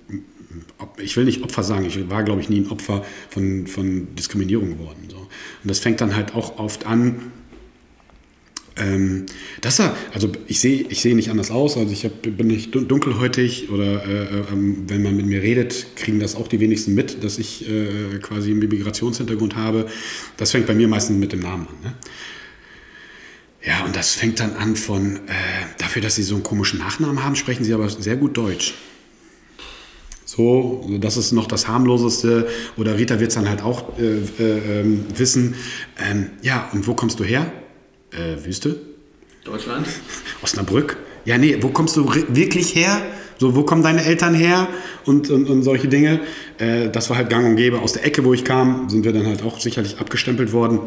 ich will nicht Opfer sagen, ich war, glaube ich, nie ein Opfer von, von Diskriminierung geworden. So. Und das fängt dann halt auch oft an, Ähm, das also ich sehe ich seh nicht anders aus, also ich hab, bin nicht dunkelhäutig oder äh, äh, wenn man mit mir redet, kriegen das auch die wenigsten mit, dass ich äh, quasi einen Migrationshintergrund habe. Das fängt bei mir meistens mit dem Namen an. Ne? Ja, und das fängt dann an von, äh, dafür, dass sie so einen komischen Nachnamen haben, sprechen sie aber sehr gut Deutsch. So, das ist noch das harmloseste. Oder Rita wird es dann halt auch äh, äh, ähm, wissen. Ähm, ja, und wo kommst du her? Äh, Wüste? Deutschland? Osnabrück? Ja, nee, wo kommst du wirklich her? So, wo kommen deine Eltern her? Und, und, und solche Dinge. Äh, das war halt gang und gäbe. Aus der Ecke, wo ich kam, sind wir dann halt auch sicherlich abgestempelt worden.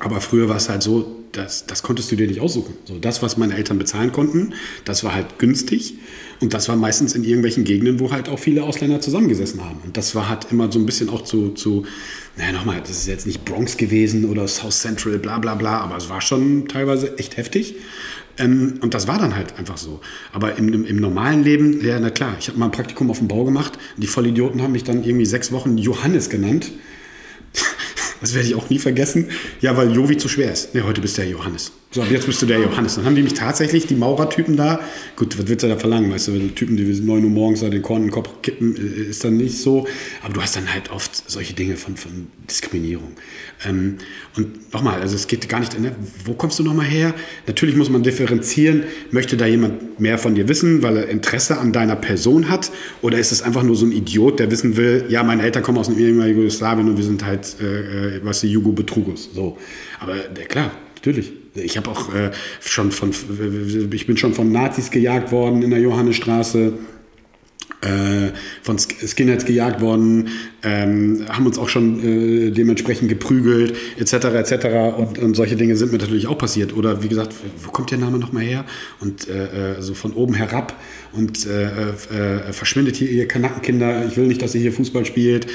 Aber früher war es halt so, das, das konntest du dir nicht aussuchen. So, das, was meine Eltern bezahlen konnten, das war halt günstig. Und das war meistens in irgendwelchen Gegenden, wo halt auch viele Ausländer zusammengesessen haben. Und das war halt immer so ein bisschen auch zu, zu naja, nochmal, das ist jetzt nicht Bronx gewesen oder South Central, bla bla bla, aber es war schon teilweise echt heftig. Ähm, und das war dann halt einfach so. Aber im, im, im normalen Leben, ja, na klar, ich habe mal ein Praktikum auf dem Bau gemacht die Vollidioten haben mich dann irgendwie sechs Wochen Johannes genannt. Das werde ich auch nie vergessen. Ja, weil Jovi zu schwer ist. Ne, heute bist du der Johannes. So, jetzt bist du der Johannes. Dann haben die mich tatsächlich, die Maurertypen da, gut, was willst du da verlangen? Weißt du, Typen, die 9 Uhr morgens den Korn in den Kopf kippen, äh, ist dann nicht so. Aber du hast dann halt oft solche Dinge von, von Diskriminierung. Ähm, und nochmal, also es geht gar nicht, ne, wo kommst du nochmal her? Natürlich muss man differenzieren. Möchte da jemand mehr von dir wissen, weil er Interesse an deiner Person hat? Oder ist es einfach nur so ein Idiot, der wissen will, ja, meine Eltern kommen aus dem ehemaligen Jugoslawien und wir sind halt, äh, was die Jugo-Betrugus. So. Aber äh, klar, natürlich. Ich habe auch äh, schon von, ich bin schon von Nazis gejagt worden in der Johannesstraße, äh, von Skinheads gejagt worden, ähm, haben uns auch schon äh, dementsprechend geprügelt, etc., etc. Und, und, solche Dinge sind mir natürlich auch passiert. Oder wie gesagt, wo kommt der Name nochmal her? Und äh, äh, so von oben herab und äh, äh, verschwindet hier ihr Kanackenkinder, ich will nicht, dass ihr hier Fußball spielt.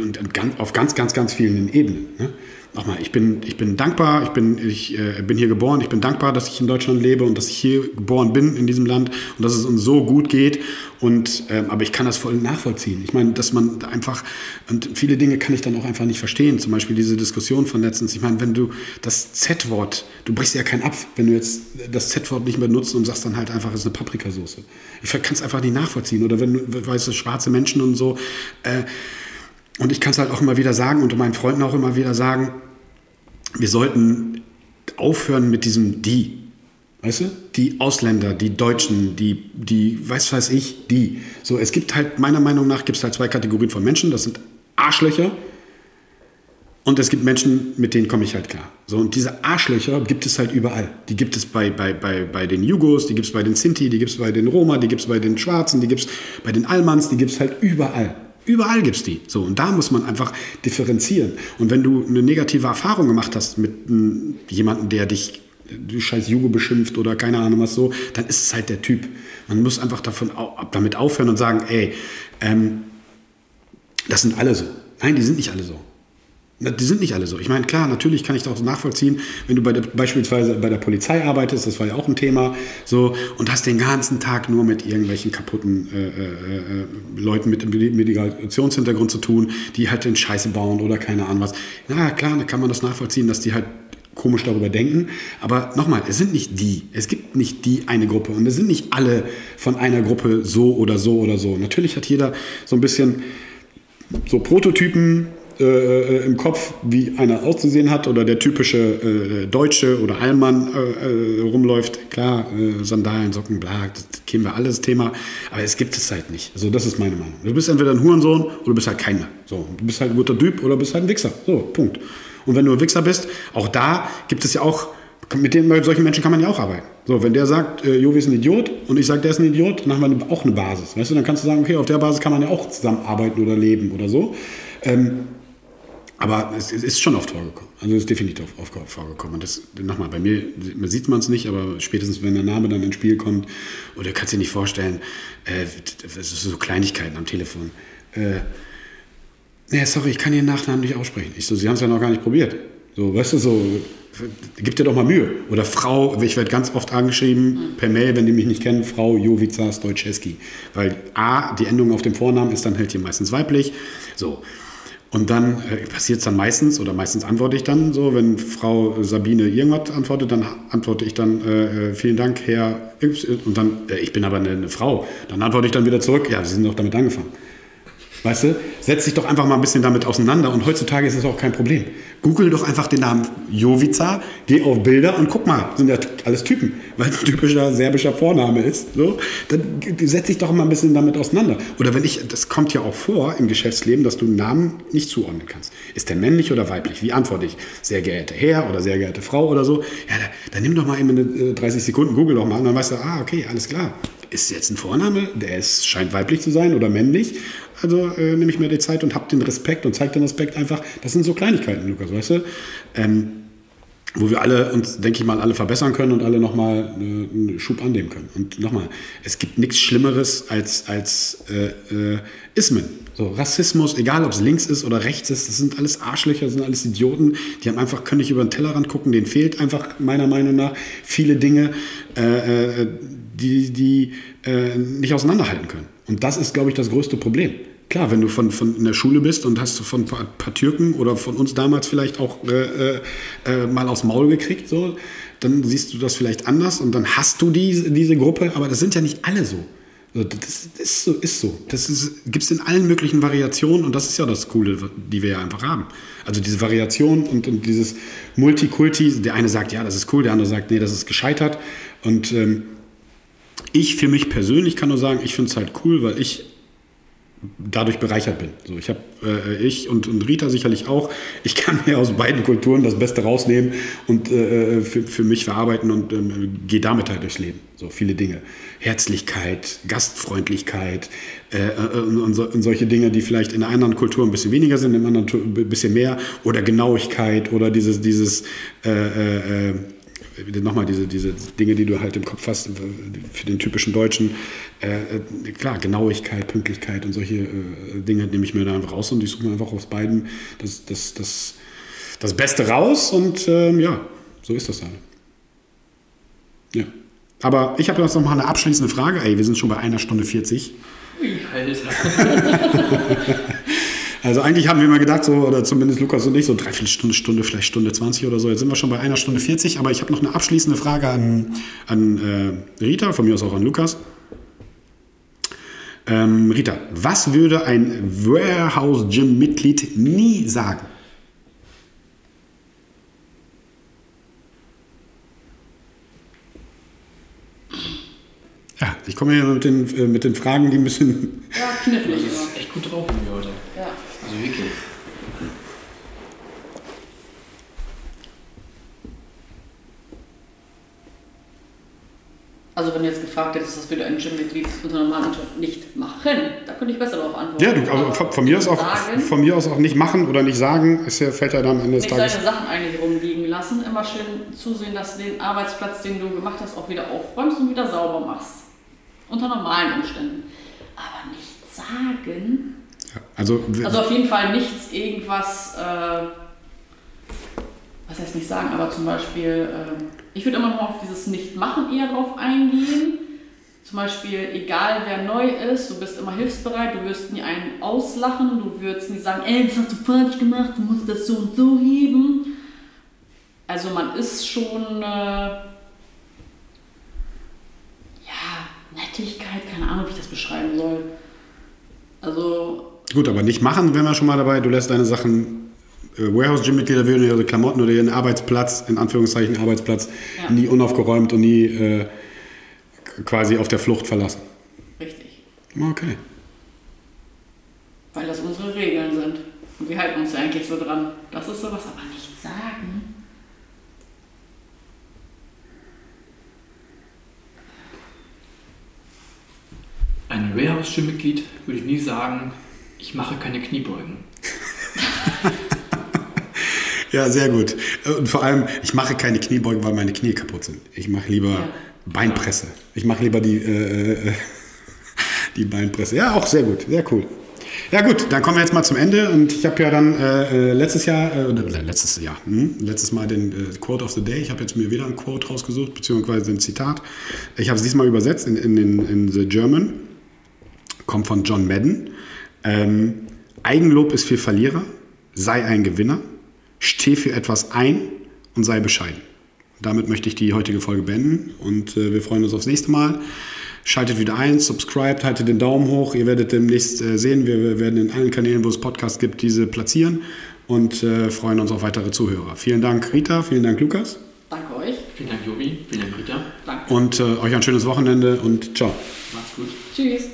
Und, und ganz, auf ganz, ganz, ganz vielen Ebenen. Ne? Nochmal, ich bin, ich bin dankbar, ich, bin, ich äh, bin hier geboren, ich bin dankbar, dass ich in Deutschland lebe und dass ich hier geboren bin in diesem Land und dass es uns so gut geht. Und, ähm, aber ich kann das voll nachvollziehen. Ich meine, dass man einfach, und viele Dinge kann ich dann auch einfach nicht verstehen. Zum Beispiel diese Diskussion von letztens. Ich meine, wenn du das Z-Wort, du brichst ja keinen ab, wenn du jetzt das Z-Wort nicht mehr nutzt und sagst dann halt einfach, es ist eine Paprikasauce. Ich kann es einfach nicht nachvollziehen. Oder wenn du, weißt du, schwarze Menschen und so. Äh, und ich kann es halt auch immer wieder sagen und meinen Freunden auch immer wieder sagen, wir sollten aufhören mit diesem die. Weißt du? Die Ausländer, die Deutschen, die, die, weiß weiß ich, die. So, es gibt halt, meiner Meinung nach, gibt es halt zwei Kategorien von Menschen. Das sind Arschlöcher und es gibt Menschen, mit denen komme ich halt klar. So, und diese Arschlöcher gibt es halt überall. Die gibt es bei, bei, bei, bei den Jugos, die gibt es bei den Sinti, die gibt es bei den Roma, die gibt es bei den Schwarzen, die gibt es bei den Almans, die gibt es halt überall. Überall gibt es die. So, und da muss man einfach differenzieren. Und wenn du eine negative Erfahrung gemacht hast mit m, jemandem, der dich, du scheiß Jugo beschimpft oder keine Ahnung was so, dann ist es halt der Typ. Man muss einfach davon, damit aufhören und sagen, ey, ähm, das sind alle so. Nein, die sind nicht alle so. Die sind nicht alle so. Ich meine, klar, natürlich kann ich das auch nachvollziehen, wenn du bei der, beispielsweise bei der Polizei arbeitest, das war ja auch ein Thema, so, und hast den ganzen Tag nur mit irgendwelchen kaputten äh, äh, äh Leuten mit Migrationshintergrund zu tun, die halt den Scheiße bauen oder keine Ahnung was. Na klar, da kann man das nachvollziehen, dass die halt komisch darüber denken. Aber nochmal, es sind nicht die. Es gibt nicht die eine Gruppe. Und es sind nicht alle von einer Gruppe so oder so oder so. Natürlich hat jeder so ein bisschen so Prototypen, äh, äh, im Kopf, wie einer auszusehen hat oder der typische äh, Deutsche oder Allmann äh, äh, rumläuft. Klar, äh, Sandalen, Socken, bla, das kennen wir alles Thema, aber es gibt es halt nicht. Also das ist meine Meinung. Du bist entweder ein Hurensohn oder du bist halt keiner. So, du bist halt ein guter Typ oder bist halt ein Wichser. So, Punkt. Und wenn du ein Wichser bist, auch da gibt es ja auch mit, den, mit solchen Menschen kann man ja auch arbeiten. So, wenn der sagt, äh, Jovi ist ein Idiot und ich sage, der ist ein Idiot, dann haben wir auch eine Basis. Weißt du, dann kannst du sagen, okay, auf der Basis kann man ja auch zusammenarbeiten oder leben oder so. Ähm, aber es, es, ist schon oft vorgekommen. Also es ist definitiv oft vorgekommen. Und das, nochmal, bei mir sieht man es nicht, aber spätestens, wenn der Name dann ins Spiel kommt, oder kannst dir nicht vorstellen, äh, ist so Kleinigkeiten am Telefon. Äh, nee, sorry, ich kann Ihren Nachnamen nicht aussprechen. Ich so, Sie haben es ja noch gar nicht probiert. So, weißt du, so, gib dir doch mal Mühe. Oder Frau, ich werde ganz oft angeschrieben per Mail, wenn die mich nicht kennen, Frau Jovica Stojczewski. Weil A, die Endung auf dem Vornamen ist dann halt hier meistens weiblich. So. Und dann äh, passiert es dann meistens, oder meistens antworte ich dann so, wenn Frau Sabine irgendwas antwortet, dann antworte ich dann, äh, äh vielen Dank, Herr Y, und dann, äh, ich bin aber eine, eine, Frau. Dann antworte ich dann wieder zurück, ja, Sie sind doch damit angefangen. Weißt du, setz dich doch einfach mal ein bisschen damit auseinander und heutzutage ist es auch kein Problem. Google doch einfach den Namen Jovica, geh auf Bilder und guck mal, sind ja alles Typen, weil es ein typischer serbischer Vorname ist. So, dann setz dich doch mal ein bisschen damit auseinander. Oder wenn ich, das kommt ja auch vor im Geschäftsleben, dass du einen Namen nicht zuordnen kannst. Ist der männlich oder weiblich? Wie antworte ich? Sehr geehrte Herr oder sehr geehrte Frau oder so? Ja, dann nimm doch mal eben 30 äh, Sekunden, Google doch mal und dann weißt du, ah, okay, alles klar. Ist jetzt ein Vorname, der ist, scheint weiblich zu sein oder männlich also äh, nehme ich mir die Zeit und habe den Respekt und zeige den Respekt einfach. Das sind so Kleinigkeiten, Lukas, weißt du? Ähm, wo wir alle uns, denke ich mal, alle verbessern können und alle nochmal äh, einen Schub annehmen können. Und nochmal, es gibt nichts Schlimmeres als, als äh, äh, Ismen. So, Rassismus, egal ob es links ist oder rechts ist, das sind alles Arschlöcher, das sind alles Idioten, die haben einfach, können nicht über den Tellerrand gucken, denen fehlt einfach meiner Meinung nach viele Dinge, äh, äh die, die äh, nicht auseinanderhalten können. Und das ist, glaube ich, das größte Problem. Klar, wenn du von, von in der Schule bist und hast von ein paar, paar Türken oder von uns damals vielleicht auch äh, äh, äh, mal aufs Maul gekriegt, so, dann siehst du das vielleicht anders und dann hast du diese, diese Gruppe, aber das sind ja nicht alle so. Das ist so. Ist so. Das gibt es in allen möglichen Variationen und das ist ja das Coole, die wir ja einfach haben. Also diese Variation und, und dieses Multikulti. Der eine sagt, ja, das ist cool, der andere sagt, nee, das ist gescheitert. Und ähm, ich für mich persönlich kann nur sagen, ich finde es halt cool, weil ich dadurch bereichert bin. So, ich habe äh, ich und, und Rita sicherlich auch. Ich kann mir aus beiden Kulturen das Beste rausnehmen und äh, für, für mich verarbeiten und äh, gehe damit halt durchs Leben. So viele Dinge. Herzlichkeit, Gastfreundlichkeit äh, äh, und, so, und, solche Dinge, die vielleicht in einer anderen Kultur ein bisschen weniger sind, in einer anderen ein bisschen mehr. Oder Genauigkeit oder dieses, dieses äh, nochmal diese, diese Dinge, die du halt im Kopf hast für den typischen Deutschen. Äh, äh, klar, Genauigkeit, Pünktlichkeit und solche äh, Dinge nehme ich mir da einfach raus und ich suche mir einfach aus beiden das, das, das, das Beste raus und ähm, ja, so ist das dann. Ja. Aber ich habe jetzt noch mal eine abschließende Frage. Ey, wir sind schon bei einer Stunde 40. Ui, Alter. Also eigentlich haben wir mal gedacht, so, oder zumindest Lukas und ich, so dreiviertel Stunde, Stunde, vielleicht Stunde 20 oder so. Jetzt sind wir schon bei einer Stunde 40, aber ich habe noch eine abschließende Frage an, an äh, Rita, von mir aus auch an Lukas. Ähm, Rita, was würde ein Warehouse Gym Mitglied nie sagen? Ja, ich komme hier mit den, äh, mit den Fragen, die ein bisschen. Ja, knifflig. Das ist echt gut drauf von mir heute. Ja. Also wirklich. Also wenn du jetzt gefragt hättest, das würde ein Gymmitglied unter normalen Umständen nicht machen, da könnte ich besser darauf antworten. Ja, du, also von, von, mir aus auch, von mir aus auch nicht machen oder nicht sagen, ist ja, fällt ja dann am Ende des Tages... Nicht seine Sachen eigentlich rumliegen lassen, immer schön zusehen, dass du den Arbeitsplatz, den du gemacht hast, auch wieder aufräumst und wieder sauber machst. Unter normalen Umständen. Aber nicht sagen, ja, also, also auf jeden Fall nichts, irgendwas, äh, was heißt nicht sagen, aber zum Beispiel, äh, ich würde immer noch auf dieses Nicht-Machen eher drauf eingehen. Zum Beispiel, egal wer neu ist, du bist immer hilfsbereit, du wirst nie einen auslachen, du würdest nie sagen, ey, das hast du falsch gemacht, du musst das so und so heben. Also man ist schon, äh, ja, Nettigkeit, keine Ahnung, wie ich das beschreiben soll. Also Gut, aber nicht machen, wenn wir schon mal dabei. Du lässt deine Sachen, Warehouse-Gym-Mitglieder würden ihre Klamotten oder ihren Arbeitsplatz, in Anführungszeichen Arbeitsplatz, ja. nie unaufgeräumt und nie äh, quasi auf der Flucht verlassen. Richtig. Okay. Weil das unsere Regeln sind. Und wir halten uns ja eigentlich so dran. Das ist sowas, aber nicht sagen. Ein Warehouse-Gym-Mitglied würde ich nie sagen, ich mache keine Kniebeugen. ja, sehr gut. Und vor allem, ich mache keine Kniebeugen, weil meine Knie kaputt sind. Ich mache lieber ja. Beinpresse. Ich mache lieber die, äh, äh die Beinpresse. Ja, auch sehr gut, sehr cool. Ja gut, dann kommen wir jetzt mal zum Ende und ich habe ja dann äh, äh letztes Jahr, äh, letztes Jahr, hm, letztes Mal den äh, Quote of the Day. Ich habe jetzt mir wieder ein Quote rausgesucht, beziehungsweise ein Zitat. Ich habe es diesmal übersetzt in, in, in, in The German. Kommt von John Madden. Ähm, Eigenlob ist für Verlierer, sei ein Gewinner, steh für etwas ein und sei bescheiden. Damit möchte ich die heutige Folge beenden und äh, wir freuen uns aufs nächste Mal. Schaltet wieder ein, subscribt, haltet den Daumen hoch. Ihr werdet demnächst äh, sehen, wir, wir, werden in allen Kanälen, wo es Podcasts gibt, diese platzieren und äh, freuen uns auf weitere Zuhörer. Vielen Dank, Rita, vielen Dank, Lukas. Danke euch. Vielen Dank, Jobi. Vielen Dank, Rita. Danke. Und äh, euch ein schönes Wochenende und ciao. Macht's gut. Tschüss.